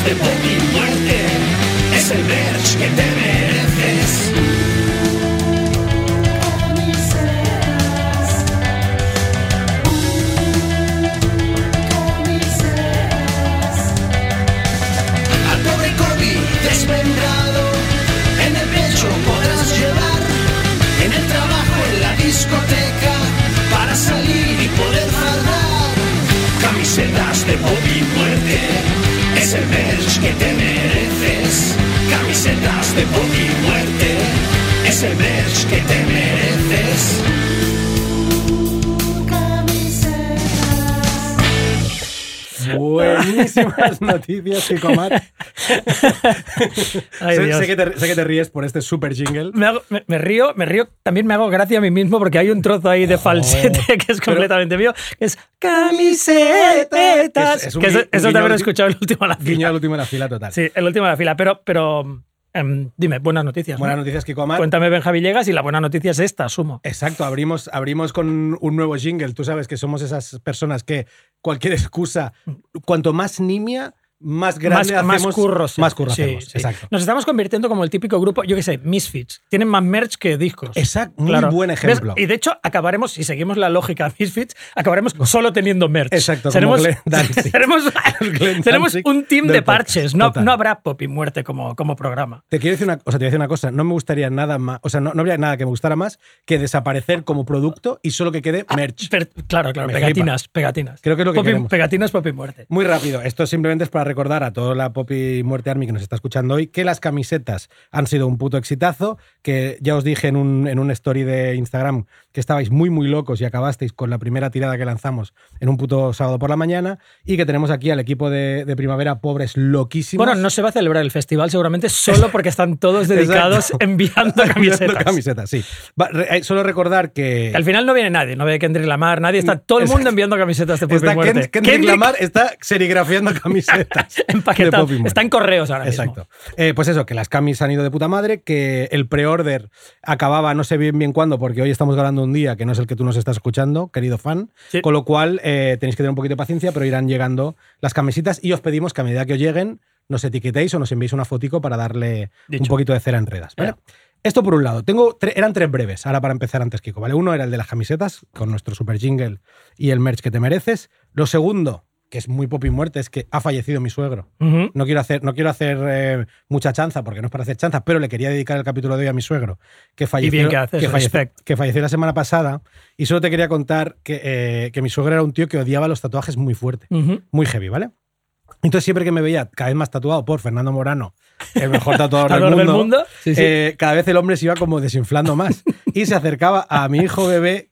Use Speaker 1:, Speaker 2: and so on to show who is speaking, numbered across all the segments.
Speaker 1: Camisetas de pop y muerte, es el merch que te mereces. Al pobre Kobe desmembrado En el pecho podrás llevar En el trabajo, en la discoteca Para salir y poder fardar Camisetas de pop y muerte Es el que te mereces Camisetas de pop y muerte Es el que te mereces
Speaker 2: Buenísimas noticias, Kiko Mat.
Speaker 3: Ay,
Speaker 2: sé, sé que te, sé que te ríes por este super jingle.
Speaker 3: Me, hago- me- me río, me río, también me hago gracia a mí mismo porque hay un trozo ahí de falsete que es completamente mío, es camisetas.
Speaker 2: Es- es un
Speaker 3: que eso, eso de
Speaker 2: guiño
Speaker 3: haber
Speaker 2: al-
Speaker 3: escuchado el último a la
Speaker 2: Guiño
Speaker 3: fila.
Speaker 2: al último de la fila total.
Speaker 3: Sí, el último a la fila, pero, pero em, dime, buenas noticias. ¿no?
Speaker 2: Buenas noticias, Kiko Mat.
Speaker 3: Cuéntame Benja Villegas y la buena noticia es esta, asumo.
Speaker 2: Exacto, abrimos, abrimos con un nuevo jingle. Tú sabes que somos esas personas que cualquier excusa, cuanto más nimia, más grande
Speaker 3: más, más
Speaker 2: hacemos,
Speaker 3: curros.
Speaker 2: Más curros
Speaker 3: sí,
Speaker 2: hacemos.
Speaker 3: sí.
Speaker 2: Exacto.
Speaker 3: Nos estamos convirtiendo como el típico grupo, yo qué sé, Misfits. Tienen más merch que discos.
Speaker 2: Exacto, muy
Speaker 3: Claro.
Speaker 2: buen
Speaker 3: ¿Ves?
Speaker 2: ejemplo.
Speaker 3: Y de hecho, acabaremos, si seguimos la lógica Misfits, acabaremos solo teniendo merch.
Speaker 2: Exacto,
Speaker 3: Seremos, seremos, seremos un team de parches. No, no habrá pop y muerte como, como programa.
Speaker 2: Te quiero decir una, o sea, te voy a decir una cosa, no me gustaría nada más, o sea, no, no habría nada que me gustara más que desaparecer como producto y solo que quede merch.
Speaker 3: Per- claro, claro,
Speaker 2: Me
Speaker 3: pegatinas, pegatinas.
Speaker 2: Creo que es lo que
Speaker 3: Pop y-. Pegatinas, pop y muerte.
Speaker 2: Muy rápido, esto simplemente es para recordar a toda la Pop y Muerte Army que nos está escuchando hoy que las camisetas han sido un puto exitazo, que ya os dije en un, en un story de Instagram que estabais muy muy locos y acabasteis con la primera tirada que lanzamos en un puto sábado por la mañana y que tenemos aquí al equipo de, de primavera pobres loquísimos.
Speaker 3: Bueno, no se va a celebrar el festival seguramente solo porque están todos dedicados enviando camisetas.
Speaker 2: camisetas, sí. Va, re- eh, solo recordar que...
Speaker 3: Que al final no viene nadie, no ve Kendrick Lamar, nadie está todo el mundo enviando camisetas de pop y
Speaker 2: Está
Speaker 3: muerte.
Speaker 2: Ken- Kendrick Lamar está serigrafiando camisetas.
Speaker 3: empaquetado. Está en correos ahora mismo.
Speaker 2: Exacto. Eh, pues eso, que las camis han ido de puta madre, que el pre-order acababa no sé bien bien cuándo, porque hoy estamos grabando un día que no es el que tú nos estás escuchando, querido fan.
Speaker 3: Sí.
Speaker 2: Con lo cual eh, tenéis que tener un poquito de paciencia, pero irán llegando las camisitas y os pedimos que a medida que os lleguen nos etiquetéis o nos enviéis una fotico para darle
Speaker 3: Dicho.
Speaker 2: un poquito de cera en redas. ¿vale? Esto por un lado. Tengo tre- eran tres breves, ahora para empezar antes, Kiko. ¿vale? Uno era el de las camisetas, con nuestro super jingle y el merch que te mereces. Lo segundo, que es muy pop y muerte, es que ha fallecido mi suegro. No quiero hacer, no quiero hacer eh, mucha chanza, porque no es para hacer chanza, pero le quería dedicar el capítulo de hoy a mi suegro, que falleció,
Speaker 3: bien que haces,
Speaker 2: falleció, que falleció la semana pasada. Y solo te quería contar que, eh, que mi suegro era un tío que odiaba los tatuajes muy fuerte, muy heavy, ¿vale? Entonces, siempre que me veía cada vez más tatuado por Fernando Morano, el mejor tatuador del mundo,
Speaker 3: del mundo, sí, sí.
Speaker 2: eh, cada vez el hombre se iba como desinflando más. Y se acercaba a mi hijo bebé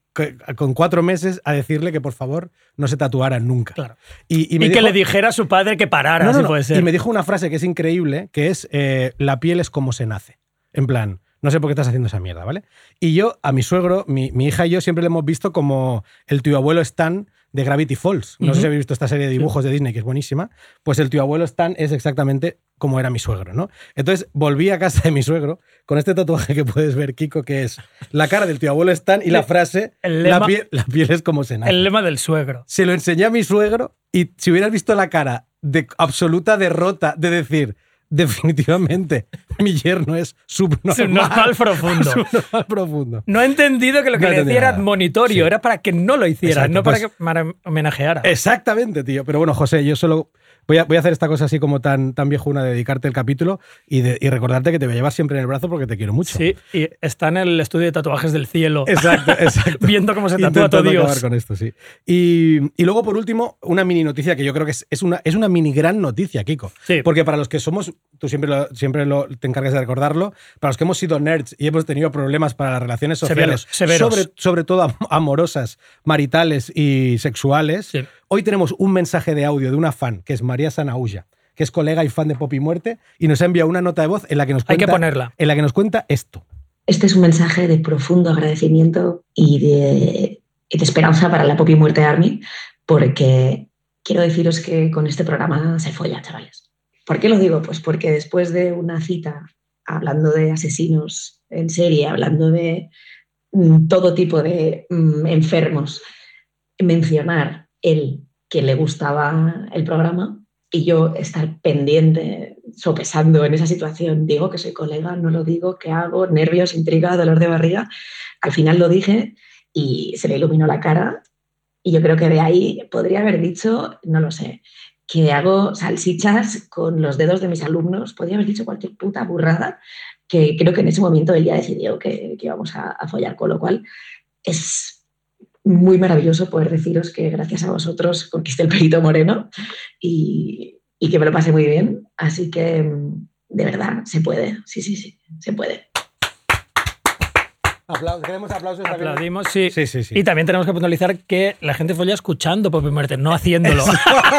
Speaker 2: con cuatro meses a decirle que por favor no se tatuara nunca.
Speaker 3: Claro.
Speaker 2: Y,
Speaker 3: Y,
Speaker 2: me
Speaker 3: que
Speaker 2: dijo-
Speaker 3: le dijera a su padre que parara,
Speaker 2: no, no,
Speaker 3: si
Speaker 2: no.
Speaker 3: puede ser.
Speaker 2: Y me dijo una frase que es increíble, que es eh, la piel es como se nace. En plan, no sé por qué estás haciendo esa mierda, ¿vale? Y yo, a mi suegro, mi, mi hija y yo siempre le hemos visto como el tío abuelo Stan de Gravity Falls. No sé si habéis visto esta serie de dibujos de Disney, que es buenísima. Pues el tío abuelo Stan es exactamente como era mi suegro, ¿no? Entonces volví a casa de mi suegro con este tatuaje que puedes ver, Kiko, que es la cara del tío abuelo Stan y la frase,
Speaker 3: El
Speaker 2: la,
Speaker 3: lema-
Speaker 2: piel, la piel es como se nace
Speaker 3: El lema del suegro.
Speaker 2: se lo enseñé a mi suegro y si hubieras visto la cara de absoluta derrota de decir, definitivamente, mi yerno es subnormal.
Speaker 3: Subnormal profundo.
Speaker 2: Subnormal profundo.
Speaker 3: No he entendido que lo que
Speaker 2: No
Speaker 3: le decía era admonitorio,
Speaker 2: Sí.
Speaker 3: era para que no lo hiciera,
Speaker 2: Exacto,
Speaker 3: no para
Speaker 2: pues-
Speaker 3: que para homenajeara.
Speaker 2: Exactamente, tío. Pero bueno, José, yo solo Voy a, voy a hacer esta cosa así como tan, tan viejuna de dedicarte el capítulo y, de- y recordarte que te voy a llevar siempre en el brazo porque te quiero mucho.
Speaker 3: Sí, y está en el estudio de tatuajes del cielo.
Speaker 2: Exacto, exacto.
Speaker 3: Viendo cómo se tatúa todo
Speaker 2: Intentando acabar
Speaker 3: Dios.
Speaker 2: con esto, sí. Y, y luego, por último, una mini noticia que yo creo que es, es una, es una mini gran noticia, Kiko.
Speaker 3: Sí.
Speaker 2: Porque para los que somos, tú siempre, lo- siempre lo- te encargas de recordarlo, para los que hemos sido nerds y hemos tenido problemas para las relaciones sociales,
Speaker 3: Severos, severos.
Speaker 2: Sobre, sobre todo am- amorosas, maritales y sexuales,
Speaker 3: Sí.
Speaker 2: Hoy tenemos un mensaje de audio de una fan, que es María Sanaulla, que es colega y fan de Pop y Muerte, y nos ha enviado una nota de voz en la que nos
Speaker 3: Hay
Speaker 2: cuenta,
Speaker 3: que ponerla.
Speaker 2: En la que nos cuenta esto.
Speaker 4: Este es un mensaje de profundo agradecimiento y de, y de esperanza para la Poppy Muerte Army, porque quiero deciros que con este programa se folla, chavales. ¿Por qué lo digo? Pues porque después de una cita hablando de asesinos en serie, hablando de mm, todo tipo de mm, enfermos, mencionar el que le gustaba el programa y yo estar pendiente, sopesando en esa situación, digo que soy colega, no lo digo, ¿qué hago? Nervios, intriga, dolor de barriga. Al final lo dije y se le iluminó la cara y yo creo que de ahí podría haber dicho, no lo sé, que hago salsichas con los dedos de mis alumnos, podría haber dicho cualquier puta burrada, que creo que en ese momento él ya decidió que, que íbamos a, a follar, con lo cual es muy maravilloso poder deciros que gracias a vosotros conquisté el pelito moreno y, y que me lo pasé muy bien. Así que, mm, de verdad, se puede. Sí, sí, sí, se puede.
Speaker 2: Aplausos, queremos aplausos también.
Speaker 3: Aplaudimos, sí.
Speaker 2: Sí, sí, sí.
Speaker 3: Y también tenemos que puntualizar que la gente folla escuchando Pop y Muerte, no haciéndolo.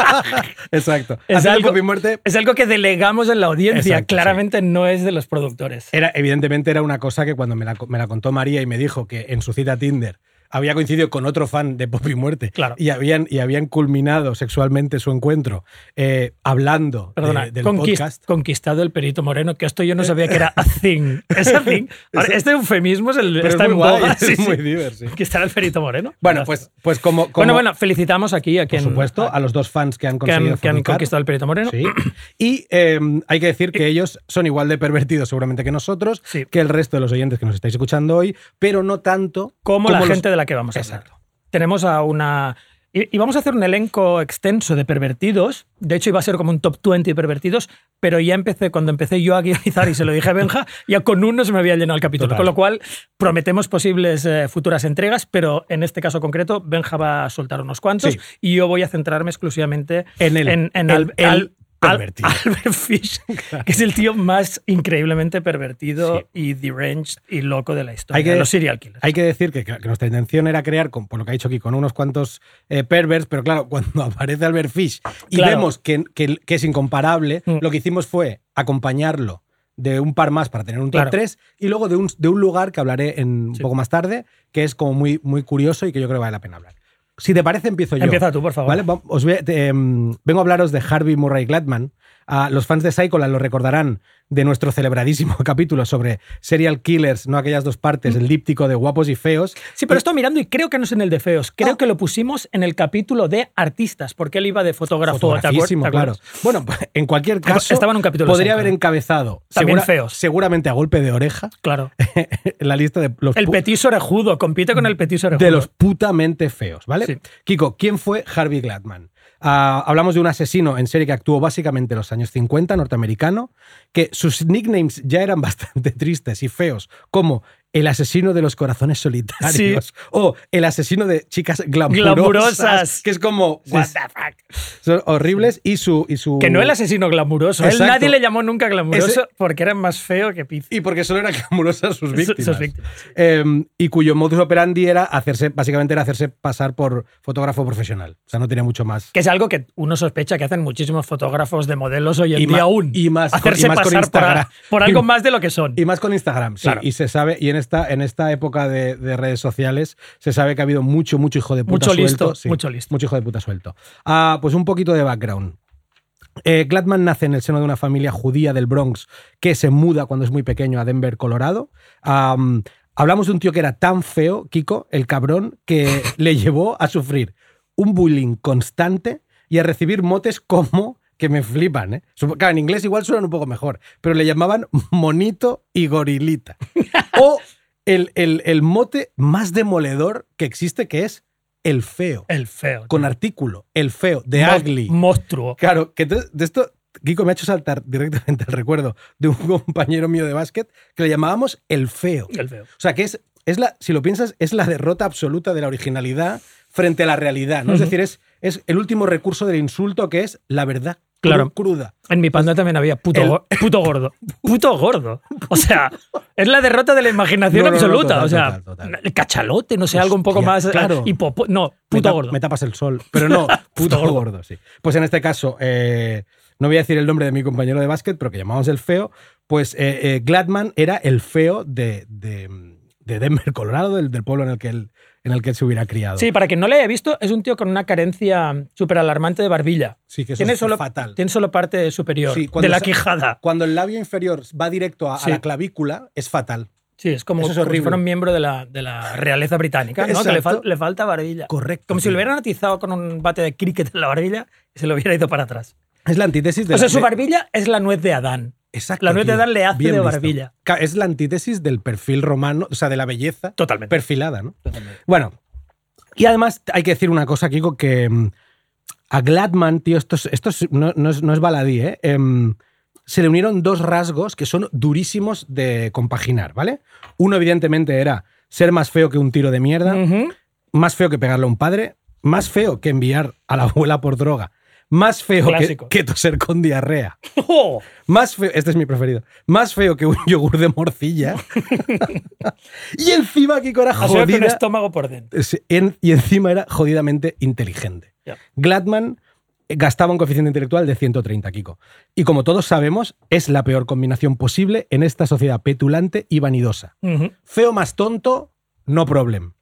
Speaker 2: Exacto.
Speaker 3: Es algo-
Speaker 2: y Muerte
Speaker 3: es algo que delegamos en la audiencia,
Speaker 2: Exacto,
Speaker 3: claramente no es de los productores.
Speaker 2: era, evidentemente era una cosa que cuando me la, me la contó María y me dijo que en su cita Tinder había coincidido con otro fan de Pop y Muerte
Speaker 3: Claro.
Speaker 2: y, habían, y habían culminado sexualmente su encuentro eh, hablando de-
Speaker 3: Perdona,
Speaker 2: del
Speaker 3: conquist-
Speaker 2: podcast.
Speaker 3: conquistado el perito moreno, que esto yo no sabía que era a thing. Es a thing. Ahora, este eufemismo es el,
Speaker 2: Pero es
Speaker 3: está
Speaker 2: muy
Speaker 3: en
Speaker 2: guay,
Speaker 3: boga.
Speaker 2: es
Speaker 3: sí, sí.
Speaker 2: muy diverso.
Speaker 3: Conquistar el perito moreno.
Speaker 2: Bueno, pues, pues como, como-
Speaker 3: bueno, bueno, felicitamos aquí a
Speaker 2: por
Speaker 3: quien,
Speaker 2: supuesto, a los dos fans que han
Speaker 3: que han,
Speaker 2: conseguido
Speaker 3: que han
Speaker 2: fornicar.
Speaker 3: conquistado el perito moreno.
Speaker 2: Sí. Y eh, hay que decir que ellos son igual de pervertidos seguramente que nosotros, que el resto de los oyentes que nos estáis escuchando hoy, pero no tanto
Speaker 3: como, la
Speaker 2: los-
Speaker 3: gente de la que vamos a hablar.
Speaker 2: Exacto.
Speaker 3: Tenemos a una... Y, y vamos a hacer un elenco extenso de pervertidos. De hecho, iba a ser como un top 20 de pervertidos, pero ya empecé, cuando empecé yo a guionizar y se lo dije a Benja, ya con uno se me había llenado el capítulo.
Speaker 2: Total.
Speaker 3: Con lo cual, prometemos posibles eh, futuras entregas, pero en este caso concreto, Benja va a soltar unos cuantos
Speaker 2: Sí.
Speaker 3: y yo voy a centrarme exclusivamente
Speaker 2: En el-
Speaker 3: en, en
Speaker 2: el-
Speaker 3: Al-
Speaker 2: el
Speaker 3: Al- Al-. Albert Fish, que es el tío más increíblemente pervertido y deranged y loco de la historia.
Speaker 2: Hay que-
Speaker 3: de los serial killers.
Speaker 2: Hay que decir que, que nuestra intención era crear, con, por lo que ha dicho aquí, con unos cuantos eh, perverts, pero claro, cuando aparece Albert Fish y
Speaker 3: Claro.
Speaker 2: vemos que, es incomparable,
Speaker 3: Mm.
Speaker 2: lo que hicimos fue acompañarlo de un par más para tener un top
Speaker 3: Claro.
Speaker 2: 3 y luego de un, de un lugar que hablaré en, un poco más tarde, que es como muy, muy curioso y que yo creo que vale la pena hablar. Si te parece, empiezo yo.
Speaker 3: Empieza tú, por favor.
Speaker 2: ¿Vale? Os te, em, vengo a hablaros de Harvey Murray Gladman. Los fans de Psycholand lo recordarán de nuestro celebradísimo capítulo sobre serial killers, no aquellas dos partes, el díptico de guapos y feos.
Speaker 3: Sí, pero estoy mirando y creo que no es en el de feos. Creo
Speaker 2: Ah.
Speaker 3: que lo pusimos en el capítulo de artistas, porque él iba de fotógrafo. ¿te acuer-
Speaker 2: Fotografísimo,
Speaker 3: te
Speaker 2: claro. Bueno, pues, en cualquier caso,
Speaker 3: Estaba en un capítulo
Speaker 2: podría haber encabezado
Speaker 3: También feos.
Speaker 2: seguramente a golpe de oreja
Speaker 3: Claro.
Speaker 2: la lista de los,
Speaker 3: El petiso orejudo, compite con el petiso orejudo.
Speaker 2: de los putamente feos, ¿vale?
Speaker 3: Sí.
Speaker 2: Kiko, ¿quién fue Harvey Gladman? Ah, hablamos de un asesino en serie que actuó básicamente en los años 50, norteamericano, que sus nicknames ya eran bastante tristes y feos, como el asesino de los corazones solitarios o el asesino de chicas glamurosas,
Speaker 3: Glamurosas.
Speaker 2: que es como, what
Speaker 3: Sí,
Speaker 2: the fuck. Son horribles y su... Y, su,
Speaker 3: Que no el asesino glamuroso. Él
Speaker 2: Exacto.
Speaker 3: nadie le llamó nunca glamuroso
Speaker 2: Ese-
Speaker 3: porque era más feo que pizza.
Speaker 2: y porque solo eran glamurosas sus víctimas.
Speaker 3: sus víctimas.
Speaker 2: Eh, y cuyo modus operandi era hacerse, básicamente era hacerse pasar por fotógrafo profesional. O sea, no tenía mucho más.
Speaker 3: Que es algo que uno sospecha que hacen muchísimos fotógrafos de modelos hoy en
Speaker 2: Y
Speaker 3: día aún.
Speaker 2: y más con-
Speaker 3: Hacerse
Speaker 2: y más con
Speaker 3: pasar por,
Speaker 2: Instagram.
Speaker 3: por algo
Speaker 2: Y-
Speaker 3: más de lo que son.
Speaker 2: Y más con Instagram, sí.
Speaker 3: Claro.
Speaker 2: Y se sabe, y en esta, en esta época de, de redes sociales, se sabe que ha habido mucho, mucho hijo de puta
Speaker 3: Mucho
Speaker 2: suelto.
Speaker 3: listo, mucho listo.
Speaker 2: Mucho hijo de puta suelto. Ah, pues un poquito de background. Eh, Gladman nace en el seno de una familia judía del Bronx que se muda cuando es muy pequeño a Denver, Colorado. Am, hablamos de un tío que era tan feo, Kiko, el cabrón, que le llevó a sufrir un bullying constante y a recibir motes como que me flipan, ¿eh? Claro, en inglés igual suenan un poco mejor, pero le llamaban monito y gorilita. o el, el- el mote más demoledor que existe, que es el feo.
Speaker 3: El feo.
Speaker 2: Con
Speaker 3: tío.
Speaker 2: artículo, el feo, de
Speaker 3: Mo-
Speaker 2: ugly.
Speaker 3: Monstruo.
Speaker 2: Claro, que de esto, Kiko me ha hecho saltar directamente el recuerdo de un compañero mío de básquet que le llamábamos el feo.
Speaker 3: El feo.
Speaker 2: O sea, que es, es la, si lo piensas, es la derrota absoluta de la originalidad frente a la realidad, ¿no? Es decir, es, es el último recurso del insulto que es la verdad.
Speaker 3: Claro.
Speaker 2: cru- Cruda.
Speaker 3: En mi panda también había puto,
Speaker 2: El-
Speaker 3: go- puto gordo. Puto gordo. O sea, es la derrota de la imaginación
Speaker 2: No, no, no,
Speaker 3: absoluta.
Speaker 2: total,
Speaker 3: o sea,
Speaker 2: total, total.
Speaker 3: el cachalote, no sé, algo un poco más.
Speaker 2: claro.
Speaker 3: hipopo- no, puto gordo.
Speaker 2: Me tapas el sol. Pero no, puto
Speaker 3: gordo.
Speaker 2: gordo. sí. Pues en este caso, eh, no voy a decir el nombre de mi compañero de básquet, pero que llamamos el feo. Pues eh, eh, Gladman era el feo de, de, de Denver, Colorado, del, del pueblo en el, que él, en el que se hubiera criado.
Speaker 3: Sí, para quien no le haya visto, es un tío con una carencia súper alarmante de barbilla.
Speaker 2: Sí, que eso
Speaker 3: Tiene
Speaker 2: es
Speaker 3: solo,
Speaker 2: fatal.
Speaker 3: tiene solo parte superior
Speaker 2: Sí,
Speaker 3: de la quijada.
Speaker 2: Cuando el labio inferior va directo a, la clavícula, es fatal.
Speaker 3: Sí, es como,
Speaker 2: Eso es
Speaker 3: como si fuera un miembro de la, de la realeza británica, ¿no? Que le,
Speaker 2: Exacto.
Speaker 3: fal- le falta barbilla.
Speaker 2: Correcto.
Speaker 3: Como si lo hubieran atizado con un bate de cricket en la barbilla y se lo hubiera ido para atrás.
Speaker 2: Es la antítesis de
Speaker 3: O sea,
Speaker 2: la-
Speaker 3: su
Speaker 2: de-
Speaker 3: barbilla es la nuez de Adán.
Speaker 2: Exacto,
Speaker 3: la de
Speaker 2: tío.
Speaker 3: Adán le hace
Speaker 2: Bien
Speaker 3: de
Speaker 2: visto.
Speaker 3: barbilla.
Speaker 2: Es la antítesis del perfil romano, o sea, de la belleza
Speaker 3: Totalmente.
Speaker 2: perfilada, ¿no? Bueno, y además hay que decir una cosa, Kiko, que mm, a Gladman, tío, esto, es- esto es- no, no es, no es baladí, ¿eh? Em, se le unieron dos rasgos que son durísimos de compaginar, ¿vale? Uno, evidentemente, era ser más feo que un tiro de mierda, más feo que pegarle a un padre, más feo que enviar a la abuela por droga, más feo que, toser con diarrea,
Speaker 3: ¡Oh!
Speaker 2: más feo, este es mi preferido, más feo que un yogur de morcilla. y encima Kiko era
Speaker 3: sido con
Speaker 2: jodida.
Speaker 3: estómago por dentro.
Speaker 2: En- y encima era jodidamente inteligente. Gladman eh, gastaba un coeficiente intelectual de 130, Kiko. Y como todos sabemos, es la peor combinación posible en esta sociedad petulante y vanidosa. Feo más tonto, no problem.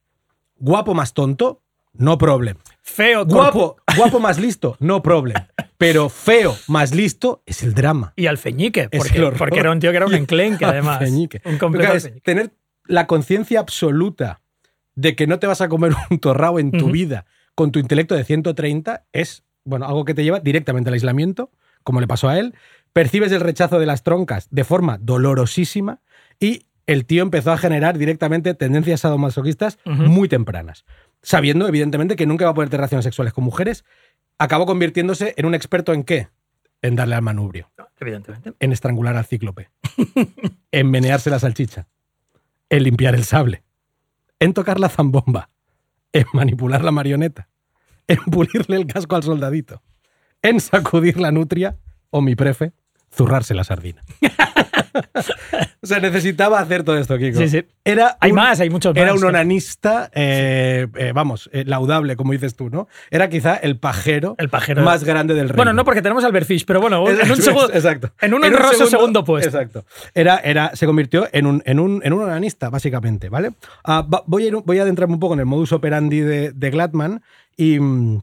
Speaker 2: Guapo más tonto, no problem.
Speaker 3: Feo,
Speaker 2: Guapo, guapo más listo, no problem. Pero feo más listo es el drama.
Speaker 3: Y alfeñique, porque, porque era un tío que era un enclenque, además.
Speaker 2: Alfeñique.
Speaker 3: Un completo
Speaker 2: Porque es
Speaker 3: alfeñique.
Speaker 2: tener la conciencia absoluta de que no te vas a comer un torrao en tu vida con tu intelecto de 130 es bueno, algo que te lleva directamente al aislamiento, como le pasó a él. Percibes el rechazo de las troncas de forma dolorosísima y el tío empezó a generar directamente tendencias sadomasoquistas muy tempranas. Sabiendo, evidentemente, que nunca va a poder tener relaciones sexuales con mujeres, acabó convirtiéndose en un experto en qué? En darle al manubrio
Speaker 3: Evidentemente.
Speaker 2: en estrangular al cíclope, en menearse la salchicha, en limpiar el sable, en tocar la zambomba, en manipular la marioneta, en pulirle el casco al soldadito, en sacudir la nutria o mi prefe, zurrarse la sardina. o sea, necesitaba hacer todo esto, Kiko.
Speaker 3: Sí, sí.
Speaker 2: Era
Speaker 3: Hay
Speaker 2: un-
Speaker 3: más, hay muchos
Speaker 2: Era
Speaker 3: más.
Speaker 2: un onanista, eh, eh, vamos, eh, laudable, como dices tú, ¿no? Era quizá el pajero,
Speaker 3: El pajero.
Speaker 2: más grande del reino.
Speaker 3: Bueno, no porque tenemos Albert Fish, pero bueno, en un segundo.
Speaker 2: Exacto.
Speaker 3: en un honroso segundo puesto.
Speaker 2: Exacto. Era, era, se convirtió en un, en un, en un onanista, básicamente, ¿vale? Ah, voy, a ir- voy a adentrarme un poco en el modus operandi de, de Gladman y, mm,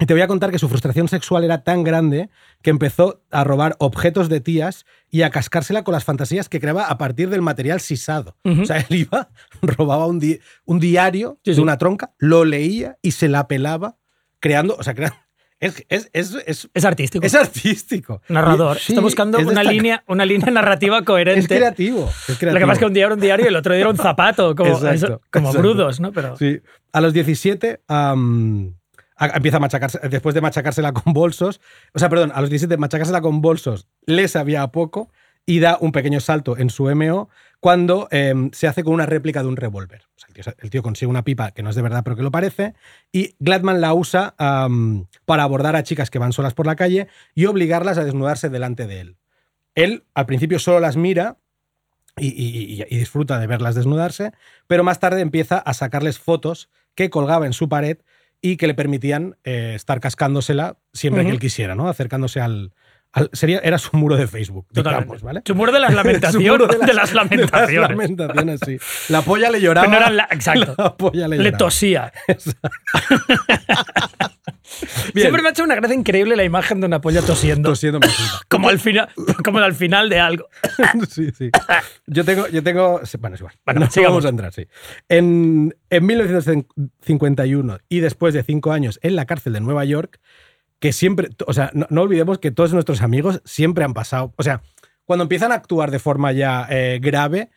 Speaker 2: y te voy a contar que su frustración sexual era tan grande que empezó a robar objetos de tías y a cascársela con las fantasías que creaba a partir del material sisado. O sea, él iba, robaba un, di- un diario
Speaker 3: Sí,
Speaker 2: de una tronca, lo leía y se la pelaba creando, o sea, crea- es, es, es, es,
Speaker 3: Es artístico.
Speaker 2: es artístico.
Speaker 3: Narrador.
Speaker 2: Sí,
Speaker 3: Está buscando
Speaker 2: es
Speaker 3: una línea, una línea narrativa
Speaker 2: Es
Speaker 3: coherente.
Speaker 2: creativo. Es creativo.
Speaker 3: Lo que pasa es que un día era un diario y el otro día era un zapato, como,
Speaker 2: Exacto,
Speaker 3: eso- como
Speaker 2: exacto.
Speaker 3: brudos, ¿no? Pero
Speaker 2: Sí. A los 17 am, empieza a machacarse, después de machacársela con bolsos, o sea, perdón, a los 17 machacársela con bolsos le sabía a poco y da un pequeño salto en su MO cuando em, se hace con una réplica de un revólver. El, tío, consigue una pipa que no es de verdad pero que lo parece y Gladman la usa para abordar a chicas que van solas por la calle y obligarlas a desnudarse delante de él. Él al principio solo las mira y disfruta de verlas desnudarse, pero más tarde empieza a sacarles fotos que colgaba en su pared y que le permitían eh, estar cascándosela siempre que él quisiera, ¿no? Acercándose al, al- sería, era su muro de Facebook,
Speaker 3: Totalmente.
Speaker 2: digamos, ¿vale?
Speaker 3: Su muro de las lamentaciones. de, las lamentaciones.
Speaker 2: de las lamentaciones, sí. La polla le lloraba.
Speaker 3: Pero no eran la- exacto.
Speaker 2: La polla le
Speaker 3: Le
Speaker 2: lloraba.
Speaker 3: tosía. Siempre me ha hecho una gracia increíble la imagen de una polla tosiendo.
Speaker 2: Tosiendo.
Speaker 3: Como al final, como al final de algo.
Speaker 2: sí, sí. Yo tengo, yo tengo. Bueno, es igual.
Speaker 3: Bueno,
Speaker 2: No
Speaker 3: sigamos.
Speaker 2: vamos a entrar, sí. En, en 1951 y después de cinco años en la cárcel de Nueva York, que siempre. O sea, no, no olvidemos que todos nuestros amigos siempre han pasado. O sea, cuando empiezan a actuar de forma ya eh, grave,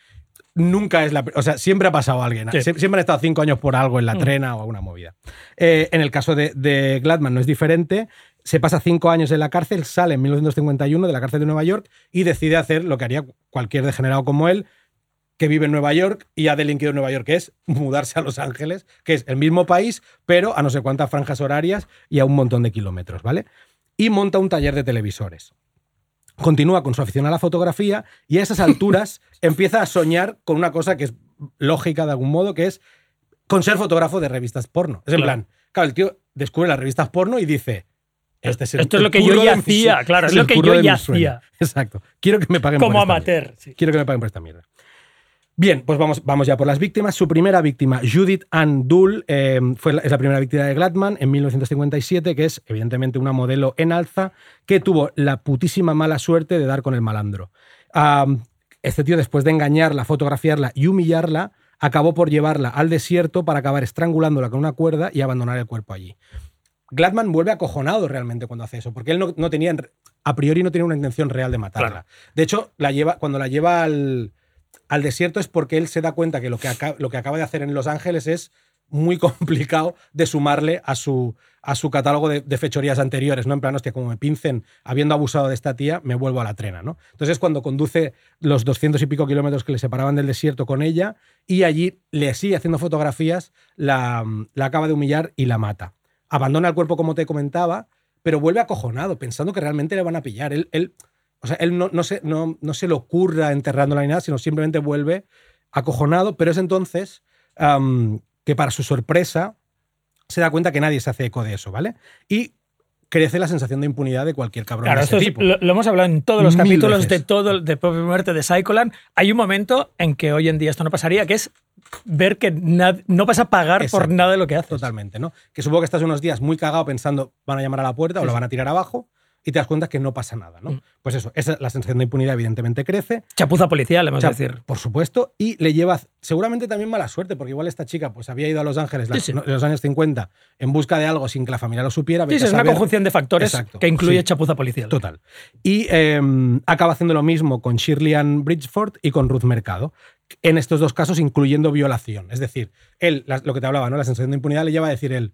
Speaker 2: nunca es la. O sea, siempre ha pasado alguien.
Speaker 3: Sí.
Speaker 2: Sie- Siempre han estado cinco años por algo en la
Speaker 3: Mm.
Speaker 2: trena o alguna movida. Eh, en el caso de, de Gladman no es diferente. Se pasa cinco años en la cárcel, sale en 1951 de la cárcel de Nueva York y decide hacer lo que haría cualquier degenerado como él, que vive en Nueva York y ha delinquido en Nueva York, que es mudarse a Los Ángeles, que es el mismo país, pero a no sé cuántas franjas horarias y a un montón de kilómetros, ¿vale? Y monta un taller de televisores. Continúa con su afición a la fotografía y a esas alturas empieza a soñar con una cosa que es lógica de algún modo, que es con ser fotógrafo de revistas porno. Es en
Speaker 3: Claro.
Speaker 2: plan, claro, el tío descubre las revistas porno y dice, este es el-
Speaker 3: Esto es lo que yo ya hacía, claro, es lo que yo ya
Speaker 2: mi sueño".
Speaker 3: hacía.
Speaker 2: Exacto. Quiero que me paguen
Speaker 3: Como
Speaker 2: por esta
Speaker 3: amateur. sí.
Speaker 2: Quiero que me paguen por esta mierda. Bien, pues vamos, vamos ya por las víctimas. Su primera víctima, Judith Ann Dull, eh, fue la, es la primera víctima de Gladman en 1957, que es evidentemente una modelo en alza que tuvo la putísima mala suerte de dar con el malandro. Este tío, después de engañarla, fotografiarla y humillarla, acabó por llevarla al desierto para acabar estrangulándola con una cuerda y abandonar el cuerpo allí. Gladman vuelve acojonado realmente cuando hace eso, porque él no, no tenía, a priori no tenía una intención real de matarla.
Speaker 3: Claro.
Speaker 2: De hecho, la lleva, cuando la lleva al, al desierto es porque él se da cuenta que lo que, aca- lo que acaba de hacer en Los Ángeles es muy complicado de sumarle a su, a su catálogo de, fechorías anteriores, ¿no? En plan, hostia, como me pincen habiendo abusado de esta tía, me vuelvo a la trena, ¿no? Entonces es cuando conduce los 200 y pico kilómetros que le separaban del desierto con ella y allí le sigue haciendo fotografías, la, la acaba de humillar y la mata. Abandona el cuerpo, como te comentaba, pero vuelve acojonado, pensando que realmente le van a pillar. Él, o sea, él no, no, se, no, no se le ocurra enterrándola ni nada, sino simplemente vuelve acojonado, pero es entonces que para su sorpresa se da cuenta que nadie se hace eco de eso, ¿vale? Y crece la sensación de impunidad de cualquier cabrón
Speaker 3: Claro,
Speaker 2: de
Speaker 3: esto
Speaker 2: ese
Speaker 3: es-
Speaker 2: tipo.
Speaker 3: lo, lo hemos hablado en todos los
Speaker 2: Mil
Speaker 3: capítulos
Speaker 2: veces.
Speaker 3: de todo de Muerte de Psycholand. Hay un momento en que hoy en día esto no pasaría, que es ver que no vas a pagar por nada de lo que haces.
Speaker 2: Totalmente, ¿no? Que supongo que estás unos días muy cagado pensando van a llamar a la puerta o
Speaker 3: Sí, sí.
Speaker 2: van a tirar abajo y te das cuenta que no pasa nada, ¿no?
Speaker 3: Mm.
Speaker 2: Pues eso, esa, la sensación de impunidad evidentemente crece.
Speaker 3: Chapuza policial,
Speaker 2: O sea,
Speaker 3: de decir.
Speaker 2: Por supuesto, y le lleva seguramente también mala suerte, porque igual esta chica pues había ido a Los Ángeles
Speaker 3: Sí,
Speaker 2: las-
Speaker 3: sí.
Speaker 2: no- en los años 50 en busca de algo sin que la familia lo supiera.
Speaker 3: Sí,
Speaker 2: a
Speaker 3: es una conjunción de factores
Speaker 2: Exacto,
Speaker 3: que incluye
Speaker 2: sí.
Speaker 3: chapuza policial.
Speaker 2: Total. Y eh, acaba haciendo lo mismo con Shirley Ann Bridgeford y con Ruth Mercado. En estos dos casos, incluyendo violación. Es decir, él, lo que te hablaba, ¿no? La sensación de impunidad le lleva a decir él,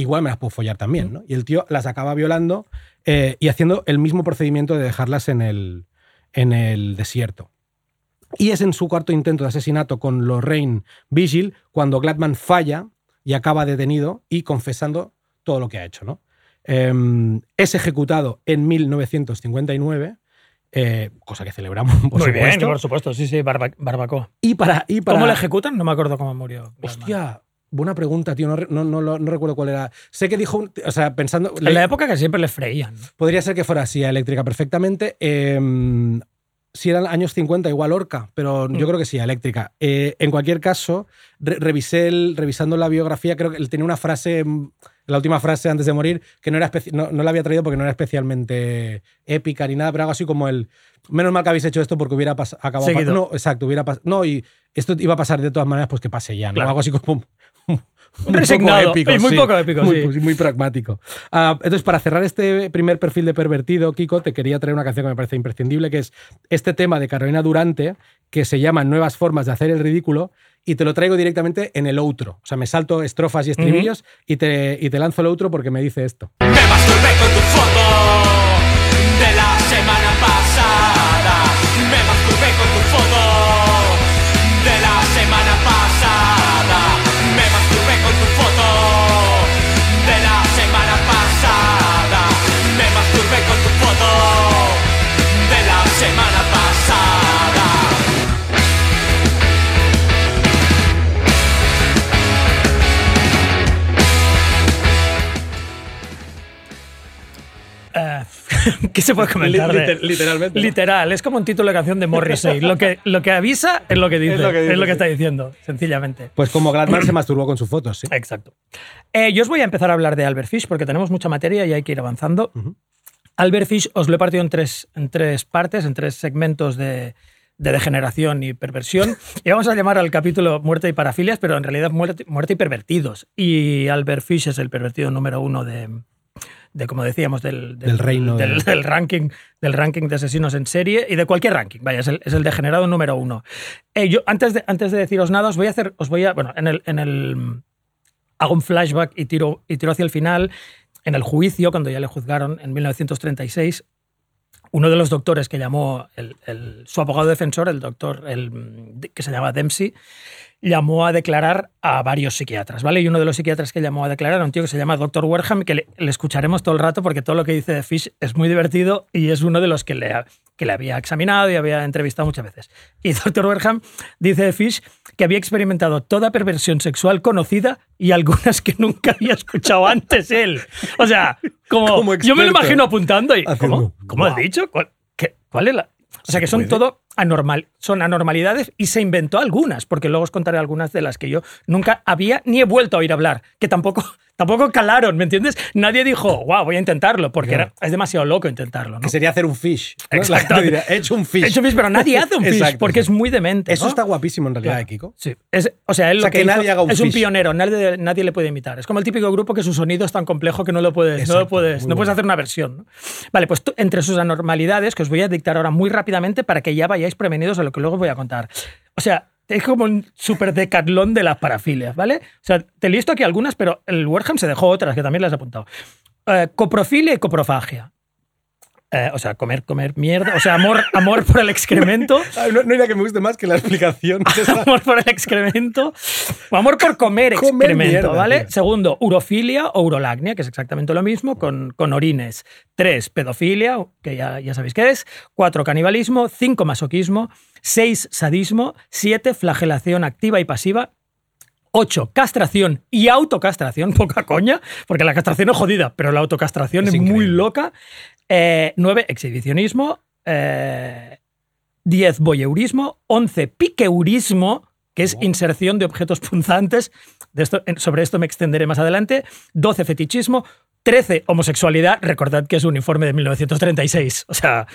Speaker 2: igual me las puedo follar también, ¿no? Y el tío las acaba violando eh, y haciendo el mismo procedimiento de dejarlas en el, en el desierto. Y es en su cuarto intento de asesinato con Lorraine Vigil cuando Gladman falla y acaba detenido y confesando todo lo que ha hecho, ¿no? Eh, es ejecutado en 1959, eh, cosa que celebramos, por
Speaker 3: Muy bien,
Speaker 2: supuesto.
Speaker 3: por supuesto. Sí, sí, barba- barbacoa.
Speaker 2: Y para, y para
Speaker 3: ¿Cómo le ejecutan? No me acuerdo cómo murió.
Speaker 2: Hostia, buena pregunta, tío. No, no, no no recuerdo cuál era. Sé que dijo, un- o sea, pensando.
Speaker 3: En la época que siempre le freían.
Speaker 2: Podría ser que fuera así, eléctrica perfectamente. Eh, si eran años 50, igual Orca, pero yo
Speaker 3: Mm.
Speaker 2: creo que sí, eléctrica. Eh, en cualquier caso, re- revisé el- revisando la biografía, creo que él tenía una frase, mm, la última frase antes de morir, que no, era no, no la había traído porque no era especialmente épica ni nada, pero algo así como el. Menos mal que habéis hecho esto porque hubiera acabado. no, exacto, hubiera pasado. No, y esto iba a pasar de todas maneras, pues que pase ya, ¿no?
Speaker 3: Claro.
Speaker 2: Algo así como.
Speaker 3: Un resignado, y muy
Speaker 2: sí.
Speaker 3: poco épico,
Speaker 2: muy,
Speaker 3: sí.
Speaker 2: muy pragmático. Ah, entonces, para cerrar este primer perfil de pervertido, Kiko, te quería traer una canción que me parece imprescindible, que es este tema de Carolina Durante, que se llama Nuevas formas de hacer el ridículo, y te lo traigo directamente en el outro. O sea, me salto estrofas y estribillos y, te, y te lanzo el outro porque me dice esto.
Speaker 1: Me masturbé con tu foto
Speaker 3: ¿Qué se puede comentar? de-
Speaker 2: Liter- literalmente, ¿no?
Speaker 3: Literal, es como un título de canción de Morrissey. Lo que, lo que avisa es lo que dice, es
Speaker 2: lo
Speaker 3: lo
Speaker 2: que
Speaker 3: que,
Speaker 2: dice, sí.
Speaker 3: está diciendo, sencillamente.
Speaker 2: Pues como Gladman se masturbó con sus fotos, ¿sí?
Speaker 3: Exacto. Eh, yo os voy a empezar a hablar de Albert Fish porque tenemos mucha materia y hay que ir avanzando.
Speaker 2: Ujú.
Speaker 3: Albert Fish os lo he partido en tres, en tres partes, en tres segmentos de, de degeneración y perversión. Y vamos a llamar al capítulo Muerte y Parafilias, pero en realidad muerte, muerte y pervertidos. Y Albert Fish es el pervertido número uno de, de como decíamos, del,
Speaker 2: Del reino
Speaker 3: del,
Speaker 2: de-
Speaker 3: del ranking, del ranking de asesinos en serie y de cualquier ranking. Vaya, es el, es el degenerado número uno. Eh, yo, antes de, antes de deciros nada, os voy a hacer, os voy a, bueno, en el, en el hago un flashback y tiro, y tiro hacia el final. En el juicio, cuando ya le juzgaron en 1936, uno de los doctores que llamó el- el- su abogado defensor, el doctor el, que se llama Dempsey, llamó a declarar a varios psiquiatras, ¿vale? Y uno de los psiquiatras que llamó a declarar era un tío que se llama Dr. Werham, que le, le escucharemos todo el rato porque todo lo que dice de Fish es muy divertido y es uno de los que le, que le había examinado y había entrevistado muchas veces. Y Dr. Werham dice de Fish que había experimentado toda perversión sexual conocida y algunas que nunca había escuchado antes él. O sea, como,
Speaker 2: Como
Speaker 3: yo me lo imagino apuntando y ¿cómo? ¿Cómo has dicho? ¿Cuál, qué- cuál es la...? O sea, que son todo anormal, son anormalidades y se inventó algunas, porque luego os contaré algunas de las que yo nunca había ni he vuelto a oír hablar, que tampoco, tampoco calaron, ¿me entiendes? Nadie dijo, wow, voy a intentarlo, porque era, es demasiado loco intentarlo. ¿no?
Speaker 2: Que sería hacer un fish. ¿no?
Speaker 3: Exacto.
Speaker 2: He hecho un fish.
Speaker 3: He hecho fish, pero nadie hace un fish,
Speaker 2: Exacto,
Speaker 3: porque
Speaker 2: exacto.
Speaker 3: es muy demente.
Speaker 2: Eso está guapísimo en realidad,
Speaker 3: Claro.
Speaker 2: ¿eh, Kiko.
Speaker 3: Sí. Es- o sea, él
Speaker 2: O sea,
Speaker 3: lo que,
Speaker 2: que
Speaker 3: hizo
Speaker 2: nadie haga un
Speaker 3: es un pionero, nadie, nadie le puede imitar. Es como el típico grupo que su sonido es tan complejo que no lo puedes, no lo puedes, no puedes hacer una versión. Vale, pues tú- entre sus anormalidades, que os voy a dictar ahora muy rápidamente para que ya vayáis prevenidos a lo que luego os voy a contar. O sea, es como un super decatlón de las parafilias, ¿vale? O sea, te listo aquí algunas, pero el Werham se dejó otras que también las he apuntado. Eh, coprofilia y coprofagia. Eh, o sea, comer, comer mierda. O sea, amor, amor por el excremento.
Speaker 2: No, no hay nada que me guste más que la explicación.
Speaker 3: amor por el excremento. O amor por comer
Speaker 2: Comer
Speaker 3: excremento,
Speaker 2: mierda,
Speaker 3: ¿vale?
Speaker 2: tío.
Speaker 3: Segundo, urofilia o urolagnia, que es exactamente lo mismo, con, con orines. Tres, pedofilia, que ya, ya sabéis qué es. Cuatro, canibalismo. Cinco, masoquismo. Seis, sadismo. Siete, flagelación activa y pasiva. 8. Castración y autocastración, poca coña, porque la castración es jodida, pero la autocastración
Speaker 2: Es
Speaker 3: es, muy
Speaker 2: increíble.
Speaker 3: Loca. 9. exhibicionismo. 10. voyeurismo. 11. Piqueurismo, que es inserción de objetos punzantes. De esto, en- sobre esto me extenderé más adelante. 12. fetichismo. 13. homosexualidad. Recordad que es un informe de 1936. O sea,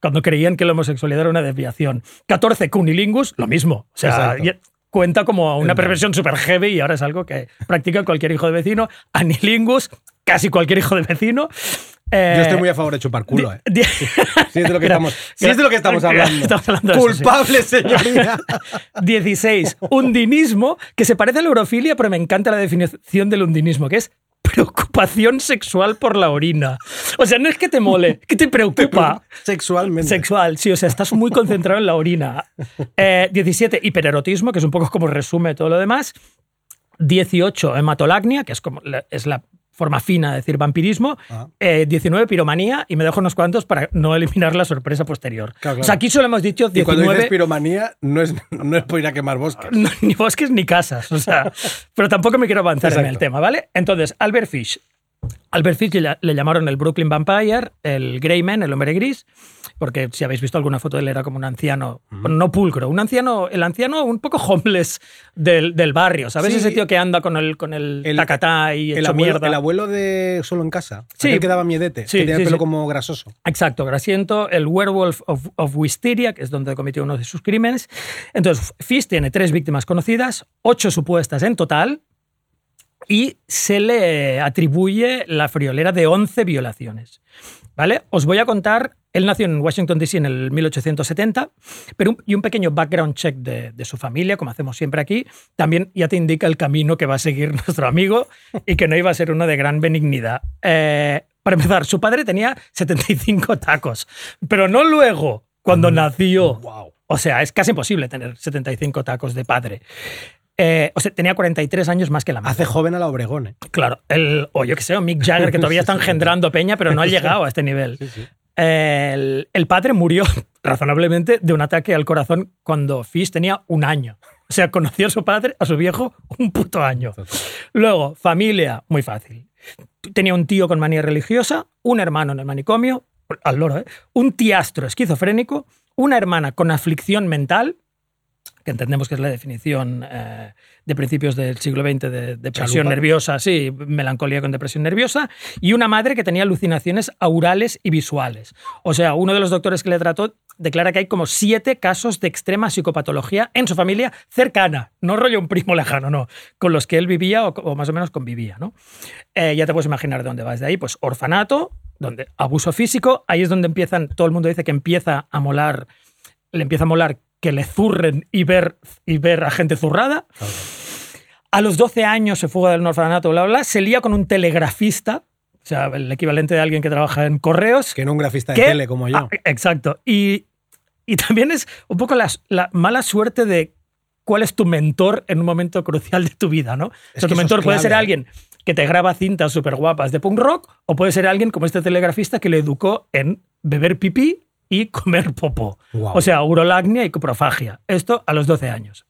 Speaker 3: cuando creían que la homosexualidad era una desviación. 14. cunilingus, lo mismo. O sea, cuenta como una perversión súper heavy y ahora es algo que practica cualquier hijo de vecino. Anilingus, casi cualquier hijo de vecino. Eh,
Speaker 2: Yo estoy muy a favor de chupar culo, ¿eh? Si es de lo que estamos, si es de lo que estamos hablando.
Speaker 3: estamos hablando de eso, sí.
Speaker 2: Culpable, señoría.
Speaker 3: 16. Undinismo, que se parece a la eurofilia, pero me encanta la definición del undinismo, que es preocupación sexual por la orina. O sea, no es que te mole, que te preocupa.
Speaker 2: Sexualmente.
Speaker 3: Sexual, sí, o sea, estás muy concentrado en la orina. Eh, 17, hipererotismo, que es un poco como resume todo lo demás. 18, hematolagnia, que es, como es la forma fina de decir vampirismo.
Speaker 2: Ah.
Speaker 3: Eh, 19, piromanía, y me dejo unos cuantos para no eliminar la sorpresa posterior.
Speaker 2: Claro, claro.
Speaker 3: O sea, aquí solo hemos dicho
Speaker 2: y cuando
Speaker 3: 19.
Speaker 2: dices piromanía, no es, no es por ir a quemar bosques.
Speaker 3: No, ni bosques ni casas, o sea, pero tampoco me quiero avanzar en el tema, ¿vale? Entonces, Albert Fish. Albert Fish le, llamaron el Brooklyn Vampire, el Grey Man, el hombre gris, porque si habéis visto alguna foto de él era como un anciano, no pulcro, un anciano, el anciano un poco homeless del, del barrio, ¿sabes?
Speaker 2: Sí.
Speaker 3: Ese tío que anda con el, con el,
Speaker 2: El-
Speaker 3: tacatá y
Speaker 2: El
Speaker 3: hecho
Speaker 2: abuelo,
Speaker 3: mierda.
Speaker 2: el abuelo de Solo en Casa.
Speaker 3: Sí.
Speaker 2: Que daba miedete.
Speaker 3: Sí,
Speaker 2: que tenía
Speaker 3: sí,
Speaker 2: el pelo
Speaker 3: sí.
Speaker 2: como grasoso.
Speaker 3: Exacto, grasiento, el Werewolf of, of Wisteria, que es donde cometió uno de sus crímenes. Entonces, Fish tiene tres víctimas conocidas, ocho supuestas en total, y se le atribuye la friolera de 11 violaciones. ¿Vale? Os voy a contar, él nació en Washington, D.C. en el 1870, pero un, y un pequeño background check de, de su familia, como hacemos siempre aquí, también ya te indica el camino que va a seguir nuestro amigo y que no iba a ser uno de gran benignidad. Eh, para empezar, su padre tenía 75 tacos, pero no luego, cuando nació.
Speaker 2: Wow.
Speaker 3: O sea, es casi imposible tener 75 tacos de padre. Eh, o sea, tenía 43 años más que la madre.
Speaker 2: Hace joven a la Obregón, ¿eh?
Speaker 3: Claro, el, o yo que sé, o Mick Jagger, que todavía está engendrando peña, pero no ha llegado a este nivel.
Speaker 2: Sí, sí.
Speaker 3: El, el padre murió razonablemente de un ataque al corazón cuando Fish tenía un año. O sea, conoció a su padre, a su viejo, un puto año. Luego, familia, muy fácil. Tenía un tío con manía religiosa, un hermano en el manicomio, al loro, ¿eh? un tiastro esquizofrénico, una hermana con aflicción mental, que entendemos que es la definición eh, de principios del siglo XX de depresión
Speaker 2: Chalupa.
Speaker 3: nerviosa, sí, melancolía con depresión nerviosa, y una madre que tenía alucinaciones aurales y visuales. O sea, uno de los doctores que le trató declara que hay como siete casos de extrema psicopatología en su familia cercana, no rollo un primo lejano, no, con los que él vivía o, o más o menos convivía, ¿no? Eh, ya te puedes imaginar de dónde vas de ahí, pues orfanato, donde abuso físico, ahí es donde empiezan, todo el mundo dice que empieza a molar, le empieza a molar que le zurren y ver, y ver a gente zurrada. A los 12 años se fuga del orfanato, bla, bla, bla, se lía con un telegrafista, o sea, el equivalente de alguien que trabaja en correos.
Speaker 2: Que no un grafista de
Speaker 3: ¿Qué?
Speaker 2: tele como yo.
Speaker 3: Ah, exacto. Y, y también es un poco la, la mala suerte de cuál es tu mentor en un momento crucial de tu vida, ¿no? O
Speaker 2: Es
Speaker 3: sea,
Speaker 2: que
Speaker 3: tu mentor puede ser alguien que te graba cintas súper guapas de punk rock o puede ser alguien como este telegrafista que le educó en beber pipí y comer popó.
Speaker 2: Guau.
Speaker 3: O sea, urolagnia y coprofagia. Esto a los 12 años.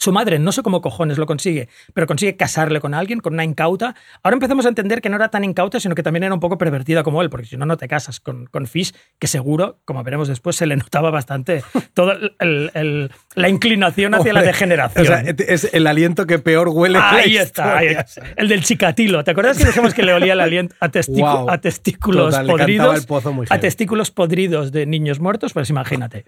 Speaker 3: Su madre, no sé cómo cojones lo consigue, pero consigue casarle con alguien, con una incauta. Ahora empezamos a entender que no era tan incauta, sino que también era un poco pervertida como él, porque si no, no te casas con, con Fish, que seguro, como veremos después, se le notaba bastante toda el- el- la inclinación hacia la degeneración.
Speaker 2: O sea, es el aliento que peor huele.
Speaker 3: Ahí está, ahí está. El del chicatilo. ¿Te acuerdas que dijimos que le olía el aliento a, testículos
Speaker 2: Total,
Speaker 3: podridos?
Speaker 2: el pozo muy
Speaker 3: a testículos podridos de niños muertos, pues imagínate.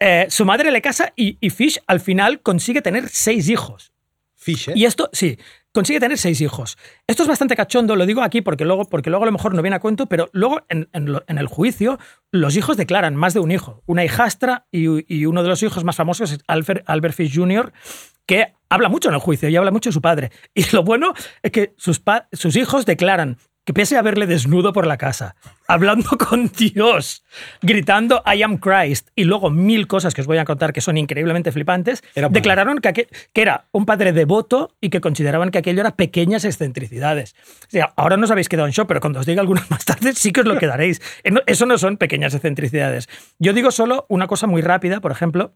Speaker 3: Eh, su madre le casa y, y Fish al final consigue tener seis hijos.
Speaker 2: Fish, ¿eh?
Speaker 3: Y esto, sí, consigue tener seis hijos. Esto es bastante cachondo, lo digo aquí porque luego, porque luego a lo mejor no viene a cuento, pero luego en, en lo- en el juicio los hijos declaran más de un hijo. Una hijastra y, y uno de los hijos más famosos es Albert, Albert Fish Jr., que habla mucho en el juicio y habla mucho de su padre. Y lo bueno es que sus, sus hijos declaran que pese a verle desnudo por la casa, hablando con Dios, gritando I am Christ y luego mil cosas que os voy a contar que son increíblemente flipantes,
Speaker 2: Era
Speaker 3: declararon que, aquel- que era un padre devoto y que consideraban que aquello era pequeñas excentricidades. O sea, ahora no os habéis quedado en shock, pero cuando os diga algunas más tarde sí que os lo quedaréis. Eh, Eso no son pequeñas excentricidades. Yo digo solo una cosa muy rápida, por ejemplo,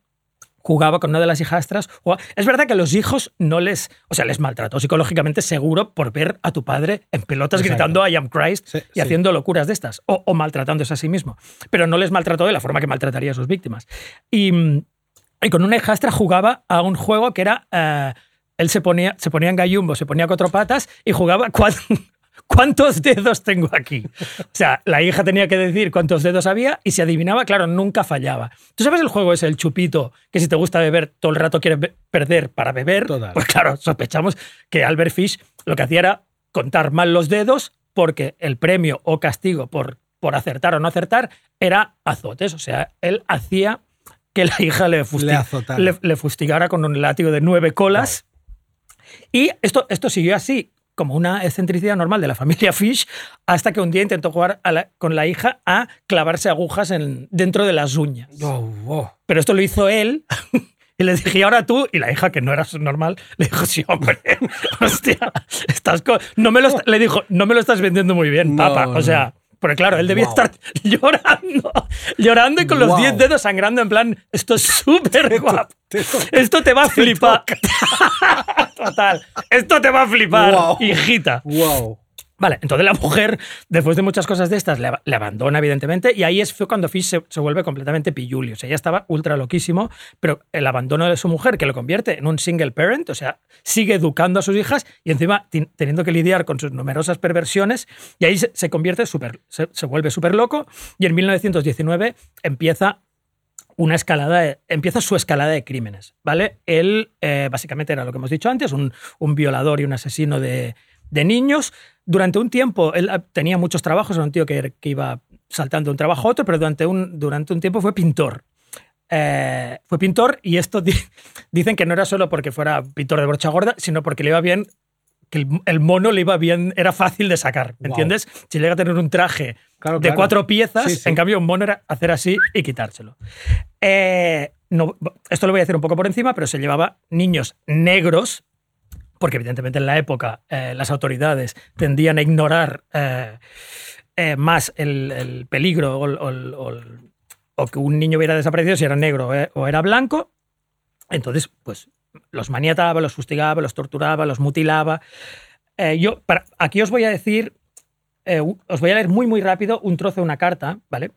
Speaker 3: jugaba con una de las hijastras. jugaba- Es verdad que a los hijos no les, o sea, les maltrató psicológicamente seguro por ver a tu padre en pelotas
Speaker 2: Exacto.
Speaker 3: gritando I am Christ
Speaker 2: Sí,
Speaker 3: y
Speaker 2: sí.
Speaker 3: haciendo locuras de estas, o, o maltratándose a sí mismo. Pero no les maltrató de la forma que maltrataría a sus víctimas. Y, y con una hijastra jugaba a un juego que era... eh, él se ponía, se ponía en gallumbo, se ponía cuatro patas y jugaba cuán- ¿Cuántos dedos tengo aquí? O sea, la hija tenía que decir cuántos dedos había y si adivinaba, claro, nunca fallaba. ¿Tú sabes el juego es el chupito, que si te gusta beber todo el rato quieres perder para beber?
Speaker 2: Total.
Speaker 3: Pues claro, sospechamos que Albert Fish lo que hacía era contar mal los dedos porque el premio o castigo por, por acertar o no acertar era azotes. O sea, él hacía que la hija le-
Speaker 2: le
Speaker 3: fustigara con un látigo de nueve colas. Y esto, esto siguió así, como una excentricidad normal de la familia Fish, hasta que un día intentó jugar la- con la hija a clavarse agujas en, dentro de las uñas.
Speaker 2: Oh, oh.
Speaker 3: Pero esto lo hizo él. Y le dije, ¿y ahora tú? Y la hija, que no era normal, le dijo, sí, hombre, hostia, estás no me lo le dijo, no me lo estás vendiendo muy bien,
Speaker 2: No,
Speaker 3: papá. O sea, porque claro, él debía
Speaker 2: Wow.
Speaker 3: estar llorando, llorando y con los
Speaker 2: Wow.
Speaker 3: 10 dedos sangrando en plan, esto es súper guapo. Esto te va a flipar. Total. Esto te va a flipar,
Speaker 2: Wow.
Speaker 3: hijita.
Speaker 2: Wow.
Speaker 3: Vale, entonces la mujer, después de muchas cosas de estas, le, ab- le abandona, evidentemente, y ahí es cuando Fish se, vuelve completamente pilluli. O sea, ella estaba ultra loquísimo, pero el abandono de su mujer, que lo convierte en un single parent, o sea, sigue educando a sus hijas y encima teniendo que lidiar con sus numerosas perversiones, y ahí se, convierte súper, se, se vuelve súper loco, y en 1919 empieza una escalada, de- empieza su escalada de crímenes, ¿vale? Él eh, básicamente era lo que hemos dicho antes, un, un violador y un asesino de, de niños. Durante un tiempo, él ah, tenía muchos trabajos, era un tío que, que iba saltando de un trabajo a otro, pero durante un, durante un tiempo fue pintor. Eh, fue pintor y esto di- dicen que no era solo porque fuera pintor de brocha gorda, sino porque le iba bien, que el, el mono le iba bien, era fácil de sacar, ¿me
Speaker 2: Wow.
Speaker 3: ¿entiendes? Si llega a tener un traje
Speaker 2: Claro,
Speaker 3: de
Speaker 2: claro.
Speaker 3: cuatro piezas,
Speaker 2: Sí, sí.
Speaker 3: en cambio un mono era hacer así y quitárselo. Eh, no, esto lo voy a decir un poco por encima, pero se llevaba niños negros, porque evidentemente en la época eh, las autoridades tendían a ignorar eh, eh, más el, el peligro o, que un niño hubiera desaparecido si era negro o era blanco. Entonces, pues los maniataba, los fustigaba, los torturaba, los mutilaba. Yo, para- aquí os voy a decir, os voy a leer muy, muy rápido un trozo de una carta, ¿vale?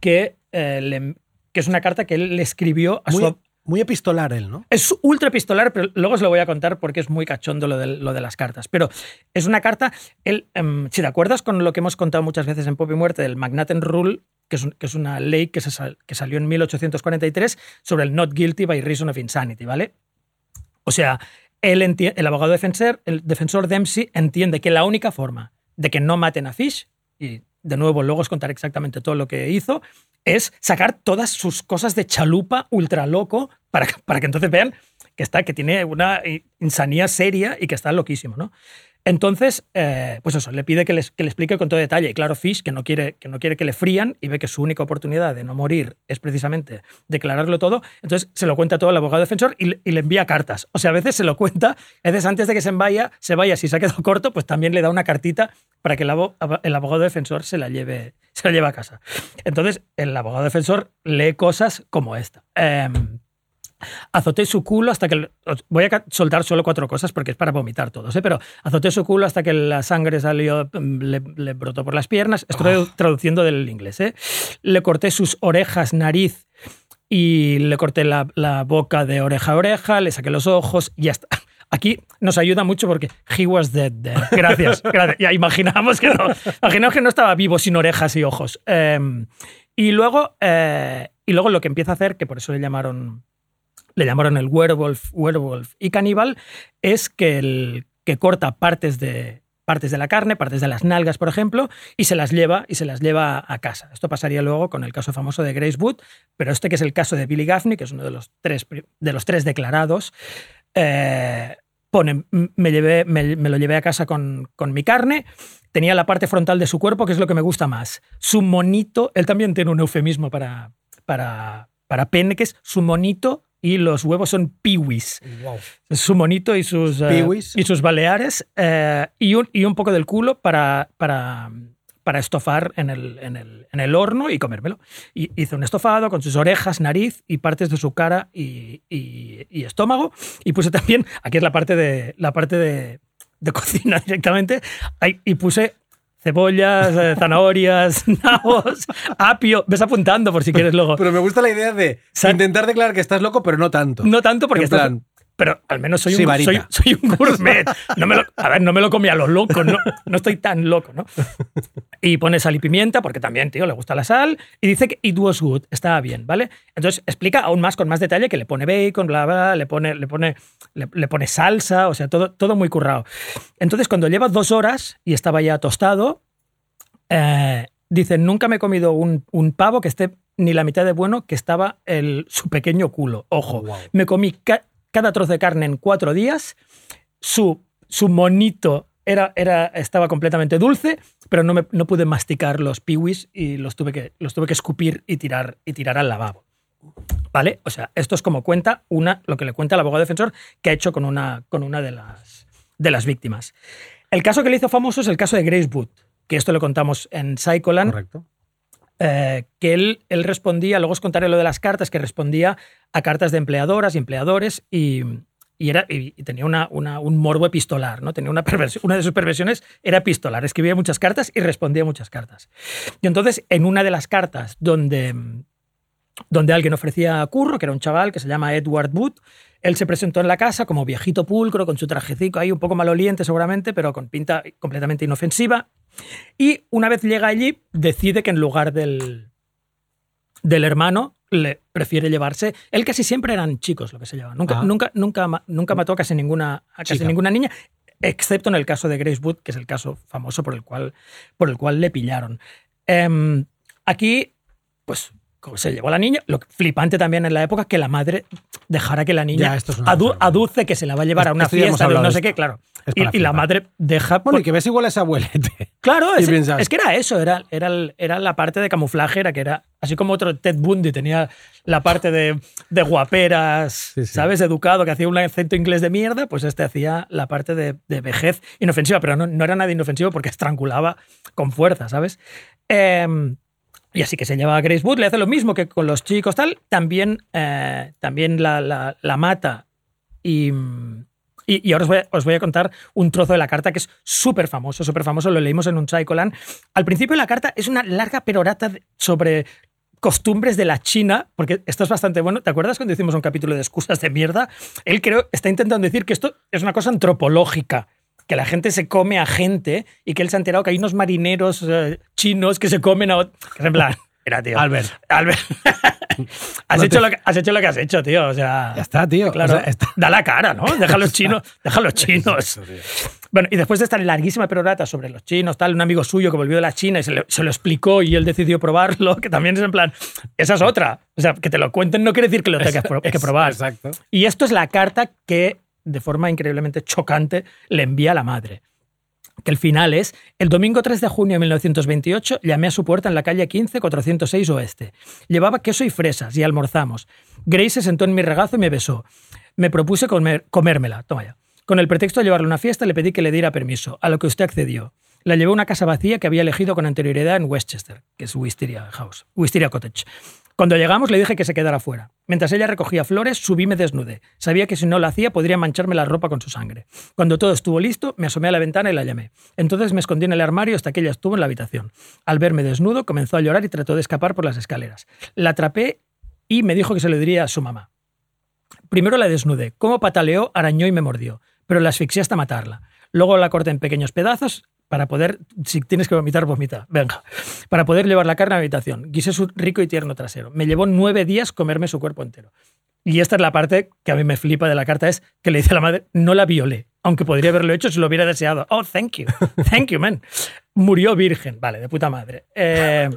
Speaker 3: Que, le- que es una carta que él le escribió a
Speaker 2: Muy,
Speaker 3: su,
Speaker 2: Muy epistolar él, ¿no?
Speaker 3: Es ultra epistolar, pero luego os lo voy a contar porque es muy cachondo lo de, lo de las cartas. Pero es una carta, él, em, si te acuerdas con lo que hemos contado muchas veces en Pop y Muerte, del Magnaten Rule, que es, un- que es una ley que, se que salió en 1843 sobre el not guilty by reason of insanity, ¿vale? O sea, él el abogado defensor, el defensor Dempsey entiende que la única forma de que no maten a Fish, de nuevo luego os contaré exactamente todo lo que hizo, es sacar todas sus cosas de chalupa ultra loco para, para que entonces vean que, está, que tiene una insanía seria y que está loquísimo, ¿no? Entonces, eh, pues eso, le pide que, les- le explique con todo detalle. Y claro, Fish, que no, quiere, que no quiere que le frían y ve que su única oportunidad de no morir es precisamente declararlo todo, entonces se lo cuenta todo al abogado defensor y, le- y le envía cartas. O sea, a veces se lo cuenta, a veces antes de que se vaya, se vaya, si se ha quedado corto, pues también le da una cartita para que el, abo- el abogado defensor se la lleve, se la lleve a casa. Entonces, el abogado defensor lee cosas como esta. Em, azoté su culo hasta que... el- voy a soltar solo cuatro cosas porque es para vomitar todos, ¿eh? pero azoté su culo hasta que la sangre salió, mm, le, le brotó por las piernas. Estoy
Speaker 2: Ah.
Speaker 3: traduciendo del inglés. ¿eh? Le corté sus orejas, nariz y le corté la, la boca de oreja a oreja, le saqué los ojos y ya está. Aquí nos ayuda mucho porque he was dead there. Gracias, gracias. Ya imaginamos que no. Imaginamos que no estaba vivo sin orejas y ojos. Em, y luego, eh, y luego lo que empieza a hacer, que por eso le llamaron, le llamaron el werewolf, werewolf y caníbal, es que, el, que corta partes de, partes de la carne, partes de las nalgas, por ejemplo, y se las lleva y se las lleva a casa. Esto pasaría luego con el caso famoso de Grace Wood, pero este que es el caso de Billy Gaffney, que es uno de los tres, de los tres declarados, eh, pone, me, llevé, me, me lo llevé a casa con, con mi carne, tenía la parte frontal de su cuerpo, que es lo que me gusta más. Su monito, él también tiene un eufemismo para, para, para pene, que es su monito y los huevos son piwis. Su monito y sus, eh, y sus baleares eh, y, un, y un poco del culo para, para, para estofar en el, en, el, en el horno y comérmelo. Y hizo un estofado con sus orejas, nariz y partes de su cara y, y- estómago. Y puse también, aquí es la parte de, la parte de, de cocina directamente, y puse cebollas, eh, zanahorias, nabos, apio. Ves apuntando por si quieres luego.
Speaker 2: Pero me gusta la idea de intentar declarar que estás loco, pero no tanto.
Speaker 3: No tanto porque
Speaker 2: En
Speaker 3: estás-
Speaker 2: plan,
Speaker 3: pero al menos soy un, soy, soy un gourmet. No me lo, a ver, no me lo comí a lo loco, no, no estoy tan loco, ¿no? Y pone sal y pimienta, porque también, tío, le gusta la sal, y dice que it was good, estaba bien, ¿vale? Entonces explica aún más, con más detalle, que le pone bacon, bla, bla, le pone, le pone, le, le pone salsa, o sea, todo, todo muy currado. Entonces, cuando lleva dos horas y estaba ya tostado, eh, dice, nunca me he comido un, un pavo que esté ni la mitad de bueno que estaba el, su pequeño culo. Ojo,
Speaker 2: Wow.
Speaker 3: me comí cada trozo de carne en cuatro días, su, su monito era, era, estaba completamente dulce, pero no, me, no pude masticar los piwis y los tuve, que, los tuve que escupir y tirar, y tirar al lavabo. ¿Vale? O sea, esto es como cuenta una, lo que le cuenta el abogado defensor que ha hecho con una, con una de, las, de las víctimas. El caso que le hizo famoso es el caso de Grace Wood, que esto lo contamos en Psycholand,
Speaker 2: correcto.
Speaker 3: Eh, que él, él respondía, luego os contaré lo de las cartas, que respondía a cartas de empleadoras y empleadores y, y era, y, tenía una, una- un morbo epistolar, ¿no? Tenía una, una de sus perversiones era epistolar, escribía muchas cartas y respondía muchas cartas. Y entonces, en una de las cartas donde, donde alguien ofrecía curro, que era un chaval que se llama Edward Wood, él se presentó en la casa como viejito pulcro, con su trajecico ahí un poco maloliente seguramente, pero con pinta completamente inofensiva. Y una vez llega allí, decide que en lugar del, del hermano, le prefiere llevarse. Él casi siempre eran chicos lo que se llevaban. Nunca,
Speaker 2: Ah.
Speaker 3: nunca, nunca, nunca mató a casi ninguna, a casi
Speaker 2: Chica.
Speaker 3: ninguna niña, excepto en el caso de Grace Wood, que es el caso famoso por el cual, por el cual le pillaron. Em, aquí, pues, se llevó a la niña, lo flipante también en la época que la madre dejara que la niña
Speaker 2: Ya, esto es
Speaker 3: adu-
Speaker 2: cosa.
Speaker 3: aduce que se la va a llevar a una fiesta no sé qué, claro. Y, y la madre deja.
Speaker 2: Bueno,
Speaker 3: por-
Speaker 2: y que ves igual a ese abuelete.
Speaker 3: Claro, es,
Speaker 2: piensas-
Speaker 3: es que era eso, era, era, era la parte de camuflaje, era que era, así como otro Ted Bundy tenía la parte de, de guaperas,
Speaker 2: Sí, sí.
Speaker 3: ¿sabes? Educado, que hacía un acento inglés de mierda, pues este hacía la parte de, de vejez inofensiva, pero no, no era nada inofensivo porque estrangulaba con fuerza, ¿sabes? Em, y así que se lleva a Grace Wood, le hace lo mismo que con los chicos, tal, también, eh, también la, mata y... Y, ahora os voy, a, contar un trozo de la carta que es súper famoso, súper famoso, lo leímos en un Psycholand. Al principio la carta es una larga perorata sobre costumbres de la China, porque esto es bastante bueno. ¿Te acuerdas cuando hicimos un capítulo de excusas de mierda? Él creo está intentando decir que esto es una cosa antropológica, que la gente se come a gente y que él se ha enterado que hay unos marineros eh, chinos que se comen a ot- que es en plan, mira, tío.
Speaker 2: Albert.
Speaker 3: Albert. has,
Speaker 2: No
Speaker 3: hecho lo que, has hecho lo que has hecho, tío. O sea,
Speaker 2: Ya está, tío.
Speaker 3: Claro,
Speaker 2: O sea, está-
Speaker 3: da la cara, ¿no? Deja a los chinos, deja a los chinos. Bueno, y después de esta larguísima perorata sobre los chinos, tal, un amigo suyo que volvió de la China y se, le- se lo explicó y él decidió probarlo, que también es en plan, esa es otra. O sea, que te lo cuenten no quiere decir que lo tengas que probar.
Speaker 2: Exacto.
Speaker 3: Y esto es la carta que, de forma increíblemente chocante, le envía a la madre. Que el final es, el domingo 3 de junio de 1928 llamé a su puerta en la calle 15, 406 Oeste. Llevaba queso y fresas y almorzamos. Grace se sentó en mi regazo y me besó. Me propuse comer- comérmela, toma ya. Con el pretexto de llevarle una fiesta le pedí que le diera permiso, a lo que usted accedió. La llevé a una casa vacía que había elegido con anterioridad en Westchester, que es Wisteria House, Wisteria Cottage. Cuando llegamos le dije que se quedara fuera. Mientras ella recogía flores, subí y me desnudé. Sabía que si no lo hacía podría mancharme la ropa con su sangre. Cuando todo estuvo listo, me asomé a la ventana y la llamé. Entonces me escondí en el armario hasta que ella estuvo en la habitación. Al verme desnudo, comenzó a llorar y trató de escapar por las escaleras. La atrapé y me dijo que se lo diría a su mamá. Primero la desnudé. Como pataleó, arañó y me mordió, pero la asfixié hasta matarla. Luego la corté en pequeños pedazos para poder, si tienes que vomitar, vomita. Venga. Para poder llevar la carne a la habitación. Guisé su rico y tierno trasero. Me llevó nueve días comerme su cuerpo entero. Y esta es la parte que a mí me flipa de la carta, es que le dice a la madre, no la violé, aunque podría haberlo hecho si lo hubiera deseado. Oh, thank you. Thank you, man. Murió virgen. Vale, de puta madre. Eh,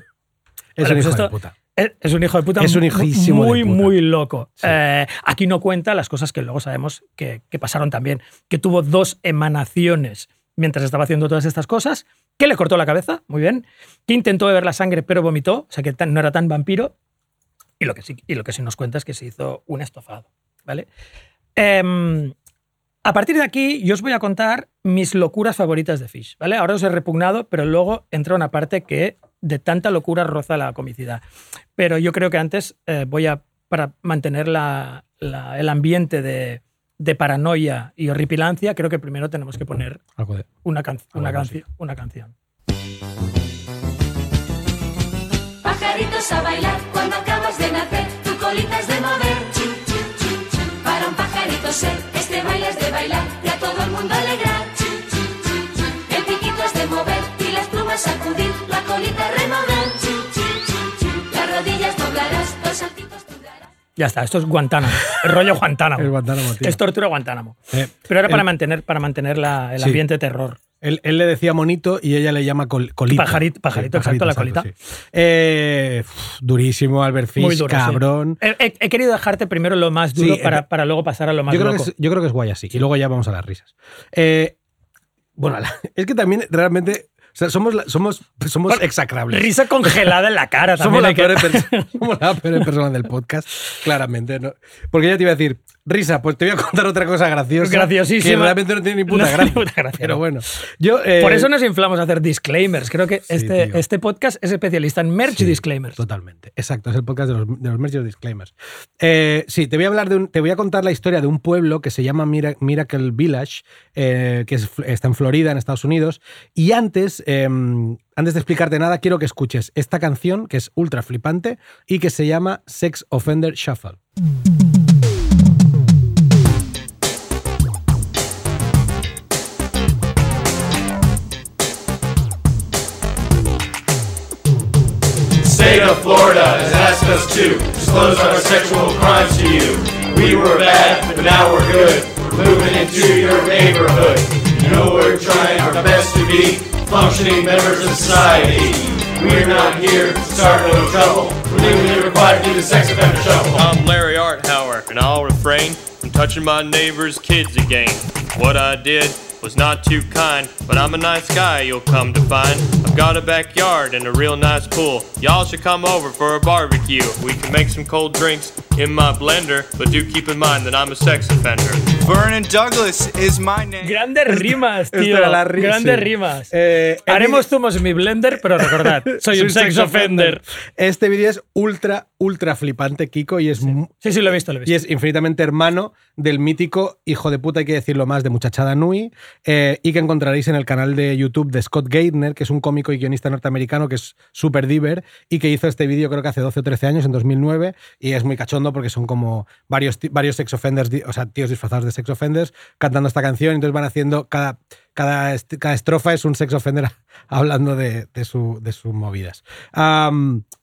Speaker 2: Es
Speaker 3: Vale,
Speaker 2: un
Speaker 3: pues
Speaker 2: hijo
Speaker 3: esto-
Speaker 2: de puta.
Speaker 3: es es un hijo de puta
Speaker 2: Es un de
Speaker 3: muy,
Speaker 2: puta.
Speaker 3: muy loco.
Speaker 2: Sí.
Speaker 3: Eh, aquí no cuenta las cosas que luego sabemos que, que pasaron también. Que tuvo dos emanaciones mientras estaba haciendo todas estas cosas. Que le cortó la cabeza, muy bien. Que intentó beber la sangre pero vomitó, o sea que no era tan vampiro. Y lo, que sí, y lo que sí nos cuenta es que se hizo un estofado. ¿vale? Em, a partir de aquí, yo os voy a contar mis locuras favoritas de Fish. ¿vale? Ahora os he repugnado, pero luego entra una parte que de tanta locura roza la comicidad. Pero yo creo que antes eh, voy a, para mantener la- el ambiente de, de paranoia y horripilancia, creo que primero tenemos que poner
Speaker 2: Algo de-
Speaker 3: una, can- una,
Speaker 2: Algo
Speaker 3: canci- una canción.
Speaker 5: Pajaritos a bailar cuando acabas de nacer, tu colita es de mover. Chu, chu, chu, chu. Para un pajarito ser, este baile es de bailar y a todo el mundo alegrar. Chu, chu, chu, chu. El piquito es de mover y las plumas sacudir, la colita remover. Chu, chu, chu, chu. Las rodillas doblarás, los saltitos.
Speaker 3: Ya está, esto es Guantánamo, el rollo Guantánamo.
Speaker 2: El Guantánamo, tío.
Speaker 3: Es tortura Guantánamo.
Speaker 2: Eh,
Speaker 3: Pero era para
Speaker 2: el-
Speaker 3: mantener, para mantener la- el
Speaker 2: Sí.
Speaker 3: ambiente de terror.
Speaker 2: Él, él le decía monito y ella le llama col- colita.
Speaker 3: Pajarito- pajarito, exacto, la colita.
Speaker 2: sí. Eh, durísimo, Albert Fish,
Speaker 3: Muy duro, sí.
Speaker 2: cabrón.
Speaker 3: He, he- he querido dejarte primero lo más duro para,
Speaker 2: eh,
Speaker 3: para luego pasar a lo más
Speaker 2: Yo creo, que
Speaker 3: loco.
Speaker 2: es, yo creo que es guay así. Y luego ya vamos a las risas. Eh, bueno, es que también realmente sea, somos, la- somos, somos execrables.
Speaker 3: Risa congelada en la cara
Speaker 2: Somos
Speaker 3: también.
Speaker 2: la,
Speaker 3: hay que-
Speaker 2: peor perso- somos la peor persona del podcast, claramente. ¿no? Porque ya te iba a decir, risa, pues te voy a contar otra cosa graciosa.
Speaker 3: Graciosísima.
Speaker 2: Que realmente no tiene ni puta
Speaker 3: No
Speaker 2: gracia.
Speaker 3: puta gracia,
Speaker 2: Pero
Speaker 3: no.
Speaker 2: bueno. Yo, eh,
Speaker 3: Por eso nos inflamos a hacer disclaimers. Creo que este,
Speaker 2: tío.
Speaker 3: este podcast es especialista en merch
Speaker 2: Sí,
Speaker 3: disclaimers.
Speaker 2: Totalmente. Exacto, es el podcast de los, de los merch disclaimers. Eh, sí, te voy a hablar de un, te voy a contar la historia de un pueblo que se llama Mira- Miracle Village, eh, que es- está en Florida, en Estados Unidos. Y antes, eh, antes de explicarte nada, quiero que escuches esta canción que es ultra flipante y que se llama Sex Offender Shuffle.
Speaker 6: State of Florida has asked us to disclose our sexual crimes to you. We were bad, but now we're good. We're moving into your neighborhood. You know we're trying our best to be functioning members of society. We're not here to start no trouble. We're legally required to do the sex offender shuffle.
Speaker 7: I'm Larry Arthauer, and I'll refrain from touching my neighbor's kids again. What I did was not too kind, but I'm a nice guy, you'll come to find. I've got a backyard and a real nice pool. Y'all should come over for a barbecue. We can make some cold drinks in my blender, but do keep in mind that I'm a sex offender.
Speaker 8: Vernon Douglas is my name.
Speaker 3: Grandes rimas,
Speaker 2: Esta
Speaker 3: tío.
Speaker 2: ri-
Speaker 3: Grandes
Speaker 2: sí.
Speaker 3: rimas.
Speaker 2: Eh,
Speaker 3: Haremos zumos en mi blender, pero recordad, soy un sex offender.
Speaker 2: Este vídeo es ultra, ultra flipante, Kiko, y es, mu-
Speaker 3: Sí, sí, lo he visto, lo he visto.
Speaker 2: y es infinitamente hermano del mítico hijo de puta, hay que decirlo más, de Muchachada Nui, eh, y que encontraréis en el canal de YouTube de Scott Gaitner, que es un cómico y guionista norteamericano que es súper diver y que hizo este vídeo creo que hace 12 o 13 años, en 2009, y es muy cachondo porque son como varios, varios sex offenders, o sea, tíos disfrazados de sex offenders cantando esta canción, entonces van haciendo cada... Cada, cada estrofa es un sex offender hablando de, de su, de sus movidas.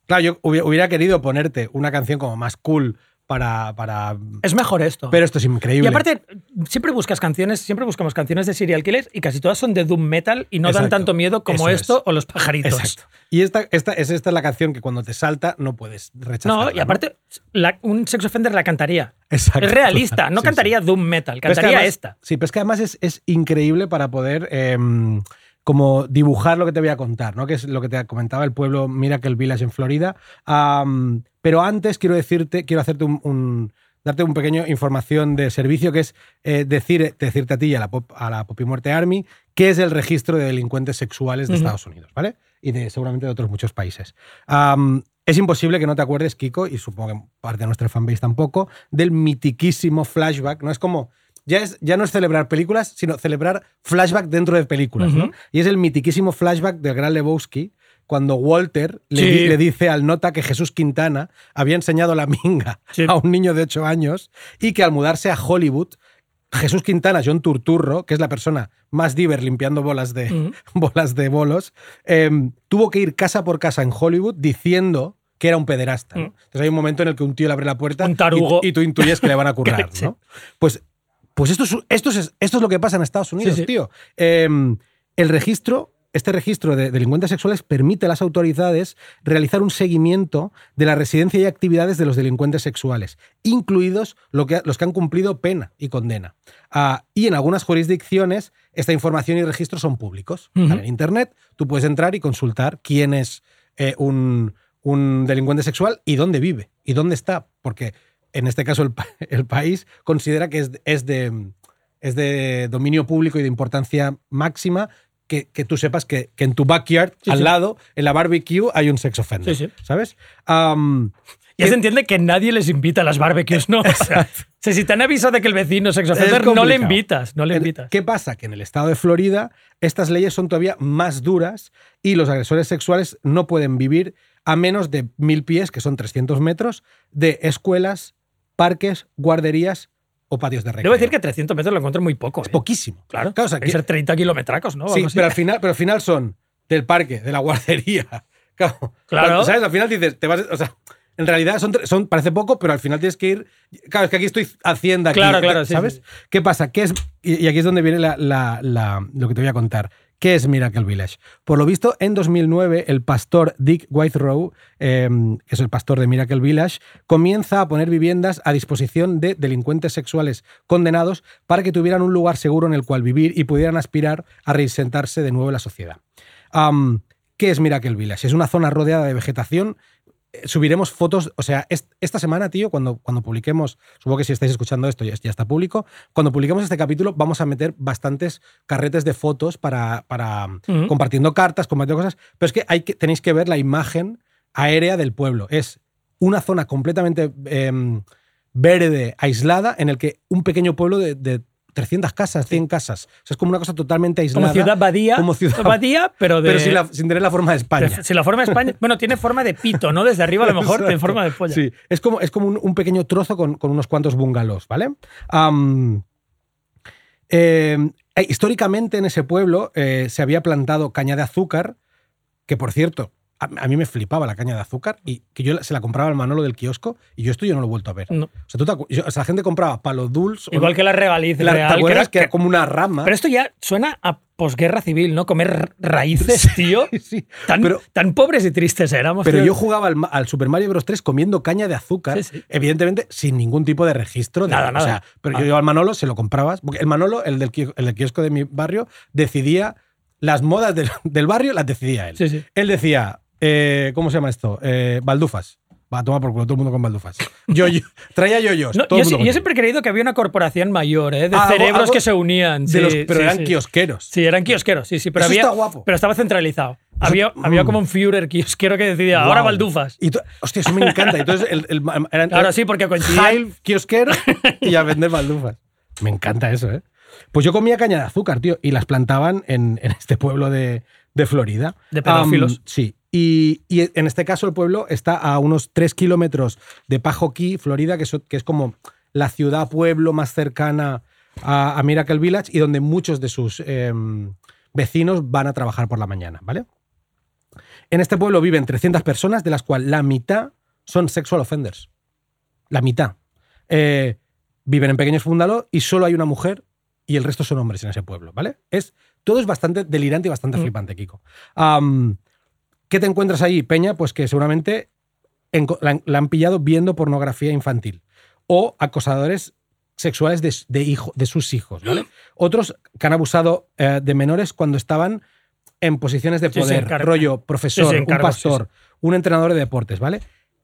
Speaker 2: Claro, yo hubi- hubiera querido ponerte una canción como más cool para. para
Speaker 3: Es mejor esto.
Speaker 2: pero esto es increíble.
Speaker 3: y aparte, siempre buscas canciones, siempre buscamos canciones de serial killers y casi todas son de doom metal y no dan tanto miedo como
Speaker 2: Eso es.
Speaker 3: esto o los pajaritos.
Speaker 2: Exacto. Y esta, esta, es esta la canción que cuando te salta no puedes rechazarla.
Speaker 3: No, y aparte, la- un sex offender la cantaría.
Speaker 2: Exacto.
Speaker 3: Es realista, no
Speaker 2: Sí,
Speaker 3: cantaría doom metal,
Speaker 2: es que
Speaker 3: cantaría
Speaker 2: además-
Speaker 3: esta.
Speaker 2: Sí, pero es que además es, es increíble para poder em, como dibujar lo que te voy a contar, ¿no? Que es lo que te comentaba el pueblo Miracle Village en Florida. Pero antes quiero decirte, quiero hacerte un, un- darte un pequeño información de servicio que es eh, decir, decirte a ti y a la, Pop- a la Poppy Muerte Army qué es el registro de delincuentes sexuales de. Estados Unidos, ¿vale? Y de, seguramente de otros muchos países. Es imposible que no te acuerdes, Kiko, y supongo que parte de nuestra fanbase tampoco, del mitiquísimo flashback, ¿no? Es como. Ya, es, ya no es celebrar películas, sino celebrar flashback dentro de películas, ¿no? Y es el mitiquísimo flashback del gran Lebowski, cuando Walter le,
Speaker 3: Sí.
Speaker 2: di- le dice al nota que Jesús Quintana había enseñado la minga
Speaker 3: Sí.
Speaker 2: a un niño de 8 años y que al mudarse a Hollywood, Jesús Quintana, John Turturro, que es la persona más diver limpiando bolas de, bolas de bolos, em, tuvo que ir casa por casa en Hollywood diciendo que era un pederasta. ¿no? Entonces hay un momento en el que un tío le abre la puerta y-. Y, tú intuyes que le van a currar. ¿no? Pues, pues esto, es, esto, es, esto es lo que pasa en Estados Unidos,
Speaker 3: Sí, sí.
Speaker 2: tío. Em, el registro, este registro de delincuentes sexuales permite a las autoridades realizar un seguimiento de la residencia y actividades de los delincuentes sexuales, incluidos lo que- los que han cumplido pena y condena. Ah, y en algunas jurisdicciones esta información y registros son públicos. En Internet tú puedes entrar y consultar quién es eh, un, un delincuente sexual y dónde vive y dónde está, porque en este caso el, pa- el país considera que es, es de, es de dominio público y de importancia máxima que, que tú sepas que, que en tu backyard,
Speaker 3: Sí,
Speaker 2: al
Speaker 3: sí.
Speaker 2: lado, en la barbecue, hay un sex offender.
Speaker 3: Sí, sí.
Speaker 2: ¿Sabes? Am,
Speaker 3: Ya se entiende que nadie les invita a las barbecues, ¿no? O sea, si te han avisado de que el vecino es sex offender,
Speaker 2: Es
Speaker 3: no le invitas, no le invitas.
Speaker 2: ¿Qué pasa? Que en el estado de Florida estas leyes son todavía más duras y los agresores sexuales no pueden vivir a menos de mil pies, que son 300 metros, de escuelas, parques, guarderías o patios de recreo.
Speaker 3: Debo decir que 300 metros lo encuentro muy poco.
Speaker 2: es
Speaker 3: ¿eh?
Speaker 2: poquísimo.
Speaker 3: Claro,
Speaker 2: Claro, o sea,
Speaker 3: que ser 30 kilometracos, ¿no?
Speaker 2: Sí, pero al, final, pero al final son del parque, de la guardería. Claro.
Speaker 3: Claro.
Speaker 2: ¿Sabes? Al final dices, te vas, o sea, en realidad son, son, parece poco, pero al final tienes que ir. Claro, es que aquí estoy hacienda. Aquí,
Speaker 3: Claro, claro, sí,
Speaker 2: ¿Sabes?
Speaker 3: sí.
Speaker 2: ¿Qué pasa? ¿Qué es, y y aquí es donde viene la- la- la- lo que te voy a contar. ¿Qué es Miracle Village? Por lo visto, en 2009, el pastor Dick Whiterow, eh, que es el pastor de Miracle Village, comienza a poner viviendas a disposición de delincuentes sexuales condenados para que tuvieran un lugar seguro en el cual vivir y pudieran aspirar a reinsentarse de nuevo en la sociedad. ¿Qué es Miracle Village? Es una zona rodeada de vegetación. Eh, Subiremos fotos, o sea, est- esta semana, tío, cuando, cuando publiquemos, supongo que si estáis escuchando esto ya, ya está público, cuando publiquemos este capítulo vamos a meter bastantes carretes de fotos para, para
Speaker 3: Ujú.
Speaker 2: compartiendo cartas, compartiendo cosas, pero es que, hay que tenéis que ver la imagen aérea del pueblo. Es una zona completamente em, verde, aislada, en el que un pequeño pueblo de, de 300 casas, 100 casas. O sea, es como una cosa totalmente aislada.
Speaker 3: Como ciudad badía.
Speaker 2: Como ciudad
Speaker 3: badía, pero de.
Speaker 2: pero sin, la- sin tener la forma de España.
Speaker 3: de- si la forma de España. Bueno, tiene forma de pito, ¿no? Desde arriba a lo mejor tiene forma de polla.
Speaker 2: Sí, es como, es como un, un pequeño trozo con, con unos cuantos bungalows, ¿vale? Eh, eh, históricamente en ese pueblo eh, se había plantado caña de azúcar, que por cierto, a, a mí me flipaba la caña de azúcar y que yo se la compraba al Manolo del kiosco y yo esto yo no lo he vuelto a ver.
Speaker 3: No.
Speaker 2: O sea, tú te yo- o sea, la gente compraba palo dulce.
Speaker 3: Igual que la regaliz
Speaker 2: la,
Speaker 3: real.
Speaker 2: ¿Te
Speaker 3: que era-
Speaker 2: que era como una rama?
Speaker 3: Pero esto ya suena a posguerra civil, ¿no? Comer ra- raíces, tío.
Speaker 2: Sí,
Speaker 3: Tan,
Speaker 2: pero-
Speaker 3: tan pobres y tristes éramos.
Speaker 2: Pero
Speaker 3: tío.
Speaker 2: yo jugaba al, Super Mario Bros. 3 comiendo caña de azúcar,
Speaker 3: Sí,
Speaker 2: evidentemente sin ningún tipo de registro. De,
Speaker 3: Nada,
Speaker 2: o
Speaker 3: nada.
Speaker 2: sea, pero
Speaker 3: Ah.
Speaker 2: yo al Manolo se lo comprabas. Porque el Manolo, el del, el del kiosco de mi barrio, decidía las modas del, del barrio, las decidía él.
Speaker 3: Sí, sí.
Speaker 2: Él decía, eh, ¿cómo se llama esto? Eh, baldufas. Va a tomar por culo todo el mundo con baldufas. Yo, yo, traía yoyos.
Speaker 3: No,
Speaker 2: todo
Speaker 3: yo,
Speaker 2: el mundo
Speaker 3: yo siempre he creído que había una corporación mayor, ¿eh? de
Speaker 2: Ah,
Speaker 3: cerebros
Speaker 2: algo
Speaker 3: que se unían.
Speaker 2: de
Speaker 3: sí,
Speaker 2: los- pero
Speaker 3: sí,
Speaker 2: eran
Speaker 3: sí.
Speaker 2: kiosqueros.
Speaker 3: Sí, eran kiosqueros, sí, sí, pero
Speaker 2: Eso
Speaker 3: había,
Speaker 2: está guapo.
Speaker 3: pero estaba centralizado. Había, había como un Führer kiosquero que decía, ahora baldufas.
Speaker 2: Y hostia, eso me encanta. Entonces, el, el- eran,
Speaker 3: Claro, sí, porque coincidían.
Speaker 2: Jail, kiosquero y a vender baldufas. Me encanta eso, ¿eh? Pues yo comía caña de azúcar, tío, y las plantaban en, en este pueblo de, de Florida.
Speaker 3: De pedófilos.
Speaker 2: Sí. Y, y en este caso el pueblo está a unos 3 kilómetros de Pajo Key, Florida, que es, que es como la ciudad-pueblo más cercana a, a Miracle Village y donde muchos de sus em, vecinos van a trabajar por la mañana, ¿vale? En este pueblo viven 300 personas, de las cuales la mitad son sexual offenders. La mitad. Eh, viven en pequeños fundalos y solo hay una mujer y el resto son hombres en ese pueblo, ¿vale? Es, todo es bastante delirante y bastante
Speaker 3: Mm.
Speaker 2: flipante, Kiko. ¿Qué te encuentras ahí, Peña? Pues que seguramente la, han- la han pillado viendo pornografía infantil o acosadores sexuales de, de hijo, de sus hijos, ¿vale? Otros que han abusado eh, de menores cuando estaban en posiciones de
Speaker 3: sí,
Speaker 2: poder, rollo profesor,
Speaker 3: Sí,
Speaker 2: un
Speaker 3: sí,
Speaker 2: pastor, un entrenador de deportes, ¿vale?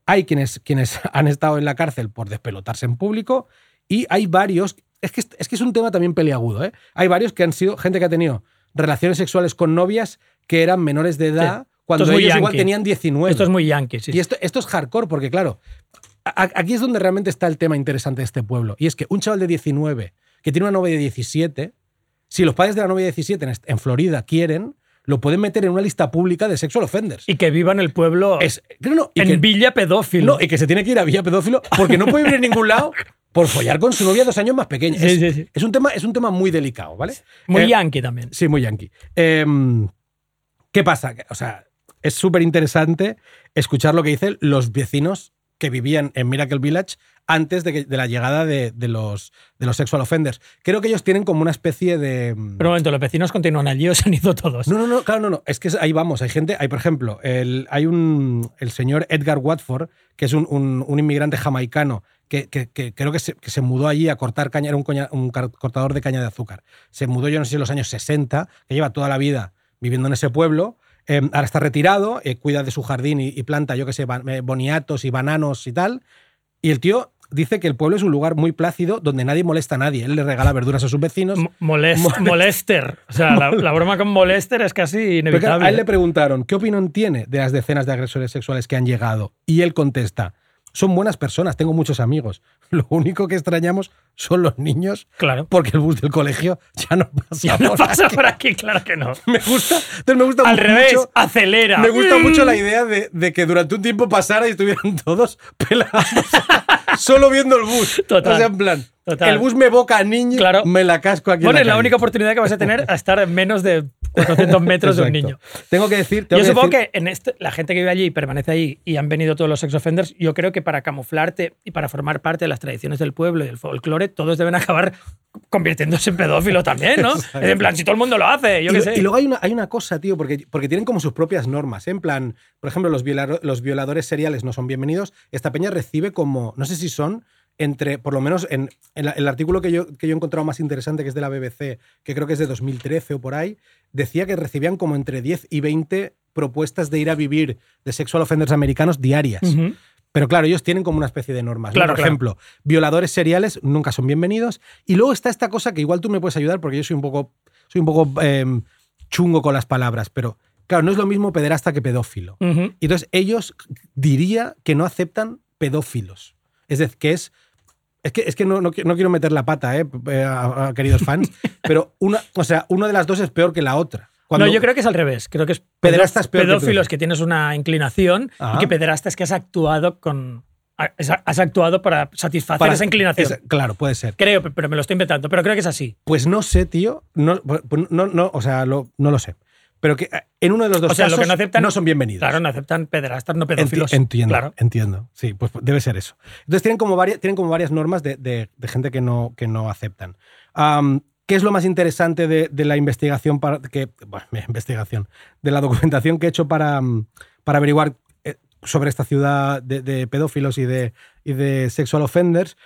Speaker 2: Hay quienes, quienes han estado en la cárcel por despelotarse en público y hay varios, es que es, que es un tema también peliagudo, ¿eh? Hay varios que han sido gente que ha tenido relaciones sexuales con novias que eran menores de edad. Cuando ellos igual tenían 19.
Speaker 3: Esto es muy yankee, sí.
Speaker 2: Y esto, esto es hardcore, porque claro, a- aquí es donde realmente está el tema interesante de este pueblo. Y es que un chaval de 19 que tiene una novia de 17, si los padres de la novia de 17 en, Florida quieren, lo pueden meter en una lista pública de sexual offenders.
Speaker 3: Y que viva en el pueblo
Speaker 2: Es, no, no, y
Speaker 3: en
Speaker 2: que,
Speaker 3: Villa Pedófilo.
Speaker 2: no, y que se tiene que ir a Villa Pedófilo porque no puede vivir en ningún lado por follar con su novia dos años más pequeña.
Speaker 3: Sí,
Speaker 2: es,
Speaker 3: sí, sí.
Speaker 2: es un tema, es un tema muy delicado, ¿vale?
Speaker 3: muy
Speaker 2: Eh,
Speaker 3: yankee también.
Speaker 2: Sí, muy yankee. Em, ¿Qué pasa? O sea, es súper interesante escuchar lo que dicen los vecinos que vivían en Miracle Village antes de, que- de la llegada de, de los, de los sexual offenders. Creo que ellos tienen como una especie de... mm,
Speaker 3: Pero un momento, los vecinos continúan allí o se han ido todos.
Speaker 2: no, no, no, claro, no, no. Es que ahí vamos. Hay gente, hay, por ejemplo, el, hay un, el señor Edgar Watford, que es un, un- un inmigrante jamaicano, que, que- que creo que se, que se mudó allí a cortar caña, era un, coña- un cortador de caña de azúcar. Se mudó, yo no sé en los años 60, que lleva toda la vida viviendo en ese pueblo. Eh, ahora está retirado, eh, cuida de su jardín y, y planta, yo qué sé, eh, boniatos y bananos y tal. Y el tío dice que el pueblo es un lugar muy plácido donde nadie molesta a nadie. Él le regala verduras a sus vecinos.
Speaker 3: M- molest-
Speaker 2: Molest-
Speaker 3: molester. O sea, la, la broma con molester es casi inevitable.
Speaker 2: a él le preguntaron qué opinión tiene de las decenas de agresores sexuales que han llegado. Y él contesta, son buenas personas, tengo muchos amigos. Lo único que extrañamos son los niños
Speaker 3: Claro.
Speaker 2: porque el bus del colegio ya no pasa.
Speaker 3: Ya no
Speaker 2: por
Speaker 3: pasa
Speaker 2: aquí".
Speaker 3: por aquí, claro que no.
Speaker 2: Me gusta, entonces me gusta
Speaker 3: Al
Speaker 2: mucho,
Speaker 3: revés, acelera.
Speaker 2: me gusta
Speaker 3: Mm.
Speaker 2: mucho la idea de, de que durante un tiempo pasara y estuvieran todos pelados, solo viendo el bus.
Speaker 3: Total.
Speaker 2: O sea, en plan,
Speaker 3: Total.
Speaker 2: el bus me boca a niño,
Speaker 3: Claro.
Speaker 2: me la casco aquí. en
Speaker 3: Bueno, es la
Speaker 2: calle.
Speaker 3: única oportunidad que vas a tener a estar en menos de 400 metros de un niño.
Speaker 2: Tengo que decir, tengo
Speaker 3: Yo
Speaker 2: que
Speaker 3: supongo
Speaker 2: decir-
Speaker 3: que en este, la gente que vive allí y permanece allí y han venido todos los sex offenders, yo creo que para camuflarte y para formar parte de las tradiciones del pueblo y del folclore, todos deben acabar convirtiéndose en pedófilo también, ¿no? Es en plan, si todo el mundo lo hace, yo
Speaker 2: y,
Speaker 3: qué sé.
Speaker 2: y luego hay una, hay una cosa, tío, porque, porque tienen como sus propias normas. ¿eh? En plan, por ejemplo, los violadores seriales no son bienvenidos. Esta peña recibe como, no sé si son entre, por lo menos en, en la- el artículo que yo, que yo he encontrado más interesante, que es de la BBC, que creo que es de 2013 o por ahí, decía que recibían como entre 10 y 20 propuestas de ir a vivir de sexual offenders americanos diarias. Pero claro, ellos tienen como una especie de normas. ¿no?
Speaker 3: Claro,
Speaker 2: Por
Speaker 3: claro.
Speaker 2: ejemplo, violadores seriales nunca son bienvenidos. Y luego está esta cosa que igual tú me puedes ayudar porque yo soy un poco, soy un poco em, chungo con las palabras, pero claro, no es lo mismo pederasta que pedófilo. Y Entonces ellos diría que no aceptan pedófilos. Es decir, que es... Es que, es que no, no, qui- no quiero meter la pata, eh, eh, a- a queridos fans, pero una, o sea, una de las dos es peor que la otra. Cuando-
Speaker 3: no, yo creo que es al revés. Creo que es
Speaker 2: Pederasta es peor
Speaker 3: pedófilos
Speaker 2: pedófilo.
Speaker 3: que tienes una inclinación y que pederasta es que has actuado con has actuado para satisfacer
Speaker 2: para-
Speaker 3: esa inclinación.
Speaker 2: claro, puede ser.
Speaker 3: Creo, pero me lo estoy inventando, pero creo que es así.
Speaker 2: Pues no sé, tío. No, pues no, no, o sea, lo- no lo sé. Pero que eh, en uno de los dos
Speaker 3: O sea, lo
Speaker 2: casos
Speaker 3: que no aceptan-
Speaker 2: son bienvenidos.
Speaker 3: Claro, no aceptan pederastas, no
Speaker 2: Enti-
Speaker 3: pedófilos.
Speaker 2: entiendo,
Speaker 3: Claro.
Speaker 2: entiendo. Sí, pues debe ser eso. Entonces tienen como varias, tienen como varias normas de, de- de gente que no, que no aceptan. ¿Qué es lo más interesante de, de la investigación para que bueno, investigación de la documentación que he hecho para, para averiguar eh, sobre esta ciudad de, de pedófilos y de, y de sexual offenders?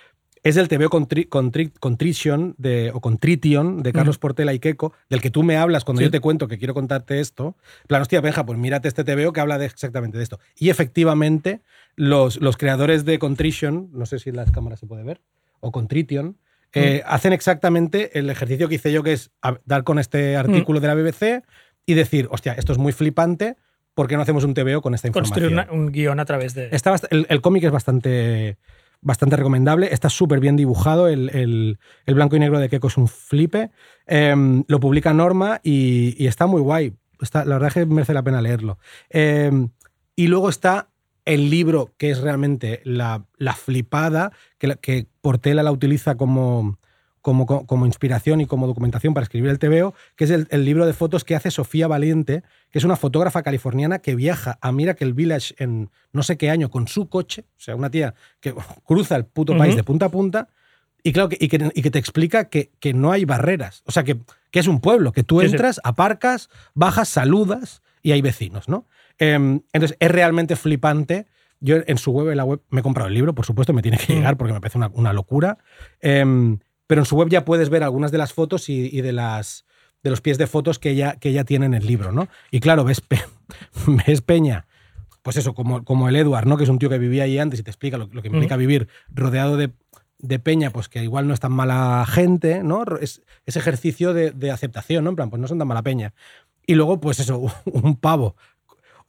Speaker 2: Es el TVO Contri- Contri- Contrition de, o Contrition de Carlos Portela y Queco, del que tú me hablas cuando
Speaker 3: Sí.
Speaker 2: yo te cuento que quiero contarte esto. Plan, hostia, Benja, pues mírate este TVO que habla de exactamente de esto. Y efectivamente, los, los creadores de Contrition, no sé si en las cámaras se puede ver, o Contrition, eh, hacen exactamente el ejercicio que hice yo, que es dar con este artículo de la BBC y decir, hostia, esto es muy flipante, ¿por qué no hacemos un TVO con esta información?
Speaker 3: Construir una- un guion a través de.
Speaker 2: Está el cómic es bastante, bastante recomendable. Está súper bien dibujado. El, el- el blanco y negro de Keiko es un flipe. Em, lo publica Norma y, está muy guay. Está, la verdad es que merece la pena leerlo. Em, y luego está el libro que es realmente la, la flipada, que, que Portela la utiliza como, como, como inspiración y como documentación para escribir el TVO, que es el, el libro de fotos que hace Sofía Valiente, que es una fotógrafa californiana que viaja a Miracle Village en no sé qué año con su coche, o sea, una tía que cruza el puto país
Speaker 3: Ujú.
Speaker 2: de punta a punta, y claro, que, y, que, y que te explica que, que no hay barreras, o sea, que, que es un pueblo, que tú
Speaker 3: Sí, sí.
Speaker 2: entras, aparcas, bajas, saludas y hay vecinos, ¿no? Em, entonces, es realmente flipante. Yo en su web, en la web, me he comprado el libro, por supuesto, me tiene que
Speaker 3: Mm.
Speaker 2: llegar porque me parece una, una locura. Em, pero en su web ya puedes ver algunas de las fotos y, y de, las, de los pies de fotos que ella, que ella tiene en el libro, ¿no? Y claro, ves, pe- ves Peña, pues eso, como, como el Edward, ¿no? Que es un tío que vivía ahí antes y te explica lo, lo que implica vivir rodeado de, de Peña, pues que igual no es tan mala gente, ¿no? Es ese ejercicio de, de aceptación, ¿no? En plan, pues no son tan mala Peña. Y luego, pues eso, un pavo.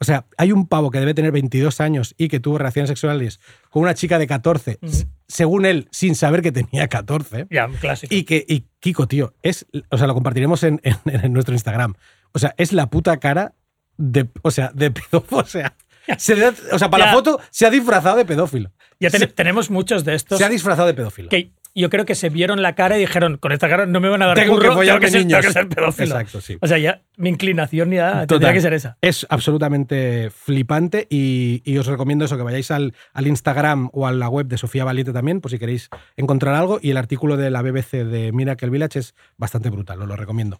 Speaker 2: O sea, hay un pavo que debe tener 22 años y que tuvo relaciones sexuales con una chica de 14, s- según él, sin saber que tenía 14.
Speaker 3: Ya, clásico.
Speaker 2: Y que, y Kiko, tío, es, o sea, lo compartiremos en, en- en nuestro Instagram. O sea, es la puta cara de, o sea, de pedófilo. O sea, se le da- o sea, para
Speaker 3: Ya.
Speaker 2: la foto se ha disfrazado de pedófilo.
Speaker 3: ya ten-
Speaker 2: se-
Speaker 3: tenemos muchos de estos
Speaker 2: Se ha disfrazado de pedófilo.
Speaker 3: que yo creo que se vieron la cara y dijeron, con esta cara no me van a dar
Speaker 2: Tengo que
Speaker 3: curro,
Speaker 2: follar
Speaker 3: tengo que ser,
Speaker 2: niños".
Speaker 3: tengo que ser pedófilo.
Speaker 2: Exacto, sí.
Speaker 3: O sea, ya mi inclinación ya tendría que ser esa.
Speaker 2: Es absolutamente flipante y, y os recomiendo eso, que vayáis al, al Instagram o a la web de Sofía Valiente también, por si queréis encontrar algo. Y el artículo de la BBC de Miracle Village es bastante brutal, os lo recomiendo.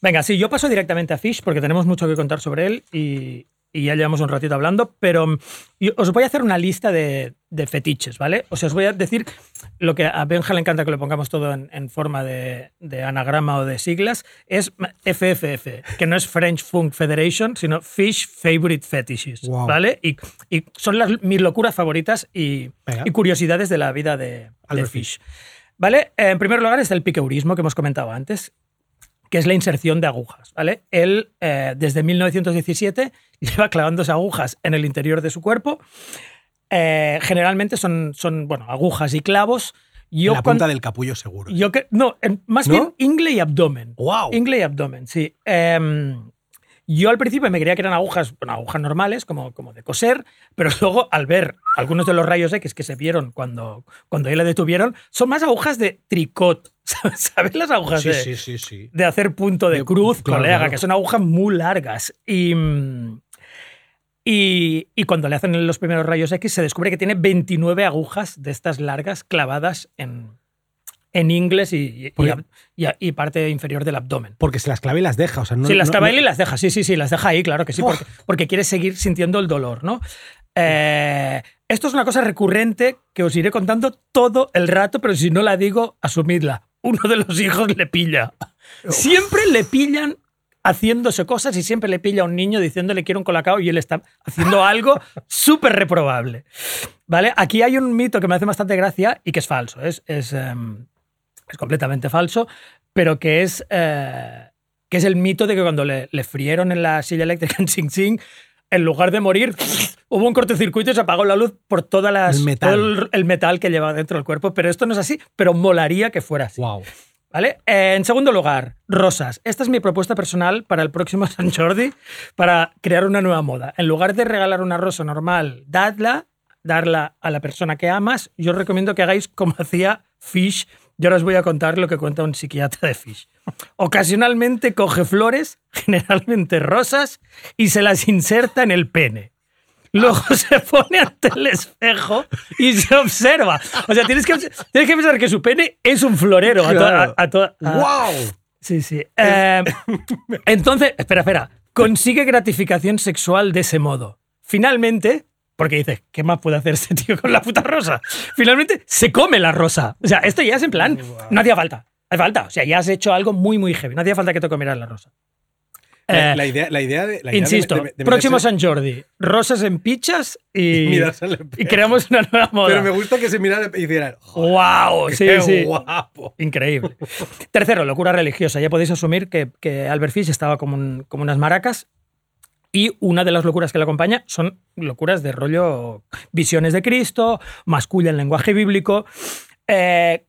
Speaker 3: Venga, sí, yo paso directamente a Fish porque tenemos mucho que contar sobre él y, y ya llevamos un ratito hablando, pero mm, os voy a hacer una lista de, de fetiches, ¿vale? O sea, os voy a decir lo que a Benja le encanta que lo pongamos todo en, en forma de, de anagrama o de siglas, es FFF, que no es French Funk Federation, sino Fish Favorite Fetishes,
Speaker 2: Wow.
Speaker 3: ¿vale? Y, y son las, mis locuras favoritas y, y curiosidades de la vida de, de Fish. ¿Vale? En primer lugar está el piqueurismo que hemos comentado antes, que es la inserción de agujas. ¿vale? Él, eh, desde 1917, lleva clavándose agujas en el interior de su cuerpo. Eh, generalmente son, son bueno, agujas y clavos. Yo
Speaker 2: la punta del capullo seguro.
Speaker 3: yo que, no, en- más
Speaker 2: ¿No?
Speaker 3: bien ingle y abdomen.
Speaker 2: ¡Wow!
Speaker 3: Ingle y abdomen, sí. Em, yo al principio me creía que eran agujas, bueno, agujas normales, como, como de coser, pero luego al ver algunos de los rayos X que se vieron cuando, cuando ahí le detuvieron, son más agujas de tricot. ¿Sabes ¿Sabes las agujas
Speaker 2: sí,
Speaker 3: de,
Speaker 2: sí, sí,
Speaker 3: de hacer punto de,
Speaker 2: De-
Speaker 3: cruz,
Speaker 2: claro,
Speaker 3: colega,
Speaker 2: claro.
Speaker 3: que son agujas muy largas. Y, mm, y, y cuando le hacen los primeros rayos X se descubre que tiene 29 agujas de estas largas clavadas en, en ingles y, y- y parte inferior del abdomen.
Speaker 2: Porque se las clava y las deja. O sea, no,
Speaker 3: sí, las
Speaker 2: no-
Speaker 3: clava
Speaker 2: no-
Speaker 3: y las deja, sí, sí, sí, las deja ahí, claro que sí, porque, porque quiere seguir sintiendo el dolor, ¿no? Eh, esto es una cosa recurrente que os iré contando todo el rato, pero si no la digo, asumidla. Uno de los hijos le pilla. Siempre le pillan haciéndose cosas y siempre le pilla a un niño diciéndole quiero un colacao y él está haciendo algo súper reprobable. ¿Vale? Aquí hay un mito que me hace bastante gracia y que es falso. Es, es, em, es completamente falso, pero que es, eh, que es el mito de que cuando le, le frieron en la silla eléctrica en Sing Sing, en lugar de morir, hubo un cortocircuito y se apagó la luz por todas las,
Speaker 2: El metal.
Speaker 3: todo el, el metal que lleva dentro del cuerpo. Pero esto no es así, pero molaría que fuera así.
Speaker 2: Wow.
Speaker 3: Eh, en segundo lugar, rosas. Esta es mi propuesta personal para el próximo San Jordi, para crear una nueva moda. En lugar de regalar una rosa normal, dadla, darla a la persona que amas. Yo os recomiendo que hagáis como hacía Fish. Yo ahora os voy a contar lo que cuenta un psiquiatra de Fish. Ocasionalmente coge flores, generalmente rosas, y se las inserta en el pene. Luego se pone ante el espejo y se observa. O sea, tienes que, tienes que pensar que su pene es un florero. A toda-
Speaker 2: Claro.
Speaker 3: a- a toda- a-
Speaker 2: ¡Wow!
Speaker 3: Sí, sí. Eh, entonces, espera, espera. Consigue gratificación sexual de ese modo. Finalmente, Porque dices, ¿qué más puede hacer este tío con la puta rosa? Finalmente se come la rosa. O sea, esto ya es en plan, no hacía falta. Hace falta. O sea, ya has hecho algo muy, muy heavy. No hacía falta que te comieras la rosa.
Speaker 2: La,
Speaker 3: Eh,
Speaker 2: la idea, la idea de. la idea de-
Speaker 3: Insisto,
Speaker 2: de- de
Speaker 3: próximo San Jordi, rosas en pichas y, y creamos una nueva moda.
Speaker 2: Pero me gusta que se mirara y hiciera.
Speaker 3: ¡Wow! Sí,
Speaker 2: qué
Speaker 3: sí.
Speaker 2: guapo.
Speaker 3: Increíble. Tercero, locura religiosa. Ya podéis asumir que, que Albert Fish estaba como, un- como unas maracas. Y una de las locuras que le acompaña son locuras de rollo visiones de Cristo, masculla en lenguaje bíblico, eh,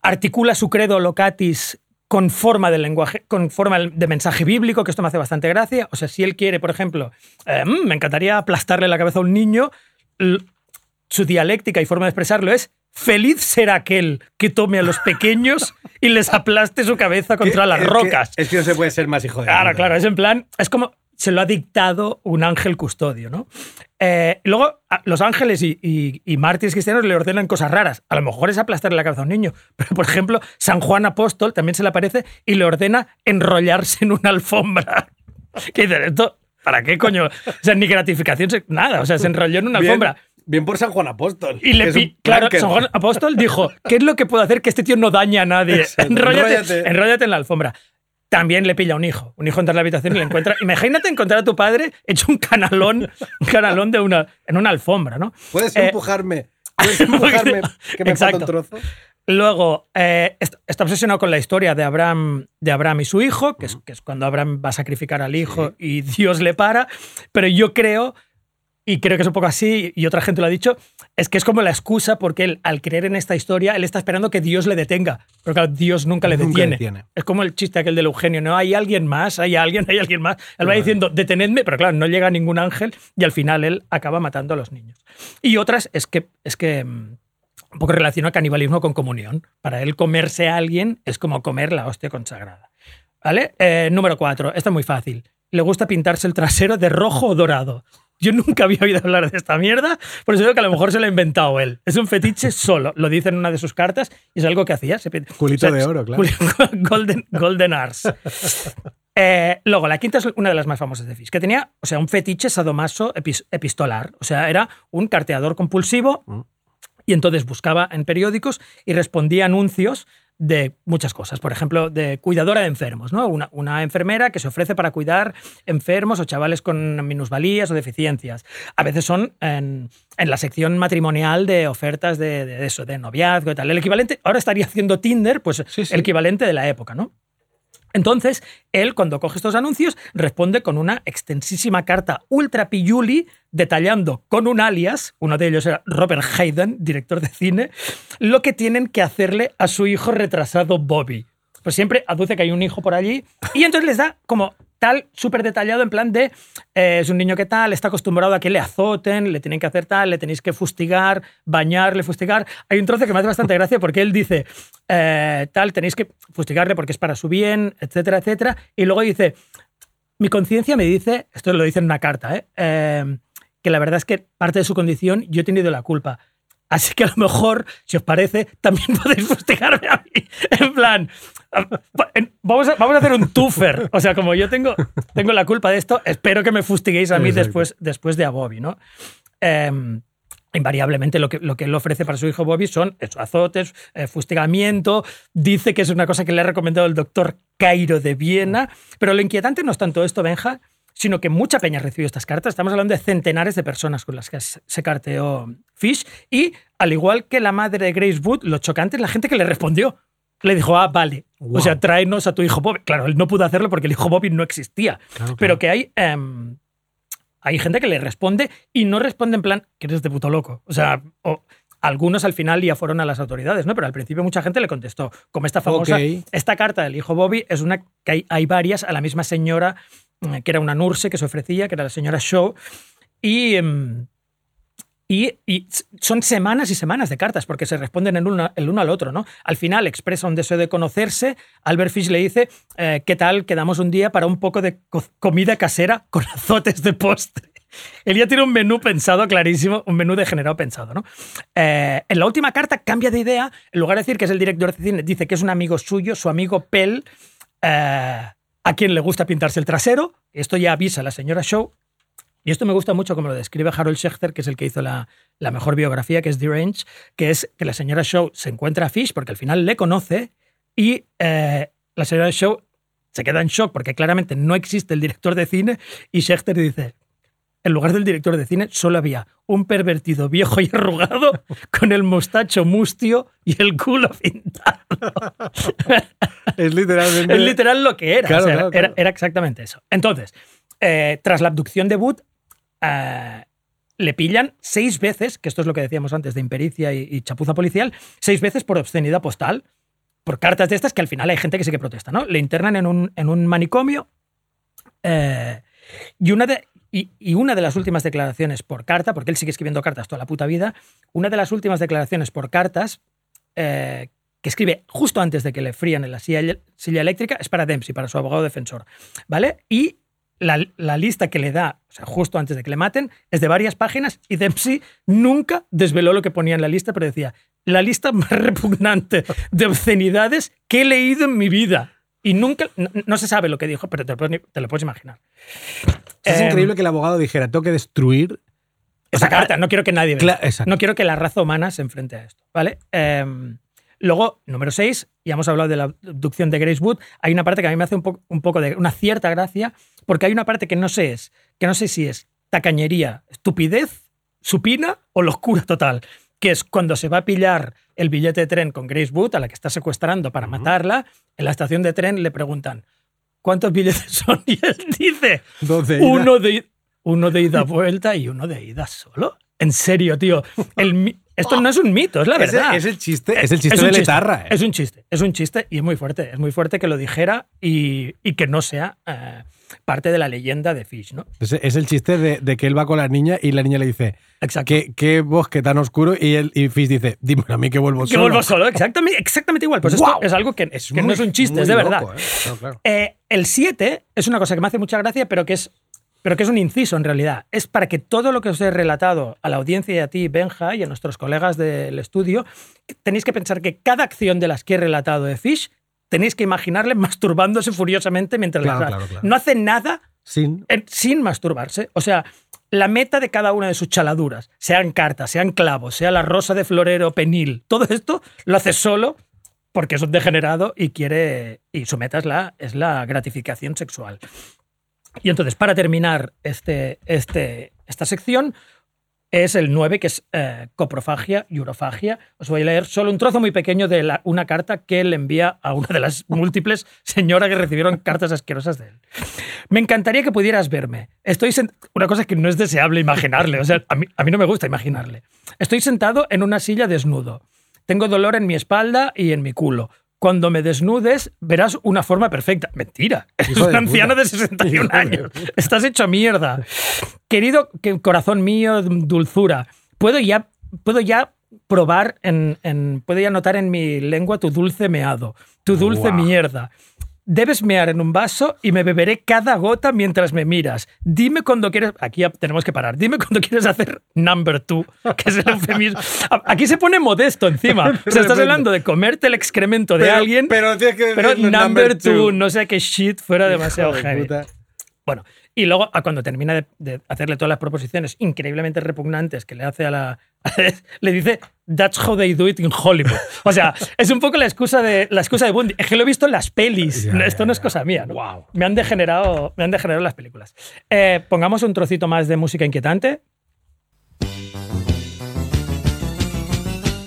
Speaker 3: articula su credo locatis con forma de lenguaje, con forma de mensaje bíblico, que esto me hace bastante gracia. O sea, si él quiere, por ejemplo, eh, mm, me encantaría aplastarle la cabeza a un niño, su dialéctica y forma de expresarlo es feliz será aquel que tome a los pequeños y les aplaste su cabeza contra las
Speaker 2: es que-
Speaker 3: rocas.
Speaker 2: es que no se puede ser más hijo de.
Speaker 3: Claro, claro, es en plan, es como se lo ha dictado un ángel custodio, ¿no? Eh, luego, los ángeles y, y- y mártires cristianos le ordenan cosas raras. A lo mejor es aplastarle la cabeza a un niño, pero por ejemplo, San Juan Apóstol también se le aparece y le ordena enrollarse en una alfombra. ¿Qué dices? Esto, ¿para qué coño? O sea, ni gratificación, nada, o sea, se enrolló en una
Speaker 2: Bien-
Speaker 3: alfombra.
Speaker 2: Bien por San Juan Apóstol.
Speaker 3: Y le pi- claro. San Juan Apóstol dijo, ¿qué es lo que puedo hacer que este tío no daña a nadie? Enróllate.
Speaker 2: enróllate
Speaker 3: en la alfombra. También le pilla un hijo. Un hijo entra en la habitación y le encuentra. Imagínate encontrar a tu padre hecho un canalón, un canalón de una, en una alfombra, ¿no?
Speaker 2: Puedes
Speaker 3: Eh,
Speaker 2: empujarme. Puedes empujarme. Que me falta un
Speaker 3: Exacto.
Speaker 2: trozo.
Speaker 3: Luego, eh, est- está obsesionado con la historia de Abraham, de Abraham y su hijo, que es, que es cuando Abraham va a sacrificar al hijo y Dios le para. Pero yo creo, y creo que es un poco así, y otra gente lo ha dicho, es que es como la excusa porque él, al creer en esta historia, él está esperando que Dios le detenga. Pero claro, Dios nunca le
Speaker 2: Nunca
Speaker 3: detiene.
Speaker 2: detiene.
Speaker 3: Es como el chiste aquel del Eugenio, ¿no? Hay alguien más, hay alguien, hay alguien más. Él va diciendo, detenedme, pero claro, no llega ningún ángel y al final él acaba matando a los niños. Y otras es que, es que mm, un poco relaciona canibalismo con comunión. Para él comerse a alguien es como comer la hostia consagrada. ¿Vale? Eh, número cuatro, esta es muy fácil. Le gusta pintarse el trasero de rojo o dorado. Yo nunca había oído hablar de esta mierda, por eso digo que a lo mejor se lo ha inventado él. Es un fetiche solo, lo dice en una de sus cartas y es algo que hacía. Se
Speaker 2: Culito de oro, claro.
Speaker 3: Golden, golden Ars. Eh, luego, la quinta es una de las más famosas de Fish, que tenía, o sea, un fetiche sadomaso epis- epistolar. O sea, era un carteador compulsivo
Speaker 2: Mm.
Speaker 3: y entonces buscaba en periódicos y respondía a anuncios de muchas cosas. Por ejemplo, de cuidadora de enfermos, ¿no? Una, una enfermera que se ofrece para cuidar enfermos o chavales con minusvalías o deficiencias. A veces son en, en la sección matrimonial de ofertas de, de eso, de noviazgo y tal. El equivalente, ahora estaría haciendo Tinder, pues
Speaker 2: Sí, sí.
Speaker 3: el equivalente de la época, ¿no? Entonces, él, cuando coge estos anuncios, responde con una extensísima carta ultra pilluli, detallando con un alias, uno de ellos era Robert Hayden, director de cine, lo que tienen que hacerle a su hijo retrasado Bobby. Pues siempre aduce que hay un hijo por allí y entonces les da como tal, súper detallado, en plan de eh, es un niño que tal, está acostumbrado a que le azoten, le tienen que hacer tal, le tenéis que fustigar, bañarle, fustigar. Hay un trozo que me hace bastante gracia porque él dice eh, tal, tenéis que fustigarle porque es para su bien, etcétera, etcétera. Y luego dice, mi conciencia me dice, esto lo dice en una carta, ¿eh? Eh, que la verdad es que parte de su condición yo he tenido la culpa. Así que a lo mejor, si os parece, también podéis fustigarme a mí. En plan, vamos a, vamos a hacer un tuffer. O sea, como yo tengo, tengo la culpa de esto, espero que me fustiguéis a mí
Speaker 2: Exacto.
Speaker 3: después, después de a Bobby, ¿no? Eh, invariablemente lo que, lo que él ofrece para su hijo Bobby son eso, azotes, eh, fustigamiento. Dice que es una cosa que le ha recomendado el doctor Cairo de Viena. Pero lo inquietante no es tanto esto, Benja, sino que mucha peña recibió estas cartas. Estamos hablando de centenares de personas con las que se carteó Fish. Y al igual que la madre de Grace Wood, lo chocante es la gente que le respondió. Le dijo, ah, vale.
Speaker 2: Wow.
Speaker 3: O sea, tráenos a tu hijo Bobby. Claro, él no pudo hacerlo porque el hijo Bobby no existía.
Speaker 2: Claro,
Speaker 3: Pero que hay, em, hay gente que le responde y no responde en plan que eres de puto loco. O sea, o- algunos al final ya fueron a las autoridades, ¿no? Pero al principio mucha gente le contestó. Como esta famosa, esta carta del hijo Bobby es una que hay, hay varias a la misma señora, que era una nurse que se ofrecía, que era la señora Shaw. Y. em, y, son semanas y semanas de cartas porque se responden el uno, el uno al otro, ¿no? Al final expresa un deseo de conocerse. Albert Fish le dice, eh, ¿qué tal? Quedamos un día para un poco de co- comida casera con azotes de postre. Él ya tiene un menú pensado clarísimo, un menú degenerado pensado, ¿no? Eh, en la última carta cambia de idea. En lugar de decir que es el director de cine, dice que es un amigo suyo, su amigo Pell, eh, a quien le gusta pintarse el trasero. Esto ya avisa a la señora Shaw Y esto me gusta mucho como lo describe Harold Schechter, que es el que hizo la, la mejor biografía, que es The Range, que es que la señora Shaw se encuentra a Fish porque al final le conoce y eh, la señora Shaw se queda en shock porque claramente no existe el director de cine y Schechter dice, en lugar del director de cine solo había un pervertido viejo y arrugado con el mostacho mustio y el culo pintado.
Speaker 2: Es literalmente.
Speaker 3: Es literal lo que era.
Speaker 2: Claro,
Speaker 3: o sea,
Speaker 2: claro,
Speaker 3: era, exactamente eso. Entonces, eh, tras la abducción de Wood, eh, le pillan seis veces, que esto es lo que decíamos antes de impericia y, y chapuza policial, seis veces por obscenidad postal, por cartas de estas que al final hay gente que sí que protesta, ¿no? Le internan en un, en un manicomio eh, y, una de, y, una de las últimas declaraciones por carta, porque él sigue escribiendo cartas toda la puta vida, una de las últimas declaraciones por cartas eh, que escribe justo antes de que le frían en la silla, eléctrica es para Dempsey, para su abogado defensor, ¿vale? Y la, lista que le da, o sea, justo antes de que le maten, es de varias páginas y Dempsey nunca desveló lo que ponía en la lista, pero decía, la lista más repugnante de obscenidades que he leído en mi vida. Y nunca, no, se sabe lo que dijo, pero te, te lo puedes imaginar.
Speaker 2: Es
Speaker 3: Em,
Speaker 2: increíble que el abogado dijera, tengo que destruir.
Speaker 3: esa carta, no quiero que nadie. No quiero que la raza humana se enfrente a esto, ¿vale? Em, luego, número 6, ya hemos hablado de la abducción de Grace Wood. Hay una parte que a mí me hace un, po- un poco de una cierta gracia, porque hay una parte que no sé es, que no sé si es tacañería, estupidez, supina o locura total, que es cuando se va a pillar el billete de tren con Grace Wood, a la que está secuestrando para matarla, en la estación de tren le preguntan, ¿cuántos billetes son? Y él dice, uno de, uno de ida vuelta y uno de ida solo. En serio, tío. El esto no es un mito, es la
Speaker 2: Es el-
Speaker 3: verdad.
Speaker 2: Es el chiste, es el chiste de
Speaker 3: chiste,
Speaker 2: Letarra. ¿eh?
Speaker 3: Es un chiste, es un chiste y es muy fuerte. Es muy fuerte que lo dijera y, y que no sea eh, parte de la leyenda de Fish, ¿no?
Speaker 2: Es, es el chiste de, de que él va con la niña y la niña le dice,
Speaker 3: Exacto.
Speaker 2: ¿qué, qué bosque tan oscuro? Y, él, y Fish dice, dímelo a mí que vuelvo
Speaker 3: que
Speaker 2: solo.
Speaker 3: vuelvo solo, exactamente, exactamente igual. Pues esto es algo que, que no es un chiste, es de verdad.
Speaker 2: ¿eh? Claro, claro.
Speaker 3: Eh, el 7 es una cosa que me hace mucha gracia, pero que es pero que es un inciso en realidad. Es para que todo lo que os he relatado a la audiencia y a ti, Benja, y a nuestros colegas del estudio, tenéis que pensar que cada acción de las que he relatado de Fish tenéis que imaginarle masturbándose furiosamente mientras
Speaker 2: Claro, claro, claro.
Speaker 3: No hace nada
Speaker 2: Sin.
Speaker 3: en- sin masturbarse. O sea, la meta de cada una de sus chaladuras, sean cartas, sean clavos, sea la rosa de florero penil, todo esto lo hace solo porque es un degenerado y quiere. y su meta es la, es la gratificación sexual. Y entonces, para terminar este, este, esta sección, es el 9, que es eh, coprofagia y urofagia. Os voy a leer solo un trozo muy pequeño de la- una carta que él envía a una de las múltiples señoras que recibieron cartas asquerosas de él. Me encantaría que pudieras verme. Estoy Una cosa que no es deseable imaginarle. O sea, a mí, a mí no me gusta imaginarle. Estoy sentado en una silla desnudo. Tengo dolor en mi espalda y en mi culo. Cuando me desnudes, verás una forma perfecta. Mentira. Es un anciano de 61
Speaker 2: Hijo de
Speaker 3: años. Estás hecho mierda. Querido que- corazón mío, dulzura, ¿puedo ya, puedo ya probar, en, en- puedo ya notar en mi lengua tu dulce meado, tu dulce mierda. Debes mear en un vaso y me beberé cada gota mientras me miras. Dime cuando quieres. Aquí tenemos que parar. Dime cuando quieres hacer number two, que es el eufemismo. Aquí se pone modesto encima. O sea, estás hablando de comerte el excremento de
Speaker 2: Pero-
Speaker 3: alguien,
Speaker 2: pero tienes que
Speaker 3: pero number, two,
Speaker 2: two.
Speaker 3: no sé qué shit fuera demasiado heavy. Bueno, y luego a cuando termina de, de hacerle todas las proposiciones increíblemente repugnantes que le hace a la. le dice, That's how they do it in Hollywood. O sea, es un poco la excusa de, la excusa de Bundy. Es que lo he visto en las pelis. Esto no es cosa mía. ¿no?
Speaker 2: Wow.
Speaker 3: Me, han degenerado, me han degenerado las películas. Eh, pongamos un trocito más de música inquietante.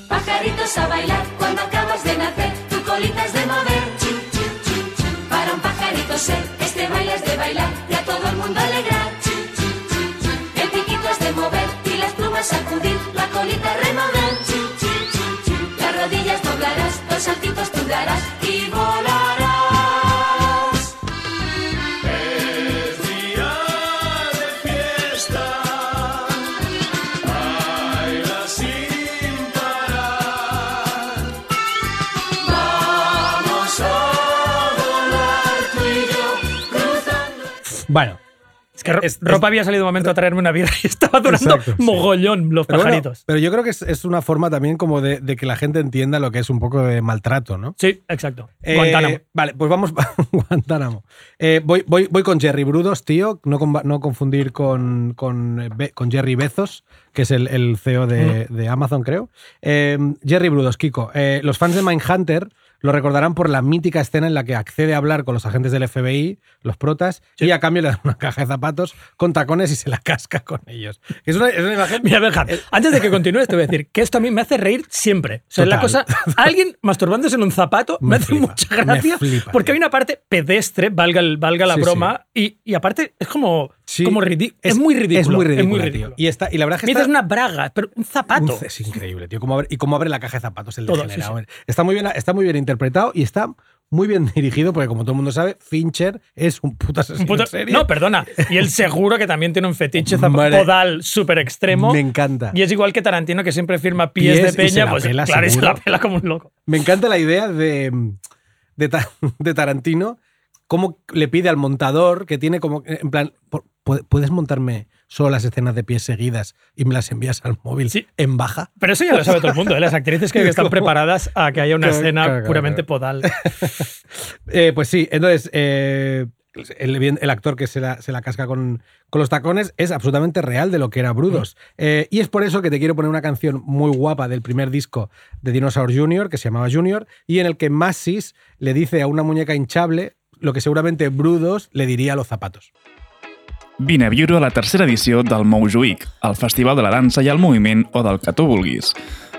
Speaker 5: Pajaritos a bailar cuando acabas de nacer, tu colita es de mover. Chu, chu, chu, chu. Para un pajarito ser, este baile es de bailar mundo alegrar. El piquito es de mover y las plumas sacudir, la colita remover. Las rodillas doblarás, los saltitos tú darás y volarás.
Speaker 1: Es día de fiesta, baila sin parar. Vamos a volar tú y yo cruzando.
Speaker 2: Bueno,
Speaker 3: que ro-
Speaker 2: Es-
Speaker 3: ropa había salido un momento a traerme una birra y estaba durando
Speaker 2: Exacto, sí.
Speaker 3: mogollón los
Speaker 2: Pero, bueno,
Speaker 3: pajaritos.
Speaker 2: pero yo creo que es, es una forma también como de, de que la gente entienda lo que es un poco de maltrato, ¿no?
Speaker 3: Sí, exacto.
Speaker 2: Eh,
Speaker 3: Guantánamo.
Speaker 2: Vale, pues vamos. Guantánamo. Eh, voy, voy, voy con Jerry Brudos, tío. No, con- no confundir con, con, eh, con Jerry Bezos, que es el, el CEO de, de Amazon, creo. Eh, Jerry Brudos, Kiko. los fans de Mindhunter lo recordarán por la mítica escena en la que accede a hablar con los agentes del FBI, los protas, y a cambio le dan una caja de zapatos con tacones y se la casca con ellos. Es una, es una imagen.
Speaker 3: Mira, Benja, antes de que continúes, te voy a decir que esto a mí me hace reír siempre. O sea, es la cosa. Alguien masturbándose en un zapato me,
Speaker 2: Me
Speaker 3: hace
Speaker 2: flipa,
Speaker 3: mucha gracia.
Speaker 2: flipa,
Speaker 3: porque
Speaker 2: tío.
Speaker 3: hay una parte pedestre, valga, el- valga la
Speaker 2: Sí,
Speaker 3: broma, Y, y aparte es como,
Speaker 2: Sí,
Speaker 3: como ridículo. Es, muy ridículo.
Speaker 2: Es muy ridículo.
Speaker 3: Es muy ridículo.
Speaker 2: Y, está, y la verdad es que está-
Speaker 3: dices una braga, pero un zapato.
Speaker 2: Es increíble, tío. Cómo abre- y cómo abre la caja de zapatos el
Speaker 3: Todo,
Speaker 2: degenerado.
Speaker 3: sí,
Speaker 2: Está, muy bien, está muy bien interpretado y está muy bien dirigido porque, como todo el mundo sabe, Fincher es un puto asesino
Speaker 3: Un puto-
Speaker 2: en serie.
Speaker 3: No, perdona. Y él seguro que también tiene un fetiche podal súper extremo.
Speaker 2: Me encanta.
Speaker 3: Y es igual que Tarantino, que siempre firma pies, de peña, pues
Speaker 2: pela,
Speaker 3: claro, y se
Speaker 2: seguro.
Speaker 3: la pela como un loco.
Speaker 2: Me encanta la idea de, de Tarantino, cómo le pide al montador, que tiene como, en plan, "Pu- ¿puedes montarme solo las escenas de pies seguidas y me las envías al móvil
Speaker 3: Sí.
Speaker 2: en baja?
Speaker 3: Pero eso ya lo sabe todo el mundo, ¿eh? las actrices que están preparadas a que haya una
Speaker 2: Claro,
Speaker 3: escena
Speaker 2: claro, claro,
Speaker 3: puramente podal.
Speaker 2: Eh, pues sí, entonces eh, el, el actor que se la, se la casca con, con los tacones es absolutamente real de lo que era Brudos. Eh, y es por eso que te quiero poner una canción muy guapa del primer disco de Dinosaur Jr., que se llamaba Junior, y en el que Massis le dice a una muñeca hinchable lo que seguramente Brudos le diría a los zapatos.
Speaker 9: Vine a viure la tercera edició del Mojuïc, el Festival de la Dansa i el Moviment o del que tu vulguis.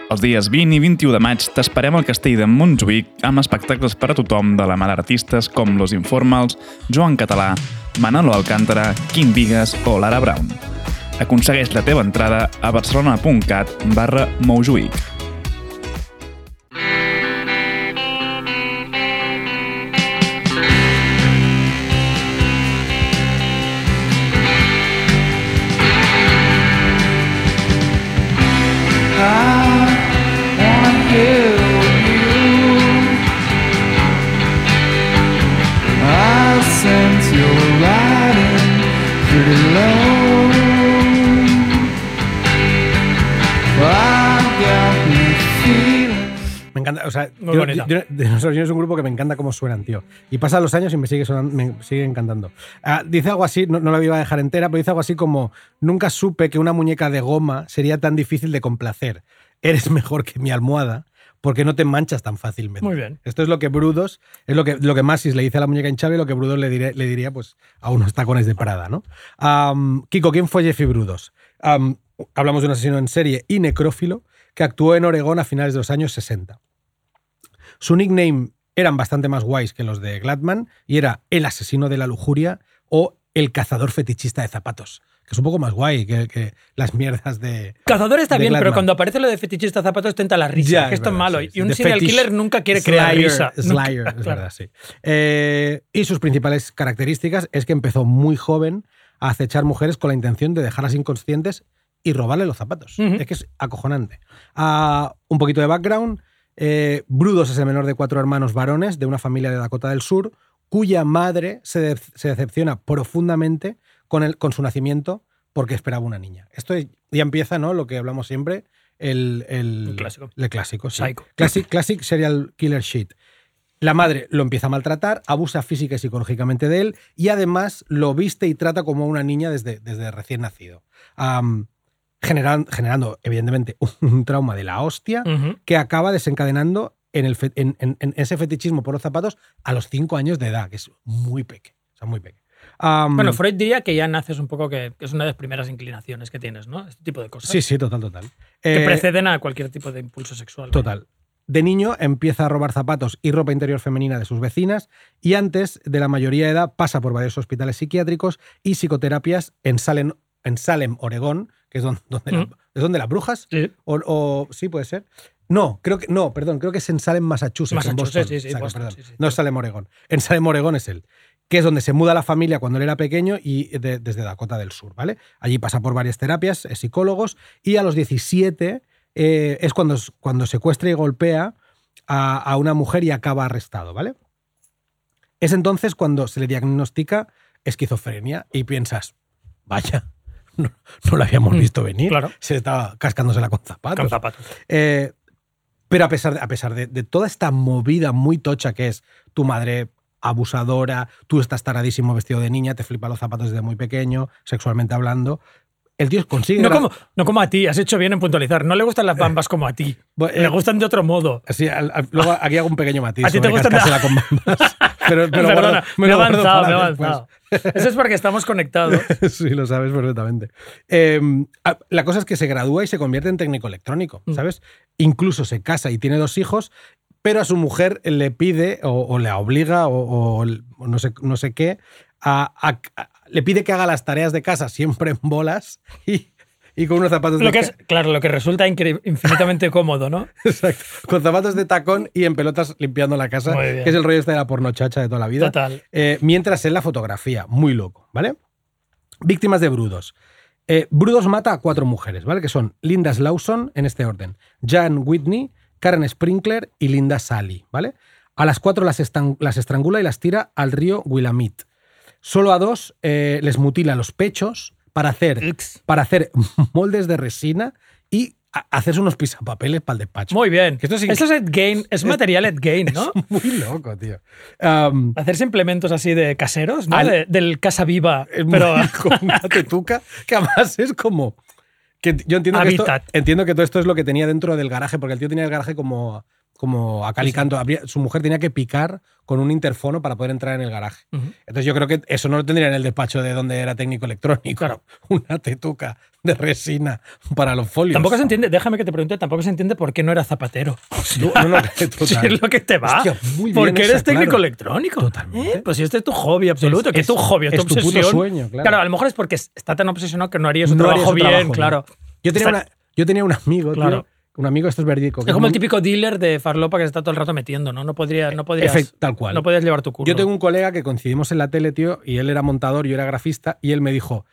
Speaker 9: Els dies 20 i 21 de maig t'esperem al castell de Montjuïc amb espectacles per a tothom de la mà d'artistes com Los Informals, Joan Català, Manolo Alcántara, Quim Vigues o Lara Brown. Aconsegueix la teva entrada a barcelona.cat barra Mojuïc.
Speaker 3: Muy
Speaker 2: yo-
Speaker 3: bonita.
Speaker 2: yo- Dinosaur Jr. es un grupo que me encanta cómo suenan, tío. Y pasan los años y me sigue, sonan- me sigue encantando. Ah, dice algo así, no, no la iba a dejar entera, pero dice algo así como: Nunca supe que una muñeca de goma sería tan difícil de complacer. Eres mejor que mi almohada porque no te manchas tan fácilmente.
Speaker 3: Muy bien.
Speaker 2: Esto es lo que Brudos, es lo que, lo que Masis le dice a la muñeca hinchable y lo que Brudos le, diré- le diría pues, a unos tacones de Prada, ¿no? Kiko, ¿quién fue Jeffy Brudos? Am, hablamos de un asesino en serie y necrófilo que actuó en Oregón a finales de los años 60. Su nickname eran bastante más guays que los de Gladman y era el asesino de la lujuria o el cazador fetichista de zapatos, que es un poco más guay que, que las mierdas de...
Speaker 3: Cazador está
Speaker 2: de
Speaker 3: bien, pero cuando aparece lo de fetichista zapatos tenta la risa,
Speaker 2: Ya,
Speaker 3: que
Speaker 2: es
Speaker 3: esto es malo.
Speaker 2: sí.
Speaker 3: Y un
Speaker 2: De
Speaker 3: serial killer nunca quiere crear
Speaker 2: Slayer,
Speaker 3: risa.
Speaker 2: Slayer,
Speaker 3: Nunca-
Speaker 2: es
Speaker 3: claro.
Speaker 2: verdad, sí. Eh, y sus principales características es que empezó muy joven a acechar mujeres con la intención de dejarlas inconscientes y robarle los zapatos. Es que es acojonante. Ah, un poquito de background. Eh, Brudos es el menor de cuatro hermanos varones de una familia de Dakota del Sur, cuya madre se, de- se decepciona profundamente con, el, con su nacimiento porque esperaba una niña. Esto ya empieza, ¿no? Lo que hablamos siempre, el, el,
Speaker 3: Un clásico.
Speaker 2: el clásico, sí.
Speaker 3: Psycho.
Speaker 2: Classic, classic serial killer shit. La madre lo empieza a maltratar, abusa física y psicológicamente de él y además lo viste y trata como una niña desde, desde recién nacido. Am, generan- generando, evidentemente, un trauma de la hostia
Speaker 3: Ujú.
Speaker 2: que acaba desencadenando en, el fe- en- en- en ese fetichismo por los zapatos a los cinco años de edad, que es muy peque. O sea, muy peque. Am,
Speaker 3: Bueno, Freud diría que ya naces un poco que, que es una de las primeras inclinaciones que tienes, ¿no? Este tipo de cosas.
Speaker 2: sí, sí, total, total.
Speaker 3: Que
Speaker 2: Eh,
Speaker 3: preceden a cualquier tipo de impulso sexual.
Speaker 2: Total. De niño empieza a robar zapatos y ropa interior femenina de sus vecinas y antes de la mayoría de edad pasa por varios hospitales psiquiátricos y psicoterapias en Salem, en Salem Oregón, que es donde, donde la-
Speaker 3: Mm.
Speaker 2: ¿es donde las brujas.
Speaker 3: Sí.
Speaker 2: O, o- sí, puede ser. No, creo que no, perdón, creo que es en Salem, Massachusetts. en
Speaker 3: Massachusetts,
Speaker 2: Boston.
Speaker 3: sí, Boston,
Speaker 2: perdón. No es Salem, Oregón. En Salem, Oregón es él. Que es donde se muda la familia cuando él era pequeño y de- desde Dakota del Sur, ¿vale? Allí pasa por varias terapias, es psicólogos, y a los 17 eh, es cuando, cuando secuestra y golpea a, a una mujer y acaba arrestado, ¿vale? Es entonces cuando se le diagnostica esquizofrenia y piensas, vaya, no, no lo habíamos
Speaker 3: Mm,
Speaker 2: visto venir.
Speaker 3: claro.
Speaker 2: Se estaba cascándosela con zapatos.
Speaker 3: Con zapatos.
Speaker 2: Eh, pero a pesar, de, a pesar de, de toda esta movida muy tocha que es tu madre abusadora, tú estás taradísimo vestido de niña, te flipa los zapatos desde muy pequeño, sexualmente hablando, el tío consigue...
Speaker 3: No como, no como a ti, has hecho bien en puntualizar. No le gustan las bambas como a ti.
Speaker 2: Eh,
Speaker 3: Le gustan de otro modo.
Speaker 2: Sí, al- al- luego aquí hago un pequeño matiz
Speaker 3: A ti te gustan-
Speaker 2: con bambas. Pero, pero
Speaker 3: Perdona,
Speaker 2: guardo-
Speaker 3: me, he avanzado, me he avanzado. Eso es porque estamos conectados.
Speaker 2: sí, lo sabes perfectamente. Eh, a- la cosa es que se gradúa y se convierte en técnico electrónico,
Speaker 3: Mm.
Speaker 2: ¿sabes? Incluso se casa y tiene dos hijos, pero a su mujer le pide o, o le obliga o, o no, sé, no sé qué, a- a- a- le pide que haga las tareas de casa siempre en bolas y, y con unos zapatos
Speaker 3: Lo
Speaker 2: de
Speaker 3: que es, claro, lo que resulta infinitamente cómodo, ¿no?
Speaker 2: Exacto. Con zapatos de tacón y en pelotas limpiando la casa, que es el rollo este de la pornochacha de toda la vida.
Speaker 3: Total.
Speaker 2: Eh, mientras en la fotografía, muy loco, ¿vale? Víctimas de Brudos. Eh, Brudos mata a cuatro mujeres, ¿vale? Que son Linda Slauson, en este orden, Jan Whitney, Karen Sprinkler y Linda Sally, ¿vale? A las cuatro las estrangula y las tira al río Willamette. Solo a dos eh, les mutila los pechos para hacer, para hacer moldes de resina y hacerse unos pisapapeles para el despacho.
Speaker 3: Muy bien.
Speaker 2: Esto sí-
Speaker 3: Esto es Ed Gain, es material Ed Gain, ¿no?
Speaker 2: Muy loco, tío. Am,
Speaker 3: Hacerse implementos así de caseros, ¿no?
Speaker 2: Al-
Speaker 3: De- del Casa Viva.
Speaker 2: es
Speaker 3: Pero
Speaker 2: con una tetuca que además es como que yo entiendo que, esto,
Speaker 3: Hábitat.
Speaker 2: entiendo que todo esto es lo que tenía dentro del garaje porque el tío tenía el garaje como como a cal y canto. Su mujer tenía que picar con un interfono para poder entrar en el garaje. Entonces yo creo que eso no lo tendría en el despacho de donde era técnico electrónico.
Speaker 3: Claro.
Speaker 2: Una tetuca de resina para los folios.
Speaker 3: tampoco se entiende, déjame que te pregunte, tampoco se entiende por qué no era zapatero.
Speaker 2: No, no, no,
Speaker 3: Si es lo que te va.
Speaker 2: Hostia, muy bien
Speaker 3: Porque
Speaker 2: esa,
Speaker 3: eres técnico
Speaker 2: claro.
Speaker 3: electrónico.
Speaker 2: Totalmente.
Speaker 3: ¿Eh? Pues si este es tu hobby absoluto,
Speaker 2: Es-
Speaker 3: que
Speaker 2: es-
Speaker 3: tu hobby, es,
Speaker 2: es
Speaker 3: tu
Speaker 2: puto sueño, claro.
Speaker 3: a lo mejor es porque está tan obsesionado que no haría su
Speaker 2: haría
Speaker 3: trabajo
Speaker 2: su
Speaker 3: bien, claro.
Speaker 2: Yo tenía,
Speaker 3: Está-
Speaker 2: una, yo tenía un amigo, tío,
Speaker 3: Claro.
Speaker 2: Un amigo, esto es verídico.
Speaker 3: Es como el típico dealer de farlopa que se está todo el rato metiendo, ¿no? No, podría, no podrías.
Speaker 2: Efect- tal cual.
Speaker 3: No podías llevar tu curro.
Speaker 2: Yo tengo un colega que coincidimos en la tele, tío, y él era montador, yo era grafista, y él me dijo,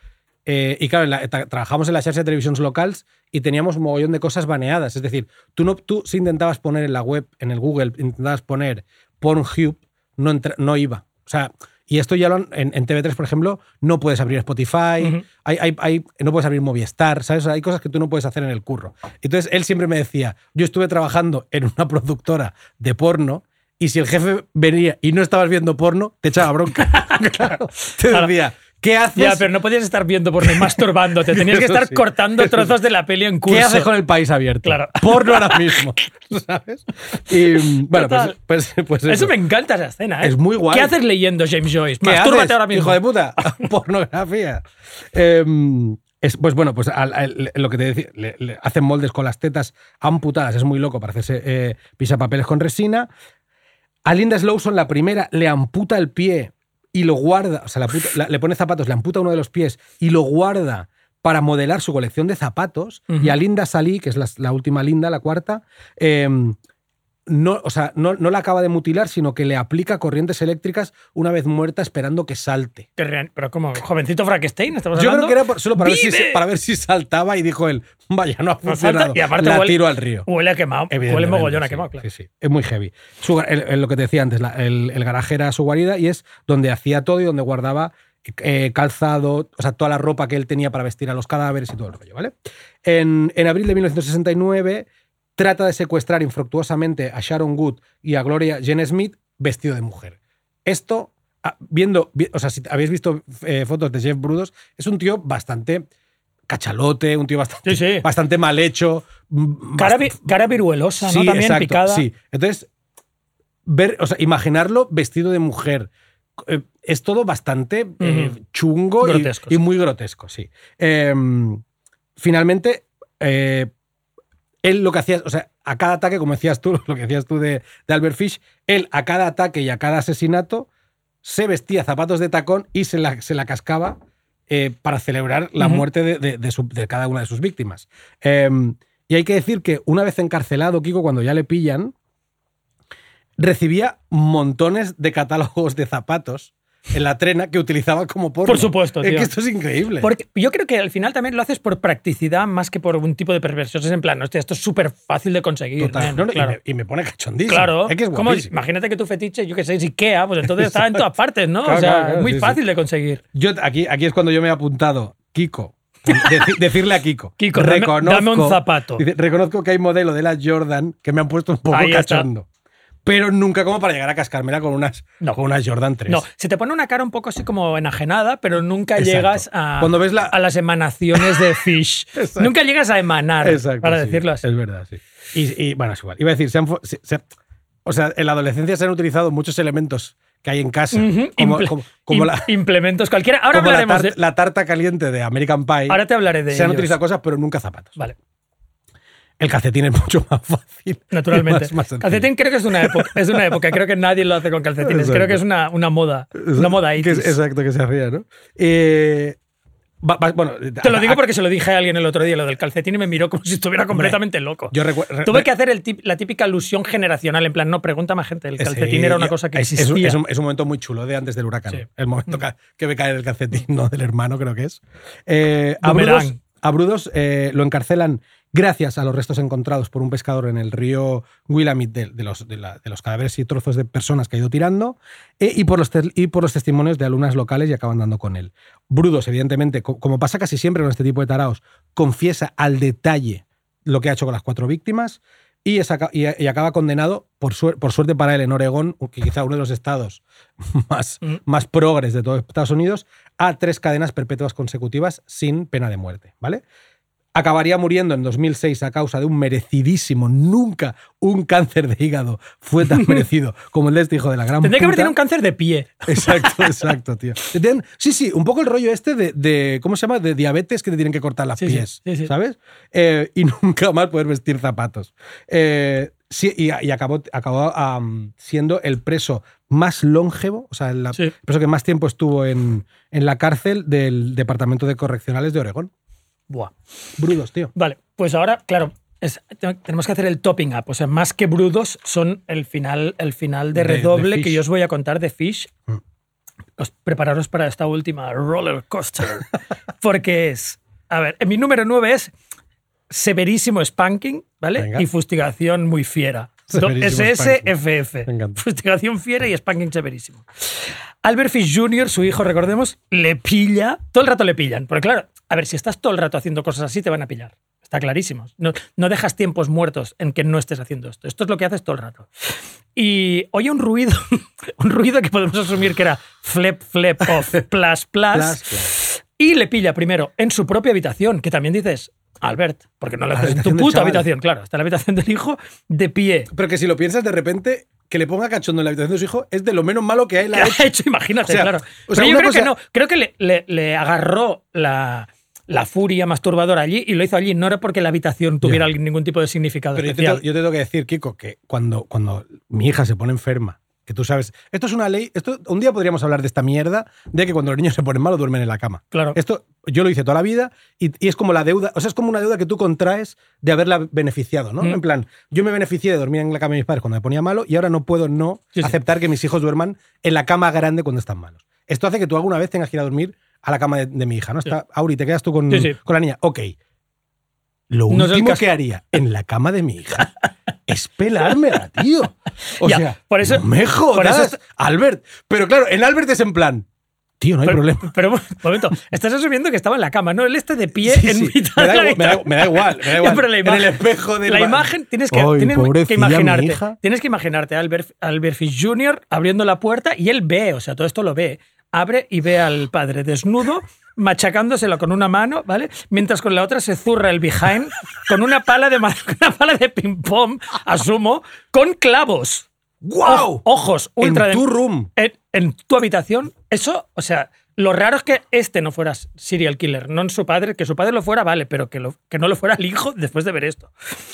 Speaker 2: eh, y claro, en la- tra- trabajamos en la xarxa de televisiones locales y teníamos un mogollón de cosas baneadas. Es decir, tú, no, tú si intentabas poner en la web, en el Google, intentabas poner Pornhub, no, entra- no iba. O sea, y esto ya lo han- en, en TV3, por ejemplo, no puedes abrir Spotify, hay, hay- hay- no puedes abrir Movistar, ¿sabes? O sea, hay cosas que tú no puedes hacer en el curro. Entonces, él siempre me decía, yo estuve trabajando en una productora de porno y si el jefe venía y no estabas viendo porno, te echaba bronca. claro. Te decía, ¿qué haces?
Speaker 3: Ya, pero no podías estar viendo por ni masturbándote. Tenías que estar
Speaker 2: sí.
Speaker 3: cortando trozos de la peli en curso.
Speaker 2: ¿Qué haces con el país abierto?
Speaker 3: Claro.
Speaker 2: Porno ahora mismo. ¿Sabes? Y bueno, pues,
Speaker 3: Total.
Speaker 2: pues, pues
Speaker 3: Eso
Speaker 2: eso.
Speaker 3: me encanta esa escena, ¿eh?
Speaker 2: Es muy guay.
Speaker 3: ¿Qué haces leyendo James Joyce?
Speaker 2: ¿Qué
Speaker 3: Mastúrbate
Speaker 2: haces,
Speaker 3: ahora mismo.
Speaker 2: Hijo de puta. Pornografía. Em, es, pues bueno, pues al- al- lo que te decía, le, le hacen moldes con las tetas amputadas, es muy loco para hacerse eh, pisapapeles con resina. A Linda Slowson, la primera, le amputa el pie y lo guarda, o sea, la puta- la- le pone zapatos, le amputa uno de los pies y lo guarda para modelar su colección de zapatos. Y a Linda Salí, que es la, la última Linda, la cuarta, em, no, o sea, no, no la acaba de mutilar, sino que le aplica corrientes eléctricas una vez muerta esperando que salte.
Speaker 3: Pero como jovencito Frankenstein, ¿estamos
Speaker 2: Yo
Speaker 3: hablando?
Speaker 2: creo que era por- solo para ver, si,
Speaker 3: ¡Vive!
Speaker 2: para ver si saltaba y dijo él, vaya, no ha
Speaker 3: salta,
Speaker 2: funcionado.
Speaker 3: y aparte
Speaker 2: la
Speaker 3: huele-
Speaker 2: tiro al río.
Speaker 3: Huele a quemado. Huele mogollón a quemado, claro.
Speaker 2: Sí, sí. Es muy heavy. Su- el- el- lo que te decía antes, la- el, el garaje era su guarida y es donde hacía todo y donde guardaba eh, calzado, o sea, toda la ropa que él tenía para vestir a los cadáveres y todo el rollo, ¿vale? En, en abril de 1969 trata de secuestrar infructuosamente a Sharon Good y a Gloria Jane Smith vestido de mujer. Esto, ah, viendo, vi- o sea, si habéis visto eh, fotos de Jeff Brudos, es un tío bastante cachalote, un tío bastante,
Speaker 3: Sí, sí.
Speaker 2: bastante mal hecho. mm,
Speaker 3: Cara,
Speaker 2: bast-
Speaker 3: vi- cara viruelosa, ¿no?
Speaker 2: Sí,
Speaker 3: También
Speaker 2: exacto,
Speaker 3: picada.
Speaker 2: Sí. Entonces, ver, o sea, imaginarlo vestido de mujer. eh, es todo bastante eh, chungo y- y, muy grotesco, sí. Eh, finalmente, eh, él lo que hacía, o sea, a cada ataque, como decías tú, lo que decías tú de, de Albert Fish, él a cada ataque y a cada asesinato se vestía zapatos de tacón y se la, se la cascaba eh, para celebrar la muerte de, de- de su- de cada una de sus víctimas. Eh, y hay que decir que una vez encarcelado, Kiko, cuando ya le pillan, recibía montones de catálogos de zapatos en la trena que utilizaba como porno.
Speaker 3: Por supuesto,
Speaker 2: Es
Speaker 3: tío.
Speaker 2: que esto es increíble.
Speaker 3: Porque yo creo que al final también lo haces por practicidad más que por un tipo de perversión. Es en plan, hostia, esto es súper fácil de conseguir.
Speaker 2: Total. No, y me- y, me, pone cachondísimo.
Speaker 3: Claro,
Speaker 2: Es que es
Speaker 3: ¿Cómo-
Speaker 2: guapísimo.
Speaker 3: imagínate que tu fetiche, yo qué sé, es Ikea, pues entonces está en todas partes, ¿no?
Speaker 2: Claro,
Speaker 3: o sea,
Speaker 2: claro, claro,
Speaker 3: es muy
Speaker 2: sí, sí.
Speaker 3: fácil de conseguir.
Speaker 2: Yo aquí, aquí es cuando yo me he apuntado Kiko. Deci- decirle a Kiko.
Speaker 3: Kiko, dame- dame un zapato.
Speaker 2: dice, reconozco que hay modelo de la Jordan que me han puesto un poco cachondo. Pero nunca como para llegar a cascármela con unas,
Speaker 3: No.
Speaker 2: con unas Jordan 3.
Speaker 3: No, se te pone una cara un poco así como enajenada, pero nunca
Speaker 2: Exacto.
Speaker 3: llegas a,
Speaker 2: Cuando ves la-
Speaker 3: a las emanaciones de Fish. Nunca llegas a emanar,
Speaker 2: Exacto,
Speaker 3: para
Speaker 2: sí,
Speaker 3: decirlo así.
Speaker 2: Es verdad, sí. Y, y, bueno, es igual. Iba a decir, se han se- se- o sea, en la adolescencia se han utilizado muchos elementos que hay en casa.
Speaker 3: Ujú,
Speaker 2: como,
Speaker 3: imple-
Speaker 2: como- como la,
Speaker 3: Implementos cualquiera. Ahora
Speaker 2: como la
Speaker 3: hablaremos
Speaker 2: tar-
Speaker 3: de.
Speaker 2: la tarta caliente de American Pie.
Speaker 3: Ahora te hablaré de
Speaker 2: se han
Speaker 3: ellos.
Speaker 2: utilizado cosas, pero nunca zapatos.
Speaker 3: Vale,
Speaker 2: El calcetín es mucho más fácil.
Speaker 3: naturalmente.
Speaker 2: Más-
Speaker 3: calcetín creo que es de una época. Es de una época. Creo que nadie lo hace con calcetines.
Speaker 2: Exacto.
Speaker 3: Creo que es una, una moda. Una moda 80s.
Speaker 2: Exacto, que se hacía, ¿no? Eh, va- va- bueno,
Speaker 3: Te lo digo porque se lo dije a alguien el otro día, lo del calcetín, y me miró como si estuviera completamente loco.
Speaker 2: Yo
Speaker 3: Tuve que hacer el tip- la típica alusión generacional, en plan, no, pregunta más gente, el calcetín
Speaker 2: Sí,
Speaker 3: era una cosa que
Speaker 2: es, es
Speaker 3: existía.
Speaker 2: un, es un- es un momento muy chulo de antes del huracán.
Speaker 3: Sí. Mm.
Speaker 2: El momento ca- que ve caer el calcetín, no del hermano, creo que es. Eh, a Brudos, eh, lo encarcelan gracias a los restos encontrados por un pescador en el río Willamette de, los, cadáveres y trozos de personas que ha ido tirando eh, y, por los testimonios de alumnas locales y acaban dando con él. Brudos, evidentemente, co- como pasa casi siempre con este tipo de taraos, confiesa al detalle lo que ha hecho con las cuatro víctimas y, es y, y acaba condenado, por, suer- por suerte para él, en Oregón, que quizá uno de los estados más,
Speaker 3: Mm.
Speaker 2: más progres de todo Estados Unidos, a tres cadenas perpetuas consecutivas sin pena de muerte, ¿vale? Acabaría muriendo en 2006 a causa de un merecidísimo, nunca un cáncer de hígado fue tan merecido como el de este hijo de la gran
Speaker 3: Tendría que haber
Speaker 2: puta.
Speaker 3: tenido un cáncer de pie.
Speaker 2: Exacto, exacto, tío. Sí, sí, un poco el rollo este de, de- ¿cómo se llama? De diabetes que te tienen que cortar las
Speaker 3: Sí,
Speaker 2: pies,
Speaker 3: sí, sí.
Speaker 2: ¿sabes? Eh, y nunca más poder vestir zapatos. Eh, sí, y, y acabó, acabó siendo el preso más longevo, o sea, el
Speaker 3: Sí.
Speaker 2: el preso que más tiempo estuvo en, en la cárcel del Departamento de Correccionales de Oregón.
Speaker 3: Buah.
Speaker 2: Brudos, tío.
Speaker 3: Vale, pues ahora, claro, es- tenemos que hacer el topping up. O sea, más que brudos son el final, el final de
Speaker 2: De- de
Speaker 3: redoble que yo os voy a contar de Fish.
Speaker 2: Mm.
Speaker 3: Os prepararos para esta última roller coaster. Porque es. A ver, mi número 9 es severísimo spanking, ¿vale?
Speaker 2: Venga.
Speaker 3: Y fustigación muy fiera. SSFF. Fustigación fiera y spanking severísimo. Albert Fish Jr., su hijo, recordemos, le pilla. Todo el rato le pillan. Porque claro, a ver, si estás todo el rato haciendo cosas así, te van a pillar. Está clarísimo. No, no dejas tiempos muertos en que no estés haciendo esto. Esto es lo que haces todo el rato. Y oye un ruido, un ruido que podemos asumir que era flip, flip, off, plus, plus.
Speaker 2: Plas.
Speaker 3: Y le pilla primero en su propia habitación, que también dices, Albert, porque no lo haces en tu puta habitación. Claro, está en la habitación del hijo de pie.
Speaker 2: Pero que si lo piensas de repente, que le ponga cachondo en la habitación de su hijo es de lo menos malo que hay en
Speaker 3: ¿Qué
Speaker 2: la
Speaker 3: ha hecho? Imagínate,
Speaker 2: O sea,
Speaker 3: claro.
Speaker 2: o sea,
Speaker 3: Pero yo creo que no. Creo que le, le- le agarró la, la furia masturbadora allí y lo hizo allí. No era porque la habitación tuviera ningún tipo de significado
Speaker 2: Pero te, yo te tengo que decir, Kiko, que cuando, cuando mi hija se pone enferma, que tú sabes, esto es una ley, esto un día podríamos hablar de esta mierda de que cuando los niños se ponen malos duermen en la cama.
Speaker 3: Claro.
Speaker 2: Esto yo lo hice toda la vida y, y es como la deuda, o sea, es como una deuda que tú contraes de haberla beneficiado, ¿no?
Speaker 3: Mm.
Speaker 2: En plan, yo me beneficié de dormir en la cama de mis padres cuando me ponía malo y ahora no puedo no
Speaker 3: Sí, sí.
Speaker 2: aceptar que mis hijos duerman en la cama grande cuando están malos. Esto hace que tú alguna vez tengas que ir a dormir a la cama de, de mi hija, ¿no? Está, Auri, te quedas tú con,
Speaker 3: Sí, sí.
Speaker 2: con la niña. Ok. Lo último que haría en la cama de mi hija es pelármela, tío. O
Speaker 3: Ya,
Speaker 2: sea,
Speaker 3: por eso-
Speaker 2: no me jodas,
Speaker 3: por eso-
Speaker 2: Albert. Pero claro, en Albert es en plan, tío, no hay
Speaker 3: pero,
Speaker 2: problema.
Speaker 3: pero un momento, estás asumiendo que estaba en la cama, ¿no? Él está de pie
Speaker 2: Sí,
Speaker 3: en
Speaker 2: sí.
Speaker 3: mitad
Speaker 2: Me da
Speaker 3: de la
Speaker 2: igual, me da-
Speaker 3: habitación.
Speaker 2: me da igual, me da
Speaker 3: Ya,
Speaker 2: igual.
Speaker 3: pero la
Speaker 2: En
Speaker 3: imagen,
Speaker 2: el espejo del
Speaker 3: La imagen tienes que,
Speaker 2: Ay,
Speaker 3: tienes que imaginarte. Tienes que imaginarte a Albert, Albert Fish Jr. abriendo la puerta y él ve, o sea, todo esto lo ve. Abre y ve al padre desnudo, machacándoselo con una mano, ¿vale? Mientras con la otra se zurra el behind con una pala de, una pala de ping-pong, asumo, con clavos.
Speaker 2: ¡Guau!
Speaker 3: O- ojos ultra
Speaker 2: En
Speaker 3: de-
Speaker 2: tu room.
Speaker 3: en, en tu habitación, eso, o sea, lo raro es que este no fuera serial killer, no en su padre, que su padre lo fuera, vale, pero que, lo- que no lo fuera el hijo después de ver esto.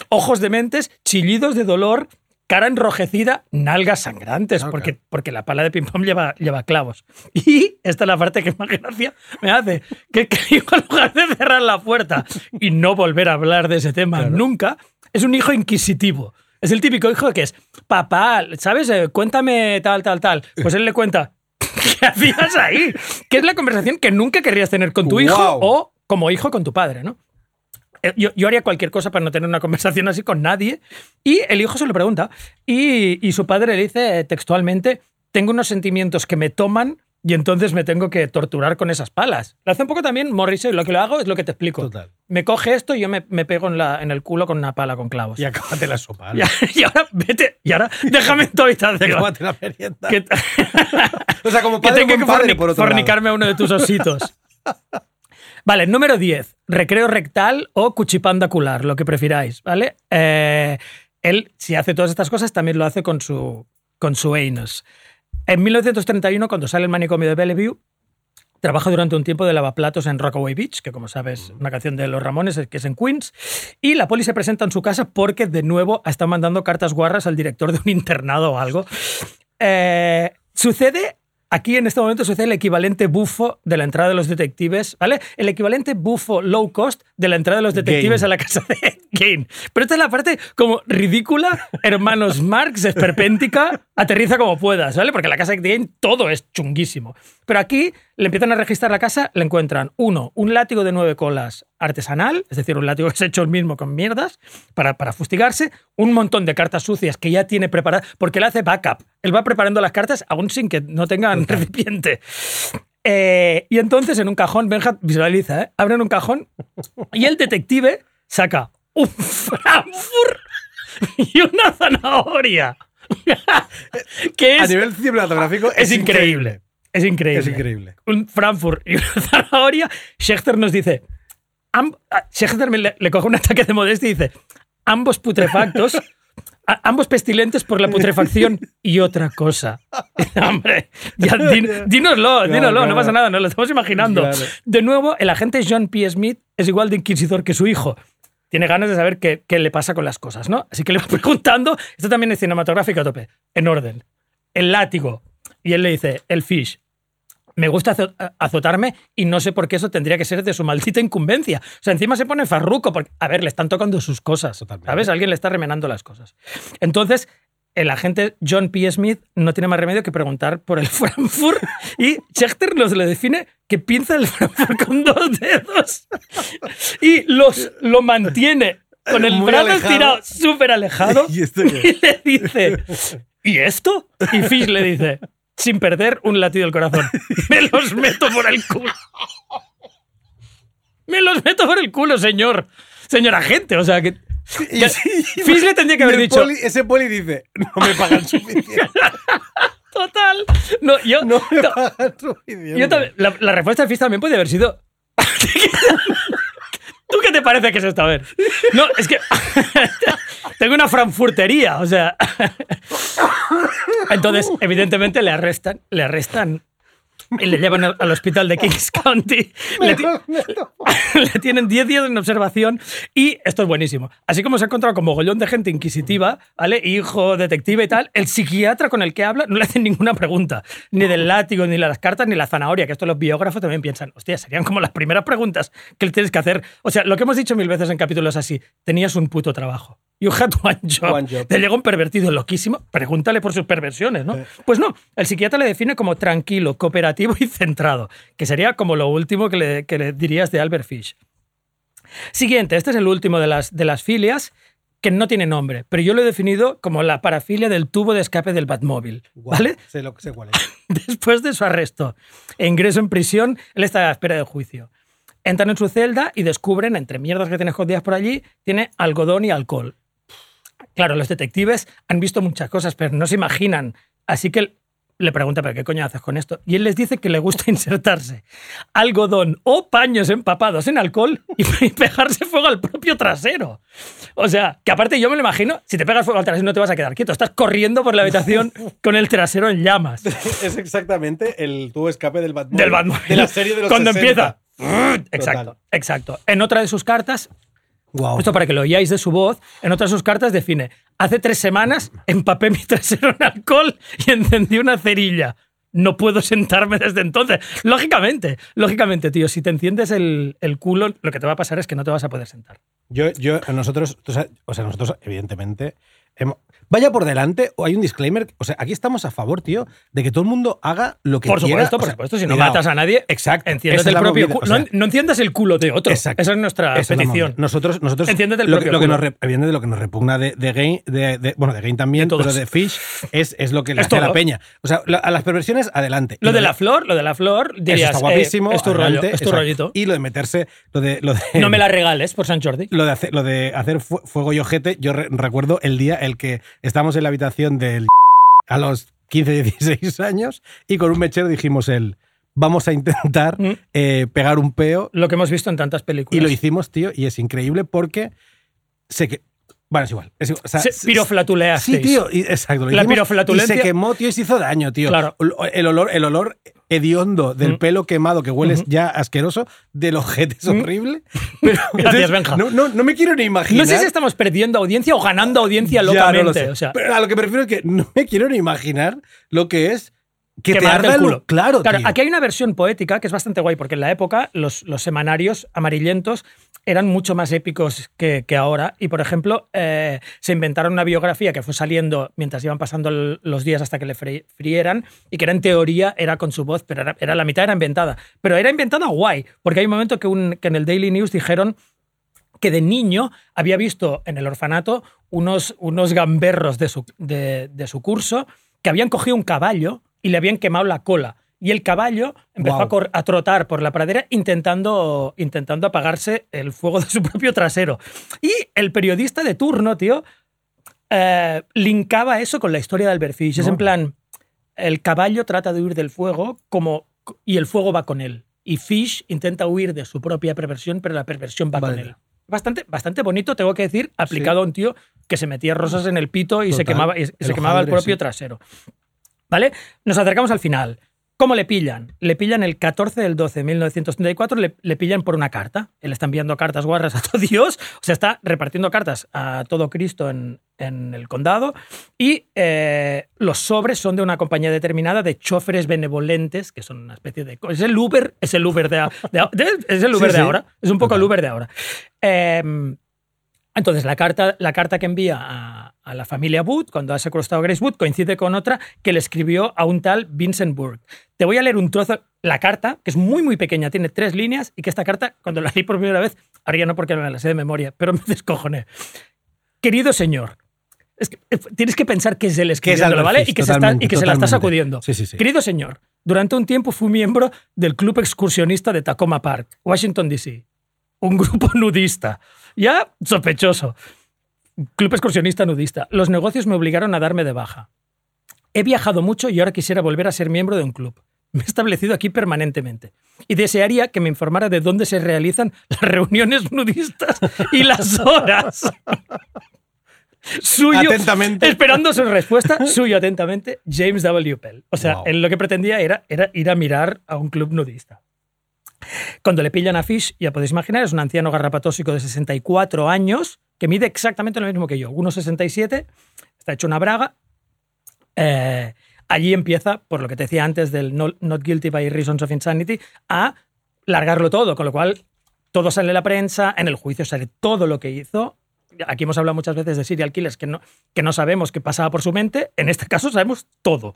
Speaker 3: Ojos dementes, chillidos de dolor, cara enrojecida, nalgas sangrantes,
Speaker 2: Ok.
Speaker 3: porque, porque la pala de ping-pong lleva, lleva clavos. Y esta es la parte que más gracia me hace, que, hijo, en lugar de cerrar la puerta y no volver a hablar de ese tema nunca, es un hijo inquisitivo. Es el típico hijo que es, papá, ¿sabes? Eh, cuéntame tal, tal, tal. Pues él le cuenta, ¿qué hacías ahí? Que es la conversación que nunca querrías tener con tu hijo
Speaker 2: Guau.
Speaker 3: o como hijo con tu padre, ¿no? Eh, Yo, yo haría cualquier cosa para no tener una conversación así con nadie. Y el hijo se lo pregunta. Y, y su padre le dice textualmente, tengo unos sentimientos que me toman y entonces me tengo que torturar con esas palas. Lo hace un poco también Morrissey, lo que lo hago es lo que te explico.
Speaker 2: Total.
Speaker 3: Me coge esto y yo me, me pego en, la, en el culo con una pala con clavos.
Speaker 2: Y acábate la sopa.
Speaker 3: Y, y ahora vete, y ahora déjame en tu habitación.
Speaker 2: Acábate la merienda.
Speaker 3: Que,
Speaker 2: o sea, como
Speaker 3: que
Speaker 2: padre
Speaker 3: tengo
Speaker 2: con
Speaker 3: que
Speaker 2: padre, por otro lado.
Speaker 3: fornicarme a uno de tus ositos. Vale, número 10. Recreo rectal o cuchipandacular, lo que prefiráis, ¿vale? Eh, él, si hace todas estas cosas, también lo hace con su, con su anus. En 1931, cuando sale el manicomio de Bellevue, trabaja durante un tiempo de lavaplatos en Rockaway Beach, que como sabes, una canción de los Ramones, que es en Queens, y la poli se presenta en su casa porque de nuevo estado mandando cartas guarras al director de un internado o algo. Eh, sucede, aquí en este momento sucede el equivalente bufo de la entrada de los detectives, ¿vale? El equivalente bufo low cost de la entrada de los detectives
Speaker 2: Gain.
Speaker 3: a la casa de Kane. Pero esta es la parte como ridícula, hermanos Marx, esperpéntica, aterriza como puedas, ¿vale? Porque la casa de Kane todo es chunguísimo. Pero aquí le empiezan a registrar la casa, le encuentran, uno, un látigo de nueve colas artesanal, es decir, un látigo que se ha hecho él mismo con mierdas para, para fustigarse, un montón de cartas sucias que ya tiene preparadas, porque él hace backup. Él va preparando las cartas aún sin que no tengan recipiente. Eh, y entonces en un cajón, Benja visualiza, ¿eh? abren un cajón y el detective saca un Frankfurt y una zanahoria. que
Speaker 2: A
Speaker 3: es,
Speaker 2: nivel cinematográfico
Speaker 3: es increíble. Es increíble.
Speaker 2: Es increíble.
Speaker 3: Un Frankfurt y una zanahoria. Schechter nos dice. am- a- Schechter le, le coge un ataque de modestia y dice: ambos putrefactos, a- ambos pestilentes por la putrefacción y otra cosa. Hombre, ya, din- dínoslo, dínoslo,
Speaker 2: claro.
Speaker 3: no pasa nada, nos lo estamos imaginando.
Speaker 2: Claro.
Speaker 3: De nuevo, el agente John P. Smith es igual de inquisidor que su hijo. Tiene ganas de saber qué, qué le pasa con las cosas, ¿no? Así que le va preguntando, esto también es cinematográfico a tope, en orden. El látigo. Y él le dice, el fish. Me gusta azo- azotarme y no sé por qué eso tendría que ser de su maldita incumbencia. O sea, encima se pone farruco porque, a ver, le están tocando sus cosas.
Speaker 2: Totalmente.
Speaker 3: ¿Sabes? Alguien le está remenando las cosas. Entonces, el agente John P. Smith no tiene más remedio que preguntar por el Frankfurt y Schechter nos lo define que pinza el Frankfurt con dos dedos y los, lo mantiene con el
Speaker 2: Muy
Speaker 3: brazo
Speaker 2: alejado.
Speaker 3: estirado súper alejado
Speaker 2: ¿Y esto
Speaker 3: y le dice, ¿y esto? Y Fish le dice, sin perder un latido del corazón, me los meto por el culo. Me los meto por el culo, señor. Señor agente, o sea que...
Speaker 2: Y-
Speaker 3: Fish le tendría que haber dicho...
Speaker 2: poli- ese poli dice: No me pagan suficiente.
Speaker 3: Total. No, yo,
Speaker 2: No me pagan suficiente.
Speaker 3: yo también- la, la respuesta de Fish también puede haber sido... ¿Tú qué te parece que es esto? A ver. No, es que tengo una frankfurtería, o sea... Entonces, evidentemente, le arrestan, le arrestan y le llevan al, al hospital de Kings County. Le, le tienen 10 días en observación y esto es buenísimo. Así como se ha encontrado con mogollón de gente inquisitiva, ¿vale? Hijo, detective y tal, el psiquiatra con el que habla no le hacen ninguna pregunta, ni del látigo, ni las cartas, ni la zanahoria, que esto los biógrafos también piensan, hostia, serían como las primeras preguntas que le tienes que hacer. O sea, lo que hemos dicho mil veces en capítulos así, tenías un puto trabajo. You had one job.
Speaker 2: One job.
Speaker 3: Te llega un pervertido loquísimo, pregúntale por sus perversiones, ¿no? Pues no, el psiquiatra le define como tranquilo, cooperativo y centrado, que sería como lo último que le, que le dirías de Albert Fish. Siguiente, este es el último de las, de las filias que no tiene nombre, pero yo lo he definido como la parafilia del tubo de escape del Batmóvil, ¿vale?
Speaker 2: Sé, lo, sé cuál es.
Speaker 3: Después de su arresto e ingreso en prisión, él está a la espera del juicio. Entran en su celda y descubren, entre mierdas que tiene escondidas por allí, tiene algodón y alcohol. Claro, los detectives han visto muchas cosas, pero no se imaginan. Así que le pregunta, ¿pero qué coño haces con esto? Y él les dice que le gusta insertarse algodón o paños empapados en alcohol y pegarse fuego al propio trasero. O sea, que aparte yo me lo imagino, si te pegas fuego al trasero no te vas a quedar quieto, estás corriendo por la habitación con el trasero en llamas.
Speaker 2: Es exactamente el tubo escape del Batman.
Speaker 3: Del Batman.
Speaker 2: De la serie de los
Speaker 3: Cuando
Speaker 2: 60.
Speaker 3: empieza. Exacto, exacto. En otra de sus cartas, Esto para que lo oíais de su voz, en otra de sus cartas define, hace tres semanas empapé mi trasero en alcohol y encendí una cerilla. No puedo sentarme desde entonces. Lógicamente, lógicamente, tío, si te enciendes el, el culo, lo que te va a pasar es que no te vas a poder sentar.
Speaker 2: Yo, yo, nosotros, o sea, nosotros, evidentemente, hemos- vaya por delante o hay un disclaimer. O sea, aquí estamos a favor, tío, de que todo el mundo haga lo que
Speaker 3: Por
Speaker 2: quiera.
Speaker 3: supuesto, por
Speaker 2: sea,
Speaker 3: supuesto. Si no
Speaker 2: cuidado.
Speaker 3: matas a nadie,
Speaker 2: Exacto.
Speaker 3: enciendes el propio
Speaker 2: movida,
Speaker 3: culo.
Speaker 2: o sea,
Speaker 3: no, no enciendas el culo de otro.
Speaker 2: Exacto.
Speaker 3: Esa es nuestra
Speaker 2: Esa
Speaker 3: petición.
Speaker 2: Nosotros, nosotros
Speaker 3: Enciéndete el
Speaker 2: lo,
Speaker 3: propio
Speaker 2: lo que
Speaker 3: culo.
Speaker 2: nos, evidentemente, lo que nos repugna de, de Game, de, de- bueno, de Game también,
Speaker 3: De
Speaker 2: pero de Fish, es, es lo que le
Speaker 3: Es
Speaker 2: hace a la peña. O sea, la- a las perversiones, adelante.
Speaker 3: Lo de la flor, lo de la flor,
Speaker 2: Eso
Speaker 3: dirías,
Speaker 2: está
Speaker 3: eh,
Speaker 2: guapísimo.
Speaker 3: es tu rollo, es tu rollito.
Speaker 2: Y lo de meterse, lo de, lo de,
Speaker 3: No me la regales por San Jordi.
Speaker 2: lo de hacer, lo de hacer fu- fuego y ojete, yo re- recuerdo el día el que estábamos en la habitación del a los 15, 16 años y con un mechero dijimos el vamos a intentar
Speaker 3: Mm.
Speaker 2: eh, pegar un peo
Speaker 3: Lo que hemos visto en tantas películas.
Speaker 2: y lo hicimos, tío, y es increíble porque sé que bueno, es igual. Es igual. O sea,
Speaker 3: Se-
Speaker 2: s-
Speaker 3: piroflatuleasteis.
Speaker 2: Sí, tío, y- exacto. lo
Speaker 3: La
Speaker 2: hicimos
Speaker 3: piroflatulencia-
Speaker 2: Y se quemó, tío, y se hizo daño, tío.
Speaker 3: Claro.
Speaker 2: El olor, el olor hediondo del
Speaker 3: Mm.
Speaker 2: pelo quemado que hueles ya asqueroso, del ojete es
Speaker 3: Mm.
Speaker 2: horrible. Pero,
Speaker 3: Gracias, Benja.
Speaker 2: No, no, no me quiero ni imaginar.
Speaker 3: No sé si estamos perdiendo audiencia o ganando audiencia
Speaker 2: Ya, no
Speaker 3: locamente.
Speaker 2: lo sé.
Speaker 3: o sea,
Speaker 2: Pero a lo que me refiero es que no me quiero ni imaginar lo que es que te arda
Speaker 3: el culo.
Speaker 2: Claro,
Speaker 3: Claro,
Speaker 2: tío.
Speaker 3: aquí hay una versión poética que es bastante guay, porque en la época los, los semanarios amarillentos eran mucho más épicos que, que ahora. Y, por ejemplo, eh, se inventaron una biografía que fue saliendo mientras iban pasando el- los días hasta que le fri- frieran y que era en teoría era con su voz, pero era, era- la mitad era inventada. Pero era inventada guay, porque hay un momento que, un- que en el Daily News dijeron que de niño había visto en el orfanato unos, unos gamberros de su, de, de su curso que habían cogido un caballo y le habían quemado la cola. Y el caballo empezó a, cor- a trotar por la pradera intentando, intentando apagarse el fuego de su propio trasero. Y el periodista de turno, tío, eh, linkaba eso con la historia de Albert Fish. Es en plan, el caballo trata de huir del fuego como, y el fuego va con él. Y Fish intenta huir de su propia perversión, pero la perversión va
Speaker 2: Vale.
Speaker 3: con él. Bastante, bastante bonito, tengo que decir, aplicado a un tío que se metía rosas en el pito y se quemaba, y se
Speaker 2: El
Speaker 3: quemaba el propio
Speaker 2: sí.
Speaker 3: trasero. ¿Vale? Nos acercamos al final. ¿Cómo le pillan? Le pillan el 14 del 12 de 1934, le, le pillan por una carta. Él está enviando cartas guarras a todo Dios, o sea, está repartiendo cartas a todo Cristo en, en el condado. Y eh, los sobres son de una compañía determinada de choferes benevolentes, que son una especie de. Es el Uber, es el Uber de, de es el Uber
Speaker 2: Sí,
Speaker 3: de
Speaker 2: sí.
Speaker 3: ahora. Es un poco el
Speaker 2: Total.
Speaker 3: Uber de ahora. Em, entonces, la carta, la carta que envía a, a la familia Wood, cuando ha secuestrado a Grace Wood, coincide con otra que le escribió a un tal Vincent Burke. Te voy a leer un trozo, la carta, que es muy, muy pequeña, tiene tres líneas, y que esta carta, cuando la leí por primera vez, ahora ya no porque me la sé de memoria, pero me descojoné. Querido señor, es que, eh, tienes que pensar que es él
Speaker 2: Que es
Speaker 3: escribiéndolo,
Speaker 2: Albert
Speaker 3: ¿vale? Y que, se, está- y que se la está sacudiendo.
Speaker 2: Sí, sí, sí.
Speaker 3: Querido señor, durante un tiempo fui miembro del Club Excursionista de Tacoma Park, Washington, D.C. Un grupo nudista. Ya sospechoso. Club Excursionista nudista. Los negocios me obligaron a darme de baja. He viajado mucho y ahora quisiera volver a ser miembro de un club. Me he establecido aquí permanentemente. Y desearía que me informara de dónde se realizan las reuniones nudistas y las horas. Suyo,
Speaker 2: Atentamente.
Speaker 3: esperando su respuesta, suyo atentamente, James W. Pell. O sea,
Speaker 2: Wow.
Speaker 3: él lo que pretendía era, era ir a mirar a un club nudista. Cuando le pillan a Fish, ya podéis imaginar, es un anciano garrapatósico de 64 años, que mide exactamente lo mismo que yo, 1,67, está hecho una braga. Eh, allí empieza, por lo que te decía antes del no- Not Guilty by Reasons of Insanity, a largarlo todo, con lo cual todo sale en la prensa, en el juicio sale todo lo que hizo. Aquí hemos hablado muchas veces de serial killers que no, que no sabemos qué pasaba por su mente, en este caso sabemos todo.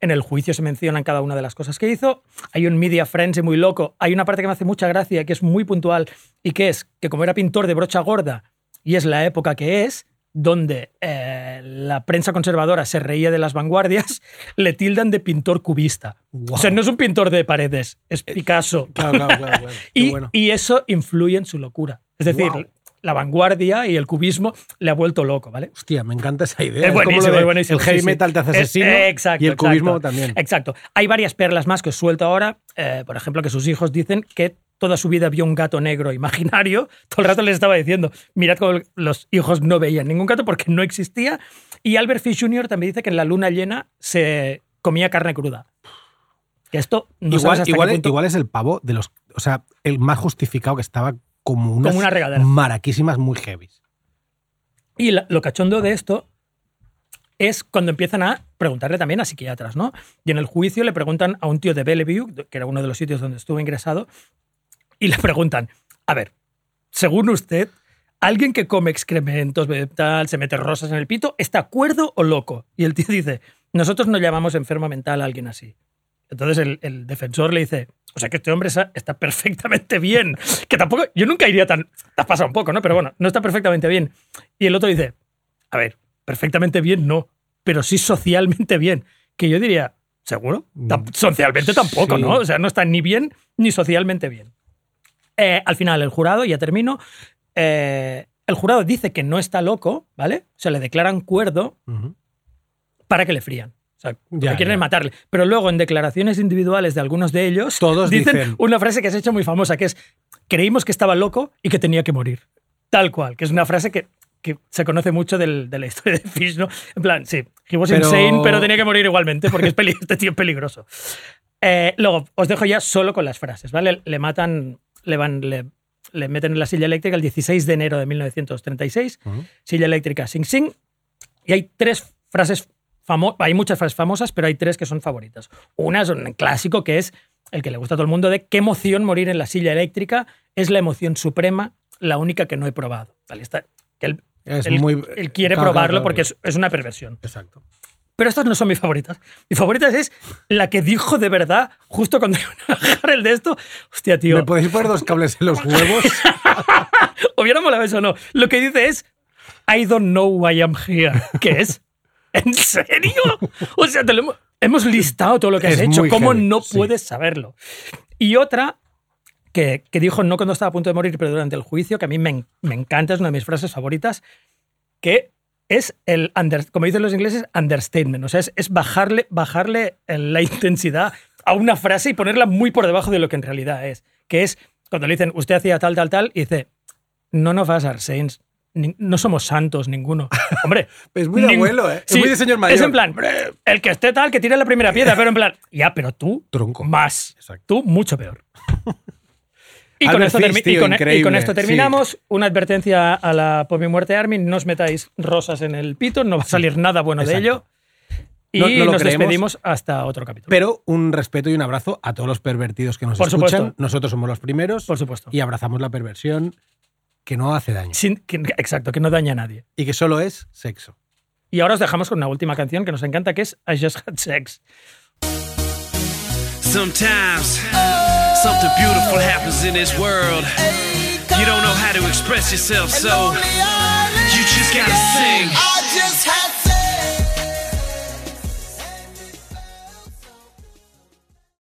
Speaker 3: En el juicio se mencionan cada una de las cosas que hizo. Hay un media frenzy muy loco. Hay una parte que me hace mucha gracia, que es muy puntual, y que es que como era pintor de brocha gorda, y es la época que es, donde eh, la prensa conservadora se reía de las vanguardias, le tildan de pintor cubista. O sea, no es un pintor de paredes, es Picasso.
Speaker 2: Claro, claro, claro. claro. Qué
Speaker 3: Y,
Speaker 2: bueno.
Speaker 3: y eso influye en su locura. Es decir,
Speaker 2: Guau.
Speaker 3: La vanguardia y el cubismo le ha vuelto loco, ¿vale?
Speaker 2: Hostia, me encanta esa idea.
Speaker 3: Es
Speaker 2: como lo
Speaker 3: buenísimo,
Speaker 2: de
Speaker 3: es buenísimo.
Speaker 2: El heavy
Speaker 3: sí,
Speaker 2: metal te hace
Speaker 3: Es-
Speaker 2: asesino
Speaker 3: exacto,
Speaker 2: y el cubismo también.
Speaker 3: Exacto. Hay varias perlas más que os suelto ahora. Eh, por ejemplo, que sus hijos dicen que toda su vida vio un gato negro imaginario. Todo el rato les estaba diciendo, mirad cómo los hijos no veían ningún gato porque no existía. Y Albert Fish Jr. también dice que en la luna llena se comía carne cruda. Que esto no
Speaker 2: igual, igual es el pavo de los. O sea, el más justificado que estaba como unas
Speaker 3: Como una regadera.
Speaker 2: maraquísimas muy heavy.
Speaker 3: Y lo cachondo de esto es cuando empiezan a preguntarle también a psiquiatras, ¿no? Y en el juicio le preguntan a un tío de Bellevue, que era uno de los sitios donde estuvo ingresado, y le preguntan, a ver, según usted, alguien que come excrementos, tal, se mete rosas en el pito, ¿está cuerdo o loco? Y el tío dice, nosotros no llamamos enfermo mental a alguien así. Entonces el, el defensor le dice, o sea que este hombre está, perfectamente bien. Que tampoco, yo nunca iría tan, te has pasado un poco, ¿no? Pero bueno, no está perfectamente bien. Y el otro dice, a ver, perfectamente bien no, pero sí socialmente bien. Que yo diría, ¿seguro? Tam- socialmente tampoco,
Speaker 2: Sí.
Speaker 3: ¿no? O sea, no está ni bien ni socialmente bien. Eh, al final, el jurado, ya termino, eh, el jurado dice que no está loco, ¿vale? O sea, le declaran cuerdo para que le frían. O sea,
Speaker 2: Ya,
Speaker 3: que quieren
Speaker 2: ya.
Speaker 3: matarle. Pero luego, en declaraciones individuales de algunos de ellos,
Speaker 2: Todos
Speaker 3: dicen,
Speaker 2: dicen-
Speaker 3: una frase que has hecho muy famosa, que es, creímos que estaba loco y que tenía que morir. Tal cual, que es una frase que, que se conoce mucho del- de la historia de Fish, ¿no? En plan, sí, he was
Speaker 2: Pero-
Speaker 3: insane, pero tenía que morir igualmente, porque es este tío es peligroso. Eh, luego, os dejo ya solo con las frases, ¿vale? Le matan, le van, le, le meten en la silla eléctrica el 16 de enero de 1936,
Speaker 2: Ujú.
Speaker 3: silla eléctrica Sing Sing, y hay tres frases famosas, hay muchas frases famosas, pero hay tres que son favoritas. Una es un clásico que es el que le gusta a todo el mundo de qué emoción morir en la silla eléctrica es la emoción suprema, la única que no he probado. ¿Vale? Está- que él,
Speaker 2: Es
Speaker 3: él-
Speaker 2: muy.
Speaker 3: él quiere
Speaker 2: claro,
Speaker 3: probarlo
Speaker 2: claro,
Speaker 3: porque es, es una perversión.
Speaker 2: Exacto.
Speaker 3: Pero estas no son mis favoritas. Mi favorita es la que dijo de verdad justo cuando iban a bajar el de esto. Hostia, tío.
Speaker 2: ¿Me podéis poner dos cables en los huevos?
Speaker 3: Hubiera molado eso o no. Lo que dice es I don't know why I'm here. ¿Qué es? ¿En serio? O sea, te lo hemos, hemos listado todo lo que has
Speaker 2: Es
Speaker 3: hecho. ¿Cómo
Speaker 2: heavy,
Speaker 3: no
Speaker 2: sí.
Speaker 3: puedes saberlo? Y otra que, que dijo no cuando estaba a punto de morir, pero durante el juicio, que a mí me, me encanta, es una de mis frases favoritas, que es el, under- como dicen los ingleses, understatement. O sea, es, es bajarle, bajarle la intensidad a una frase y ponerla muy por debajo de lo que en realidad es. Que es cuando le dicen, usted hacía tal, tal, tal, y dice, no nos vas a saints. No somos santos ninguno. Hombre.
Speaker 2: Es muy de abuelo, ¿eh? Es muy de señor mayor.
Speaker 3: Es en plan, el que esté tal, que tire la primera piedra, pero en plan, ya, pero tú,
Speaker 2: Tronco.
Speaker 3: más.
Speaker 2: Exacto.
Speaker 3: Tú, mucho peor. Y con, esto y con- y
Speaker 2: increíble,
Speaker 3: con esto
Speaker 2: sí.
Speaker 3: terminamos. Una advertencia a la pobre muerte Armin: no os metáis rosas en el pito, no va a salir nada bueno de ello. Y
Speaker 2: No- no lo
Speaker 3: nos
Speaker 2: creemos.
Speaker 3: despedimos hasta otro capítulo.
Speaker 2: Pero un respeto y un abrazo a todos los pervertidos que nos
Speaker 3: Por
Speaker 2: escuchan.
Speaker 3: supuesto.
Speaker 2: Nosotros somos los primeros
Speaker 3: Por supuesto.
Speaker 2: y abrazamos la perversión que no hace daño
Speaker 3: Sin- que- exacto, que no daña a nadie.
Speaker 2: y que solo es sexo.
Speaker 3: Y ahora os dejamos con una última canción que nos encanta, que es I Just Had Sex.
Speaker 10: Sometimes something beautiful happens in this world. You don't know how to express yourself, so you just gotta sing.